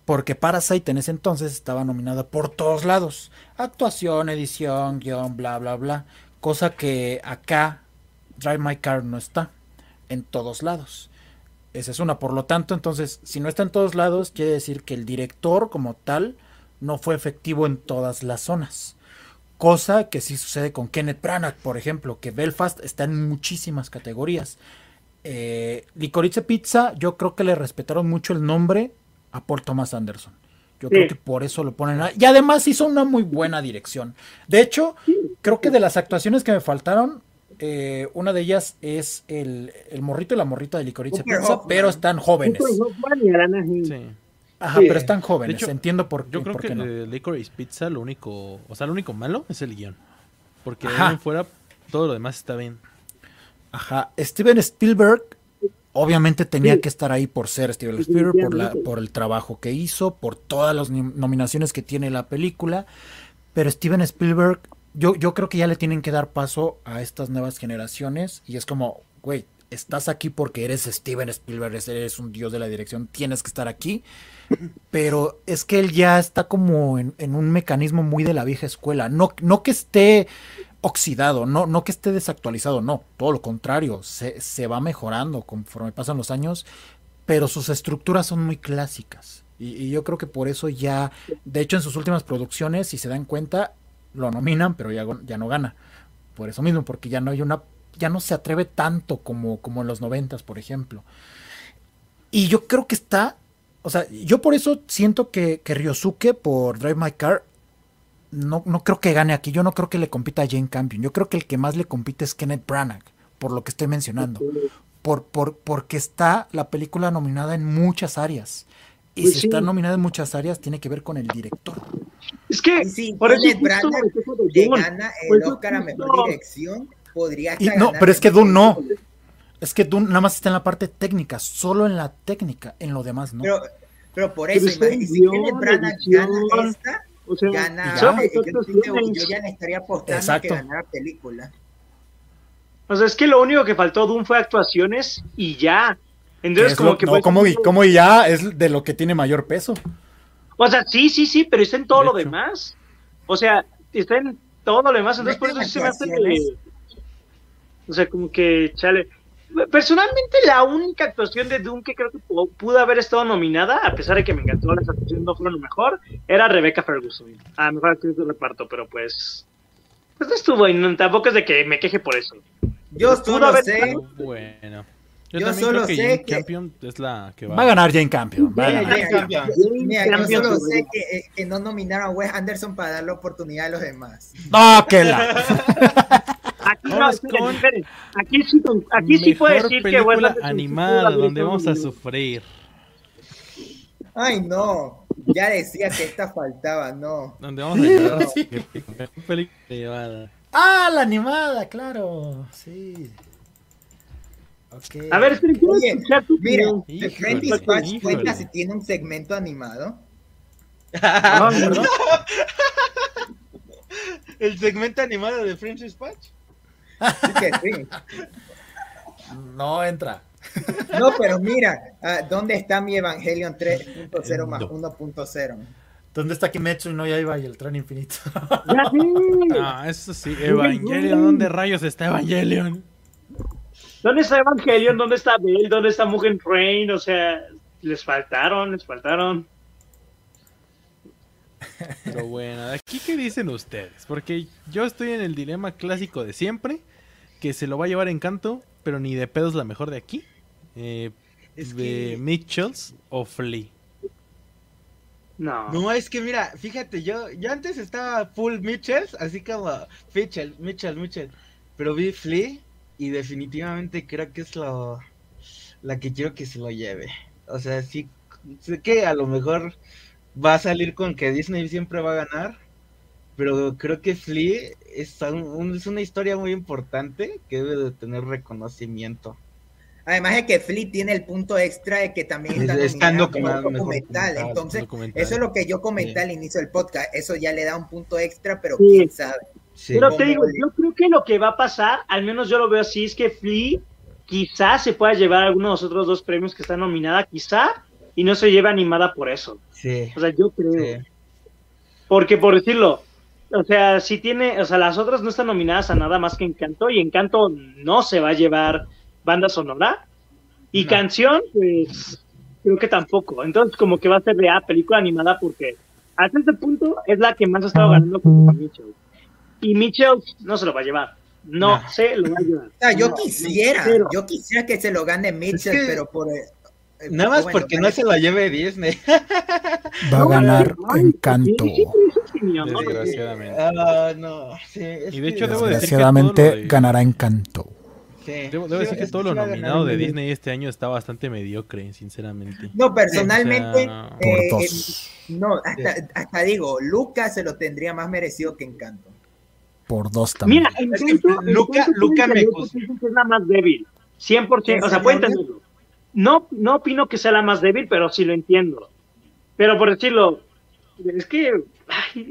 porque Parasite en ese entonces estaba nominada por todos lados. Actuación, edición, guion, bla, bla, bla. Cosa que acá Drive My Car no está en todos lados. Esa es una. Por lo tanto, entonces, si no está en todos lados, quiere decir que el director como tal no fue efectivo en todas las zonas. Cosa que sí sucede con Kenneth Branagh, por ejemplo, que Belfast está en muchísimas categorías. Eh, Licorice Pizza, yo creo que le respetaron mucho el nombre a Paul Thomas Anderson. Yo creo que por eso lo ponen ahí. Y además hizo una muy buena dirección. De hecho, creo que de las actuaciones que me faltaron, eh, una de ellas es el, el, morrito y la morrita de Licorice Pizza, pero están jóvenes. Sí. Ajá, pero están jóvenes, entiendo por
qué. Yo creo que no. de Licorice Pizza lo único, o sea, lo único malo es el guion. Porque de fuera todo lo demás está bien.
Ajá, Steven Spielberg obviamente tenía que estar ahí por ser Steven Spielberg, por, la, por el trabajo que hizo, por todas las nominaciones que tiene la película. Pero Steven Spielberg, yo, yo creo que ya le tienen que dar paso a estas nuevas generaciones y es como, güey, estás aquí porque eres Steven Spielberg, eres un dios de la dirección, tienes que estar aquí. Pero es que él ya está como en, un mecanismo muy de la vieja escuela. No, no que esté oxidado, no, no que esté desactualizado, no, todo lo contrario, se, se va mejorando conforme pasan los años, pero sus estructuras son muy clásicas. Y, yo creo que por eso ya, de hecho en sus últimas producciones, si se dan cuenta, lo nominan, pero ya, ya no gana. Por eso mismo, porque ya no hay una ya no se atreve tanto como, como en los noventas, por ejemplo. Y yo creo que está, o sea, yo por eso siento que, que Ryosuke por Drive My Car no, no creo que gane aquí, yo no creo que le compita a Jane Campion, yo creo que el que más le compite es Kenneth Branagh, por lo que estoy mencionando, por, por, porque está la película nominada en muchas áreas. Y pues si está nominada en muchas áreas, tiene que ver con el director.
Es que
sí, por Kenneth Branagh le gana el Oscar a Mejor Dirección podría
No, pero es que Dune no. Es que Dune nada más está en la parte técnica, solo en la técnica, en lo demás no.
Pero, pero por eso, imagínate, si Kenneth Branagh gana esta, o sea, gana, ya, yo, yo, ya le estaría apostando Exacto. que ganara película.
O sea, es que lo único que faltó Dune fue actuaciones y ya.
Entonces, como que. No, como, como ya es de lo que tiene mayor peso.
O sea, sí, sí, sí, pero está en todo lo demás. O sea, está en todo lo demás. Entonces, por eso sí se me hace. O sea, como que, chale. Personalmente, la única actuación de Doom que creo que pudo haber estado nominada, a pesar de que me encantó las actuaciones no fueron lo mejor, era Rebecca Ferguson. Ah, mejor actriz de reparto, pero pues. Pues no estuvo y tampoco es de que me queje por eso.
Yo solo sé.
Bueno. Yo, solo sé Jane que Campion es la que va.
va a ganar Jane Campion. Va a ganar.
Jane Campion. Mira, yo solo sé que, eh, que, no nominaron a Wes Anderson para dar la oportunidad a los demás.
No, que la. (laughs)
Aquí, no, aquí sí, aquí sí puede decir que
bueno, animada donde vamos a sufrir.
Ay, no. Ya decía que esta faltaba, no.
Donde vamos a llorar. (laughs) Mejor película animada.
Ah, la animada, claro. Sí.
Okay. A ver, espera, Oye, escuchar tu
Mira, The Friend Dispatch cuenta si tiene un segmento animado.
No, (laughs) no, ¿El segmento animado de Friends Dispatch?
Sí.
No entra.
No, pero mira, uh, ¿dónde está mi Evangelion 3.0 más 1.0?
¿Dónde está Kimetsu y no ya iba y el tren infinito?
ah, eso sí, Evangelion, ¿dónde rayos está Evangelion?
¿Dónde está Evangelion? ¿Dónde está Bell? ¿Dónde está Mugen Train? O sea, les faltaron, les faltaron.
Pero bueno, aquí qué dicen ustedes? Porque yo estoy en el dilema clásico de siempre, que se lo va a llevar Encanto, pero ni de pedos la mejor de aquí. Eh, de Mitchells o Flea.
No. No, es que mira, fíjate, yo, yo antes estaba full Mitchells, así como Mitchell, Mitchell, Mitchell. Pero vi Flea y definitivamente creo que es lo, la que quiero que se lo lleve. O sea, sí, sé que a lo mejor va a salir con que Disney siempre va a ganar, pero creo que Flea es, es una historia muy importante que debe de tener reconocimiento.
Además de que Flea tiene el punto extra de que también está como documental. Entonces, eso es lo que yo comenté al inicio del podcast. Eso ya le da un punto extra, pero quién sabe.
Pero te digo, yo creo que lo que va a pasar, al menos yo lo veo así, es que Flea quizás se pueda llevar alguno de los otros dos premios que está nominada, quizá, y no se lleve animada por eso.
Sí.
O sea, yo creo. Porque por decirlo, o sea, si tiene, o sea, las otras no están nominadas a nada más que Encanto, y Encanto no se va a llevar banda sonora. Y canción, pues, creo que tampoco. Entonces, como que va a ser de ah, película animada porque hasta este punto es la que más ha estado ganando con Mitchell y Mitchell no se lo va a llevar. No, se lo va a llevar.
yo quisiera, yo quisiera que se lo gane Mitchell, pero por. Eh,
nada más porque no se lo lleve Disney.
Va a ganar Encanto.
Desgraciadamente.
Ah, no,
y de hecho, debo
decir que ganará Encanto.
Debo, decir que todo lo nominado de Disney este año está bastante mediocre, sinceramente.
No, personalmente, eh, no, hasta, hasta, digo, Lucas se lo tendría más merecido que Encanto
por dos también.
Mira, Encanto, Luca, Luca me es la más débil, 100%, o sea, puede entenderlo. No, no opino que sea la más débil, pero sí lo entiendo. Pero por decirlo, es que,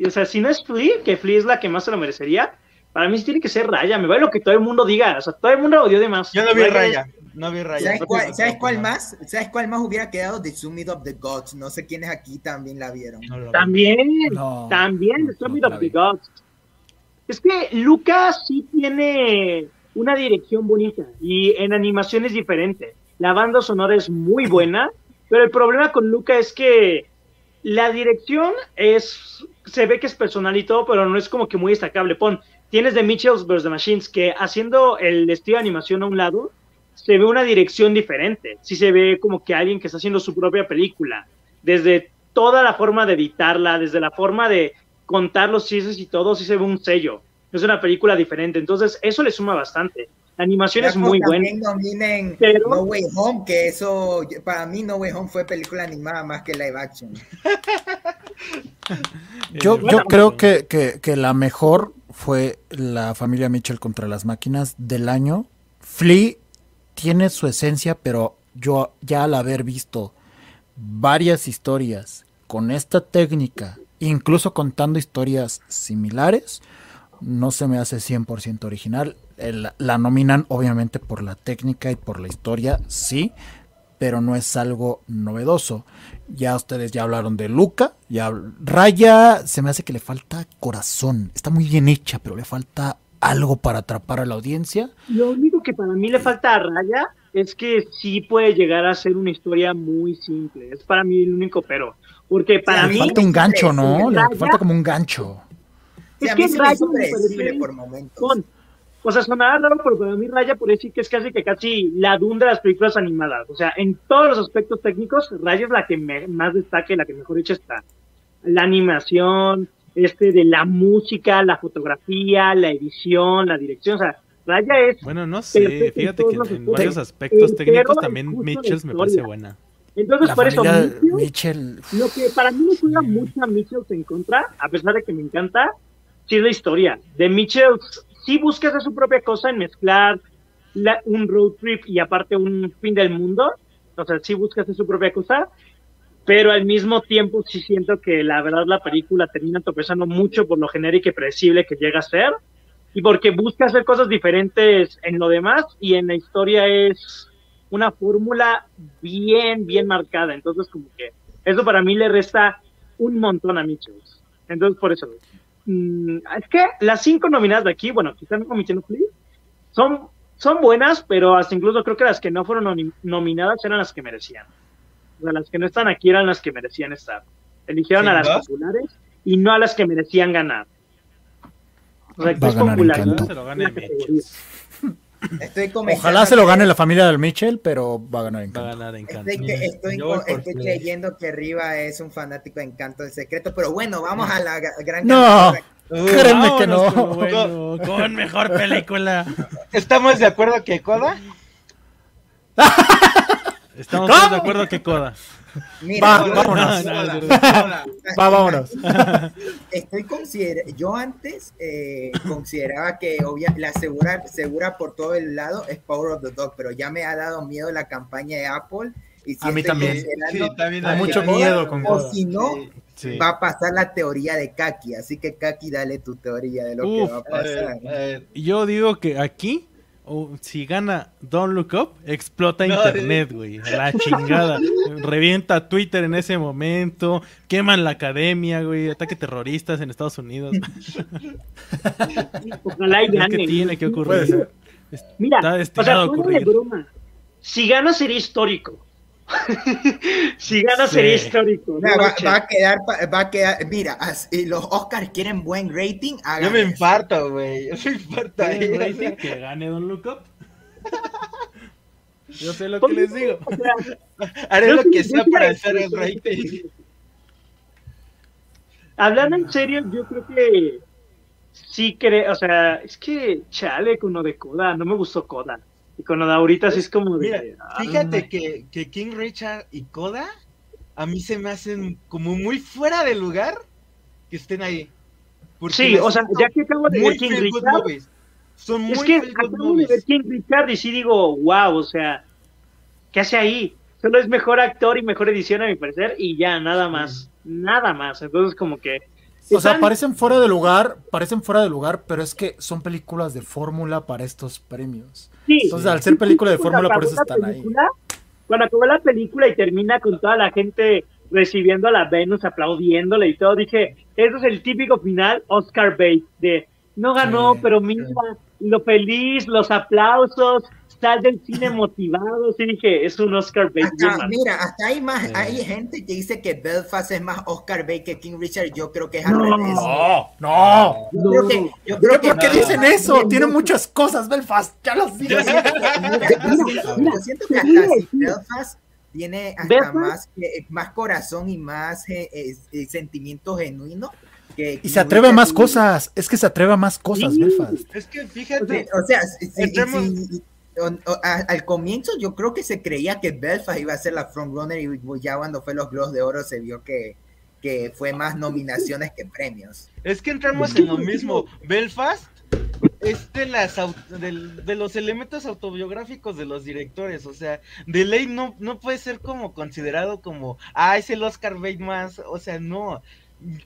o sea, si no es Flea, que Flea es la que más se lo merecería, para mí sí tiene que ser Raya. Me vale lo que todo el mundo diga, o sea, todo el mundo odió de más.
Yo no vi Raya. No vi Raya.
¿Sabes cuál, ¿sabes cuál más? ¿Sabes cuál más hubiera quedado? The Summit of the Gods. No sé quiénes aquí también la vieron.
también, también, The Summit of the Gods. Es que Lucas sí tiene una dirección bonita y en animación es diferente. La banda sonora es muy buena, pero el problema con Luca es que la dirección es, se ve que es personal y todo, pero no es como que muy destacable. Pon, tienes de Mitchells vs. The Machines, que haciendo el estilo de animación a un lado, se ve una dirección diferente. Sí se ve como que alguien que está haciendo su propia película. Desde toda la forma de editarla, desde la forma de contar los chistes y todo, sí se ve un sello. Es una película diferente. Entonces, eso le suma bastante. La animación es muy buena.
Pero... No Way Home, que eso, para mí No Way Home fue película animada más que live action. (laughs)
yo, yo creo que, que, que, la mejor fue La familia Mitchell contra las máquinas del año. Flea tiene su esencia, pero yo ya al haber visto varias historias con esta técnica incluso contando historias similares, no se me hace 100% original. la nominan obviamente por la técnica y por la historia, sí, pero no es algo novedoso. Ya ustedes ya hablaron de Luca, ya Raya se me hace que le falta corazón. Está muy bien hecha, pero le falta algo para atrapar a la audiencia.
Lo único que para mí le falta a Raya es que sí puede llegar a ser una historia muy simple. Es para mí el único pero. Porque para
le
mí.
falta un gancho, ¿no? Le falta como un gancho.
Es que Raya por momentos. Con,
o sea, sonará raro, pero para mí Raya por decir que es casi que casi la Dune de las películas animadas. O sea, en todos los aspectos técnicos, Raya es la que más destaca y la que mejor hecha está. La animación, este de la música, la fotografía, la edición, la dirección, o sea, Raya es...
Bueno, no sé, fíjate que en, varios aspectos técnicos también Mitchell me parece buena.
Entonces, por eso,
Mitchell,
lo que para mí me juega mucho a Mitchell en contra, a pesar de que me encanta, sí es la historia. De Mitchell, sí busca hacer su propia cosa en mezclar un road trip y aparte un fin del mundo. O sea, sí busca hacer su propia cosa, pero al mismo tiempo sí siento que la verdad la película termina tropezando mucho por lo genérico y predecible que llega a ser y porque busca hacer cosas diferentes en lo demás y en la historia es una fórmula bien, bien marcada. Entonces, como que eso para mí le resta un montón a Mitchell. Entonces, por eso. Mm, es que las cinco nominadas de aquí, bueno, quizás no Mitchell son, son buenas, pero hasta incluso creo que las que no fueron nominadas eran las que merecían. O sea, las que no están aquí eran las que merecían estar. Eligieron a las populares y no a las que merecían ganar.
O sea, Va a ganar popular,
¿no? Se lo gane
Estoy
Ojalá se lo gane la familia del Mitchell, pero va a ganar Encanto.
Va a ganar Encanto.
Estoy, que, estoy, estoy creyendo que Riva es un fanático de Encanto del Secreto, pero bueno, vamos a la gran...
No, uh, créeme que no.
Bueno, (laughs) con mejor película.
¿Estamos de acuerdo que Coda? (laughs)
Estamos todos de acuerdo que Coda.
Mira, Va, vámonos. Va, vámonos.
Estoy consider yo antes eh, consideraba que obvia, la segura, segura por todo el lado es Power of the Dog, pero ya me ha dado miedo la campaña de Apple. Y
a mí también.
Sí, también
hay mucho miedo con
O si no, sí. va a pasar la teoría de Kaki. Así que Kaki, dale tu teoría de lo Uf, que va a pasar.
Eh, eh, yo digo que aquí si gana Don't Look Up, explota internet, güey. La chingada. Revienta Twitter en ese momento. Queman la academia, güey. Ataque terroristas en Estados Unidos. (laughs)
Ojalá y
gane. Es que tiene que ocurrir.
Mira, Está o sea, de broma. Si gana sería histórico. (laughs) si gana sería histórico.
va, va, a quedar, va a quedar, mira, y los Oscars quieren buen rating.
Yo me infarto, güey. Yo me infarto.
rating que gane Don Look Up? (laughs) Yo sé lo que les digo.
Haré lo que sea para hacer el rating.
Hablando en serio, yo creo que sí creo, o sea, es que chale con uno de Coda, no me gustó Coda. Y con lo de ahorita sí es como
Mira, fíjate que, que, King Richard y Coda a mí se me hacen como muy fuera de lugar que estén ahí.
sí, o sea, ya que acabo de ver King Richard. Son muy es que acabo de ver King Richard y sí digo, wow, o sea, ¿qué hace ahí? Solo es mejor actor y mejor edición a mi parecer y ya, nada más, nada más. Entonces como que
o sea, parecen fuera de lugar, parecen fuera de lugar, pero es que son películas de fórmula para estos premios. Entonces, al ser película de fórmula, por eso están ahí.
Cuando acabó la película y termina con toda la gente recibiendo a la Venus, aplaudiéndole y todo, dije, eso es el típico final Oscar Bates de no ganó, pero mira lo feliz, los aplausos, sal del cine (laughs) motivado, sí dije, es un Oscar Bate.
mira, hasta hay más, hay gente que dice que Belfast es más Oscar Bate que King Richard, yo creo que es
al
no,
revés. No, no. Yo creo que, yo creo que, ¿Por qué dicen eso? Tiene muchas cosas Belfast, ya lo sé. Yo
siento que (laughs) hasta si Belfast tiene hasta más, más corazón y más eh, eh, sentimiento genuino. Que
y se atreve a más cosas, es que se atreve a más cosas, Belfast.
Es que fíjate,
o sea, si, si, al comienzo yo creo que se creía que Belfast iba a ser la frontrunner y ya cuando fue los Globos de Oro se vio que, que fue más nominaciones que premios.
Es que entramos en lo mismo. Belfast es de, las, de, los elementos autobiográficos de los directores. O sea, de ley no, no puede ser como considerado como, ah, es el Oscar Bate más. O sea, no.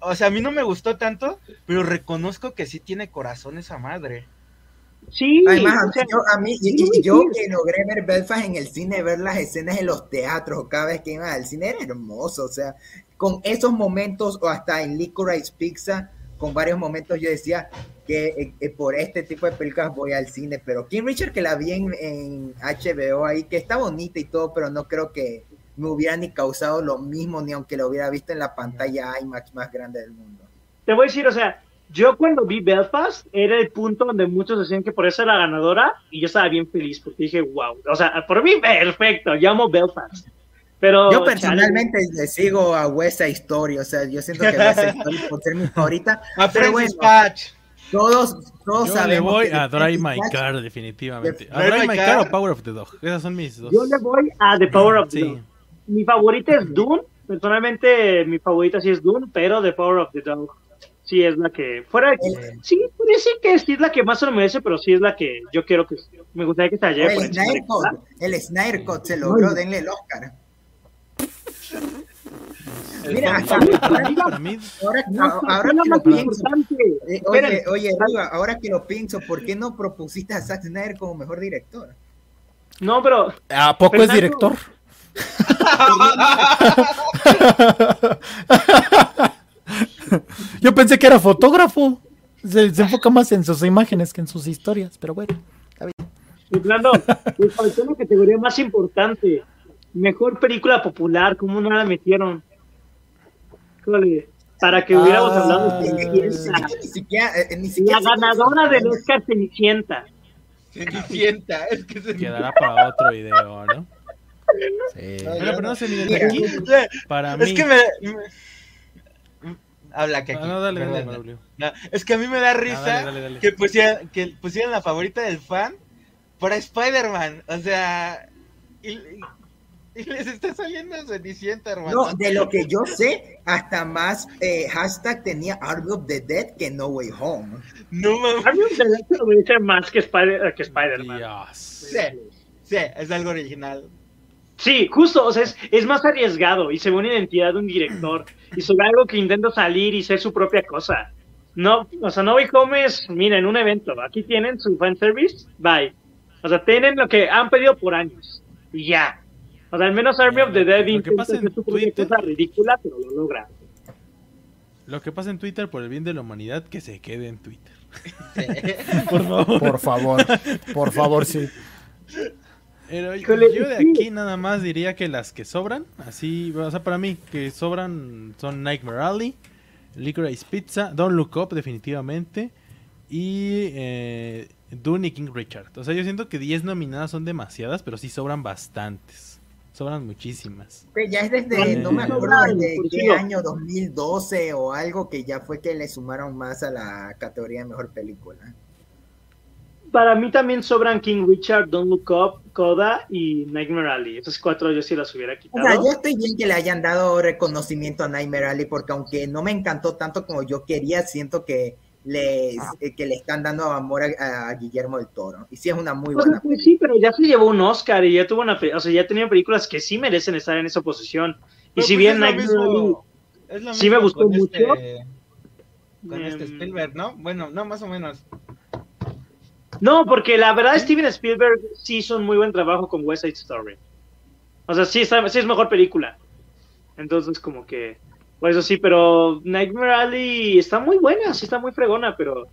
O sea, a mí no me gustó tanto, pero reconozco que sí tiene corazón esa madre.
Sí,
Además,
o sea,
yo, a mí-
sí,
y yo
sí.
que logré ver Belfast en el cine, ver las escenas en los teatros, cada vez que iba al cine era hermoso, o sea, con esos momentos, o hasta en Licorice Pizza, con varios momentos yo decía que eh, eh, por este tipo de películas voy al cine, pero King Richard que la vi en, en HBO ahí, que está bonita y todo, pero no creo que me hubiera ni causado lo mismo, ni aunque lo hubiera visto en la pantalla IMAX más grande del mundo.
te voy a decir, o sea, yo cuando vi Belfast era el punto donde muchos decían que por eso era ganadora y yo estaba bien feliz porque dije, wow, o sea, por mí perfecto, llamo Belfast. Pero
Yo personalmente le sigo a West Side Story, o sea, yo siento que West Side Story por ser mi favorita, (laughs)
A
pero bueno,
Patch.
todos, todos
Yo
sabemos
le voy
que
a Drive My
Francis
Car, definitivamente. A
Drive My
My
Car.
Car o Power of the Dog. Esas son mis dos.
yo le voy a The Power of the
Sí.
Dog. Mi favorita es Dune, personalmente mi favorita sí es Dune, pero The Power of the Dog sí es la que, fuera de que, sí, podría decir que sí es la que más se lo merece, pero sí es la que yo quiero que, me gustaría que se
O
lleve
el Snyder. Cut, el Snyder Cut se logró, denle el Oscar. Mira, hasta
Para mí,
ahora,
No,
ahora que lo pienso, eh, oye, oye, Riva, ahora que lo pienso, ¿por qué no propusiste a Zack Snyder como mejor director?
No, pero
¿A poco es director? (laughs) (laughs) (laughs) (laughs) Yo pensé que era fotógrafo. Se, se enfoca más en sus imágenes que en sus historias, pero bueno.
Fernando, me faltó la categoría más importante. Mejor película popular, ¿cómo no la metieron? Híjole, para que hubiéramos
Ah,
hablado de Cenicienta.
Ni siquiera, eh, ni
La ganadora del Oscar Cenicienta.
Cenicienta, es que se
quedará para otro video, ¿no?
Sí.
Pero, pero no se
Mira.
aquí. Para mí.
Es que me, me- Habla que
Ah,
aquí.
no, dale, dale. Braulio.
No, es que a mí me da risa
Ah, dale, dale, dale.
que pusieran que pusieran la favorita del fan para Spider-Man. O sea, y, y les está saliendo Cenicienta, hermano.
No, de lo que yo sé, hasta más eh, hashtag tenía Army of the Dead que No Way Home.
No mames.
A mí me interesa lo dice más que Spider- que Spider-Man.
Dios.
Sí, sí, es algo original.
Sí, justo, o sea, es, es más arriesgado y se ve una identidad de un director y sobre algo que intenta salir y ser su propia cosa. No, o sea, No Way Home es, miren, un evento, aquí tienen su fanservice, bye. O sea, tienen lo que han pedido por años y ya. O sea, al menos Army of the Dead
Lo que
intenta
pasa en
hacer su propia
Twitter-
cosa ridícula, pero lo logra.
Lo que pasa en Twitter por el bien de la humanidad, que se quede en Twitter.
Sí. (laughs)
Por favor.
Por favor, por favor, sí.
Pero yo yo de aquí nada más diría que las que sobran, así, o sea, para mí, que sobran son Nightmare Alley, Licorice Pizza, Don't Look Up definitivamente, y eh, Dune y King Richard. O sea, yo siento que 10 nominadas son demasiadas, pero sí sobran bastantes. Sobran muchísimas.
Que ya es desde,
Vale.
no me acuerdo desde qué año, 2012 o algo, que ya fue que le sumaron más a la categoría de mejor película.
Para mí también sobran King Richard, Don't Look Up, Coda y Nightmare Alley. Esos cuatro yo sí las hubiera
O
quitado.
sea, yo estoy bien que le hayan dado reconocimiento a Nightmare Alley, porque aunque no me encantó tanto como yo quería, siento que le, eh, que le están dando amor a, a Guillermo del Toro. Y sí es una muy
O sea,
buena
pues sí, pero ya se llevó un Oscar y ya tuvo una, o sea, ya tenía películas que sí merecen estar en esa posición. Y
Pero,
si
pues,
bien
es lo
Nightmare Alley,
mismo- lo
sí me gustó
con
mucho.
este- con este
em,
Spielberg, ¿no? Bueno, no, más o menos.
No, porque la verdad Steven Spielberg sí hizo un muy buen trabajo con West Side Story. O sea, sí, está- sí es mejor película. Entonces, como que, por eso sí, pero Nightmare Alley está muy buena, sí está muy fregona, pero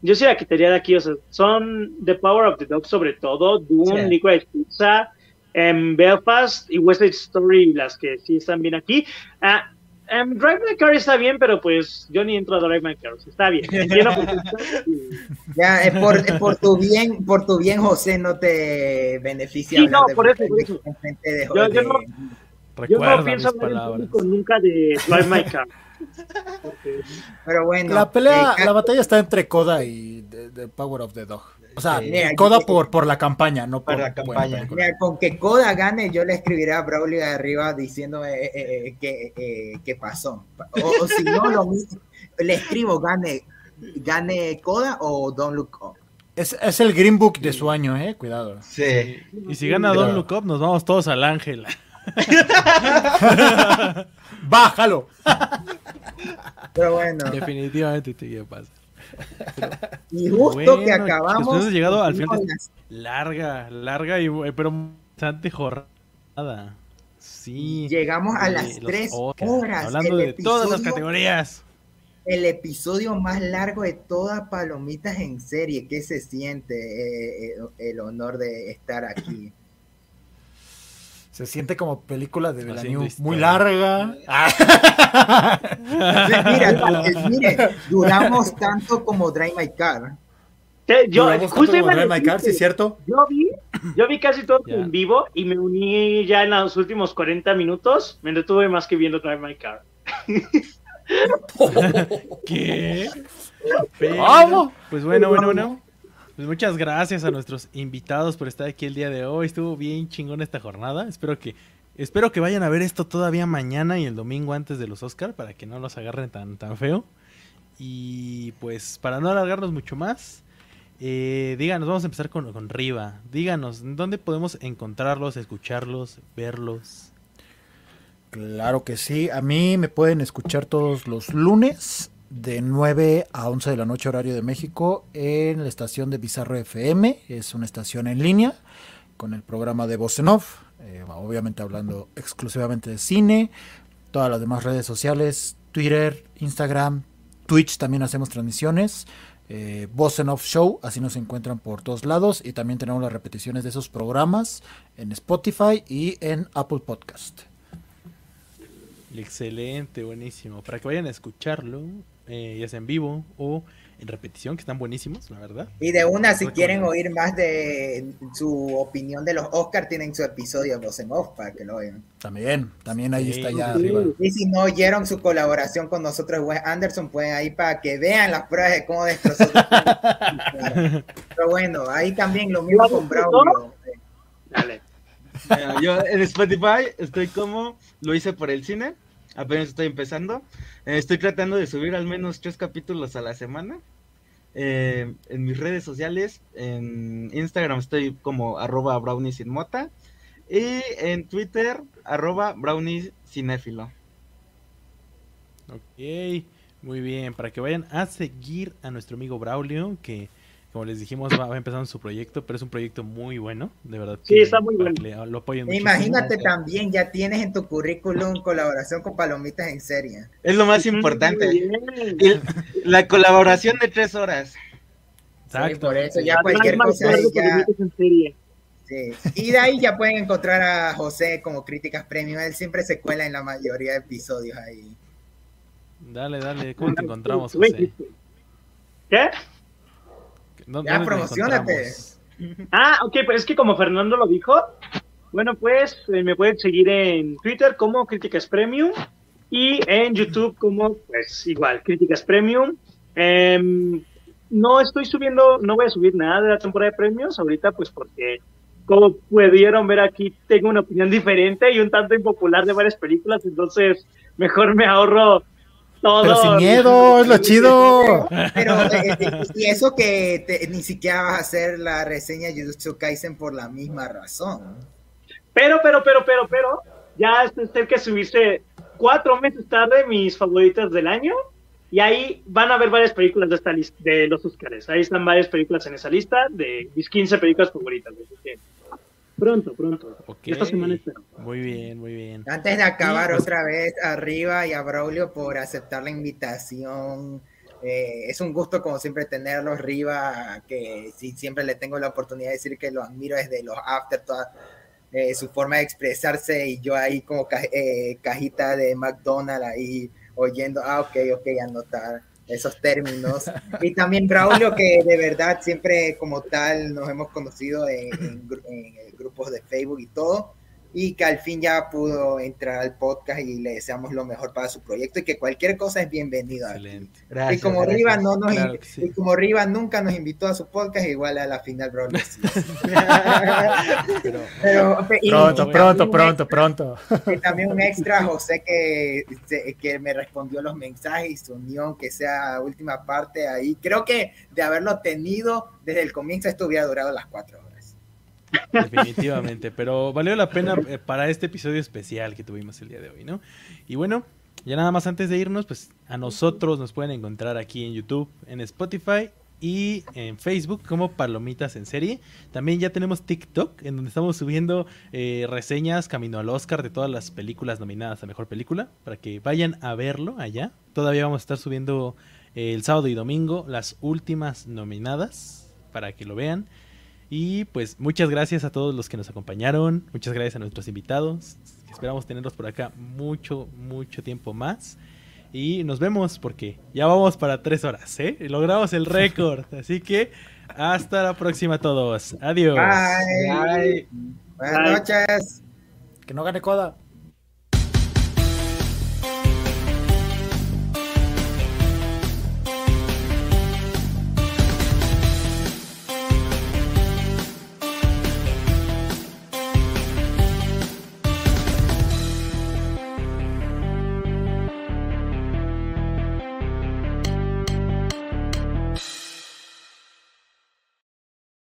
yo sí la quitaría de aquí. O sea, son The Power of the Dog sobre todo, Dune,
Sí.
Liquid Pizza, Belfast y West Side Story las que sí están bien aquí. Ah, em, Drive My Car está bien, pero pues yo ni entro a Drive My Car. está bien. Entiendo por qué está, y-
Ya, es por, es por tu bien, por tu bien, José, no te beneficia.
Sí, no, por eso, por eso. Yo- yo
de-
no- Yo no pienso en público nunca de Drive My Car.
Pero bueno.
La pelea,
eh,
la batalla está entre Coda y The, The Power of the Dog. O sea.
Mira,
Coda por, por la campaña, no por
Por la campaña.
Mira, con que Coda gane, yo le escribiré a Braulio de arriba diciéndome eh, eh, eh, que, eh, que pasó. O, o si no, lo mismo, le escribo gane, gane Coda o Don't Look Up.
Es, es el Green Book de su año, eh. Cuidado.
Sí.
Y si gana
Pero-
Don Look Up, nos vamos todos al Ángel. (laughs)
Bájalo.
Pero bueno,
Definitivamente te iba a pasar.
y justo que acabamos.
hemos llegado al final. Larga, larga y eh, pero bastante jornada. Sí.
Llegamos a las tres horas.
Hablando de todas las categorías.
El episodio más largo de todas Palomitas en serie. ¿Qué se siente eh, eh, el honor de estar aquí?
Se siente como película de New muy larga. (laughs)
mira, (laughs) mire, duramos tanto como Drive My Car.
Yo, justo como
Drive My Car, ¿sí es cierto?
Yo vi, yo vi casi todo en vivo y me uní ya en los últimos 40 minutos. Me detuve más que viendo Drive My Car. (laughs)
¿Qué? ¿Cómo? Pues bueno, bueno, bueno. Pues muchas gracias a nuestros invitados por estar aquí el día de hoy. Estuvo bien chingón esta jornada. Espero que espero que vayan a ver esto todavía mañana y el domingo antes de los Oscar para que no los agarren tan tan feo. Y pues para no alargarnos mucho más, eh, díganos, vamos a empezar con, con Riva. Díganos, ¿dónde podemos encontrarlos, escucharlos, verlos?
Claro que sí. A mí me pueden escuchar todos los lunes de 9 a 11 de la noche horario de México en la estación de Bizarro FM. Es una estación en línea con el programa de Voz eh, obviamente hablando exclusivamente de cine. Todas las demás redes sociales, Twitter, Instagram, Twitch también hacemos transmisiones. Eh, Show, así nos encuentran por todos lados. Y también tenemos las repeticiones de esos programas en Spotify y en Apple Podcast.
Excelente, buenísimo. Para que vayan a escucharlo, eh, ya sea en vivo o en repetición, que están buenísimos, la verdad.
Y de una, si quieren oír más de su opinión de los Oscars, tienen su episodio de Voz en Off para que lo oigan.
También, también ahí está ya arriba.
Y si no oyeron su colaboración con nosotros, Wes Anderson, pueden ahí para que vean las pruebas de cómo destrozó. (laughs) Pero bueno, ahí también lo mismo con Braulio.
Dale. yo en Spotify estoy como lo hice por el cine apenas estoy empezando. Eh, estoy tratando de subir al menos tres capítulos a la semana. Eh, en mis redes sociales, en Instagram estoy como arroba brownie sin mota y en Twitter arroba brownie cinéfilo.
Ok, muy bien, para que vayan a seguir a nuestro amigo Braulio, que como les dijimos, va, empezando su proyecto, pero es un proyecto muy bueno, de verdad.
Sí, está muy bueno.
lo
Imagínate también, ya tienes en tu currículum colaboración con Palomitas en serie.
Es lo más importante. la colaboración de tres horas.
Exacto. por eso ya cualquier cosa ya... Sí. Y de ahí ya pueden encontrar a José como críticas premium. Él siempre se cuela en la mayoría de episodios ahí.
Dale, dale. ¿Cómo te encontramos, José?
¿Qué?
Ya, promocionate.
Ah, ok, pues es que como Fernando lo dijo, bueno, pues eh, me pueden seguir en Twitter como Críticas Premium y en YouTube como, pues igual, Críticas Premium. Em, no estoy subiendo, no voy a subir nada de la temporada de premios ahorita, pues porque como pudieron ver aquí, tengo una opinión (laughs) diferente y un tanto impopular de varias películas, entonces mejor me ahorro
pero sin miedo, es lo chido.
Pero, eh, y eso que ni siquiera vas a hacer la reseña de Jujutsu Kaisen por la misma razón.
Pero, pero, pero, pero, pero, ya es el que subiste cuatro meses tarde mis favoritas del año. Y ahí van a ver varias películas de esta lista de los Oscars. Ahí están varias películas en esa lista de mis 15 películas favoritas. Pronto, pronto. Esta semana espero.
Muy bien, muy bien.
Antes de acabar otra vez, arriba y a Braulio por aceptar la invitación. Eh, es un gusto, como siempre, tenerlo arriba. Que sí, siempre le tengo la oportunidad de decir que lo admiro desde los after, toda eh, su forma de expresarse. Y yo ahí, como eh, cajita de McDonald's, ahí oyendo, ah, ok, ok, anotar esos términos. Y también Braulio, que de verdad siempre como tal nos hemos conocido en, en grupos de Facebook y todo y que al fin ya pudo entrar al podcast y le deseamos lo mejor para su proyecto y que cualquier cosa es bienvenido. Excelente. y como Riva no nos y como Riva nunca nos invitó a su podcast, igual a la final bro. (laughs)
Pero, pronto, pronto, pronto, pronto.
Y también un extra José que, que me respondió los mensajes y su unión que sea última parte ahí. Creo que de haberlo tenido desde el comienzo esto hubiera durado las cuatro horas.
Definitivamente, pero valió la pena eh, para este episodio especial que tuvimos el día de hoy, ¿no? Y bueno, Ya nada más antes de irnos, pues a nosotros nos pueden encontrar aquí en YouTube, en Spotify y en Facebook como Palomitas en Serie. También ya tenemos TikTok, en donde estamos subiendo eh, reseñas camino al Oscar de todas las películas nominadas a Mejor Película, para que vayan a verlo allá. Todavía vamos a estar subiendo eh, el sábado y domingo las últimas nominadas, para que lo vean. Y pues muchas gracias a todos los que nos acompañaron, muchas gracias a nuestros invitados. Esperamos tenerlos por acá mucho, mucho tiempo más. Y nos vemos porque ya vamos para tres horas, ¿eh? Logramos el récord. (laughs) Así que hasta la próxima a todos. Adiós.
Bye.
Bye.
Buenas noches.
Que no gane coda.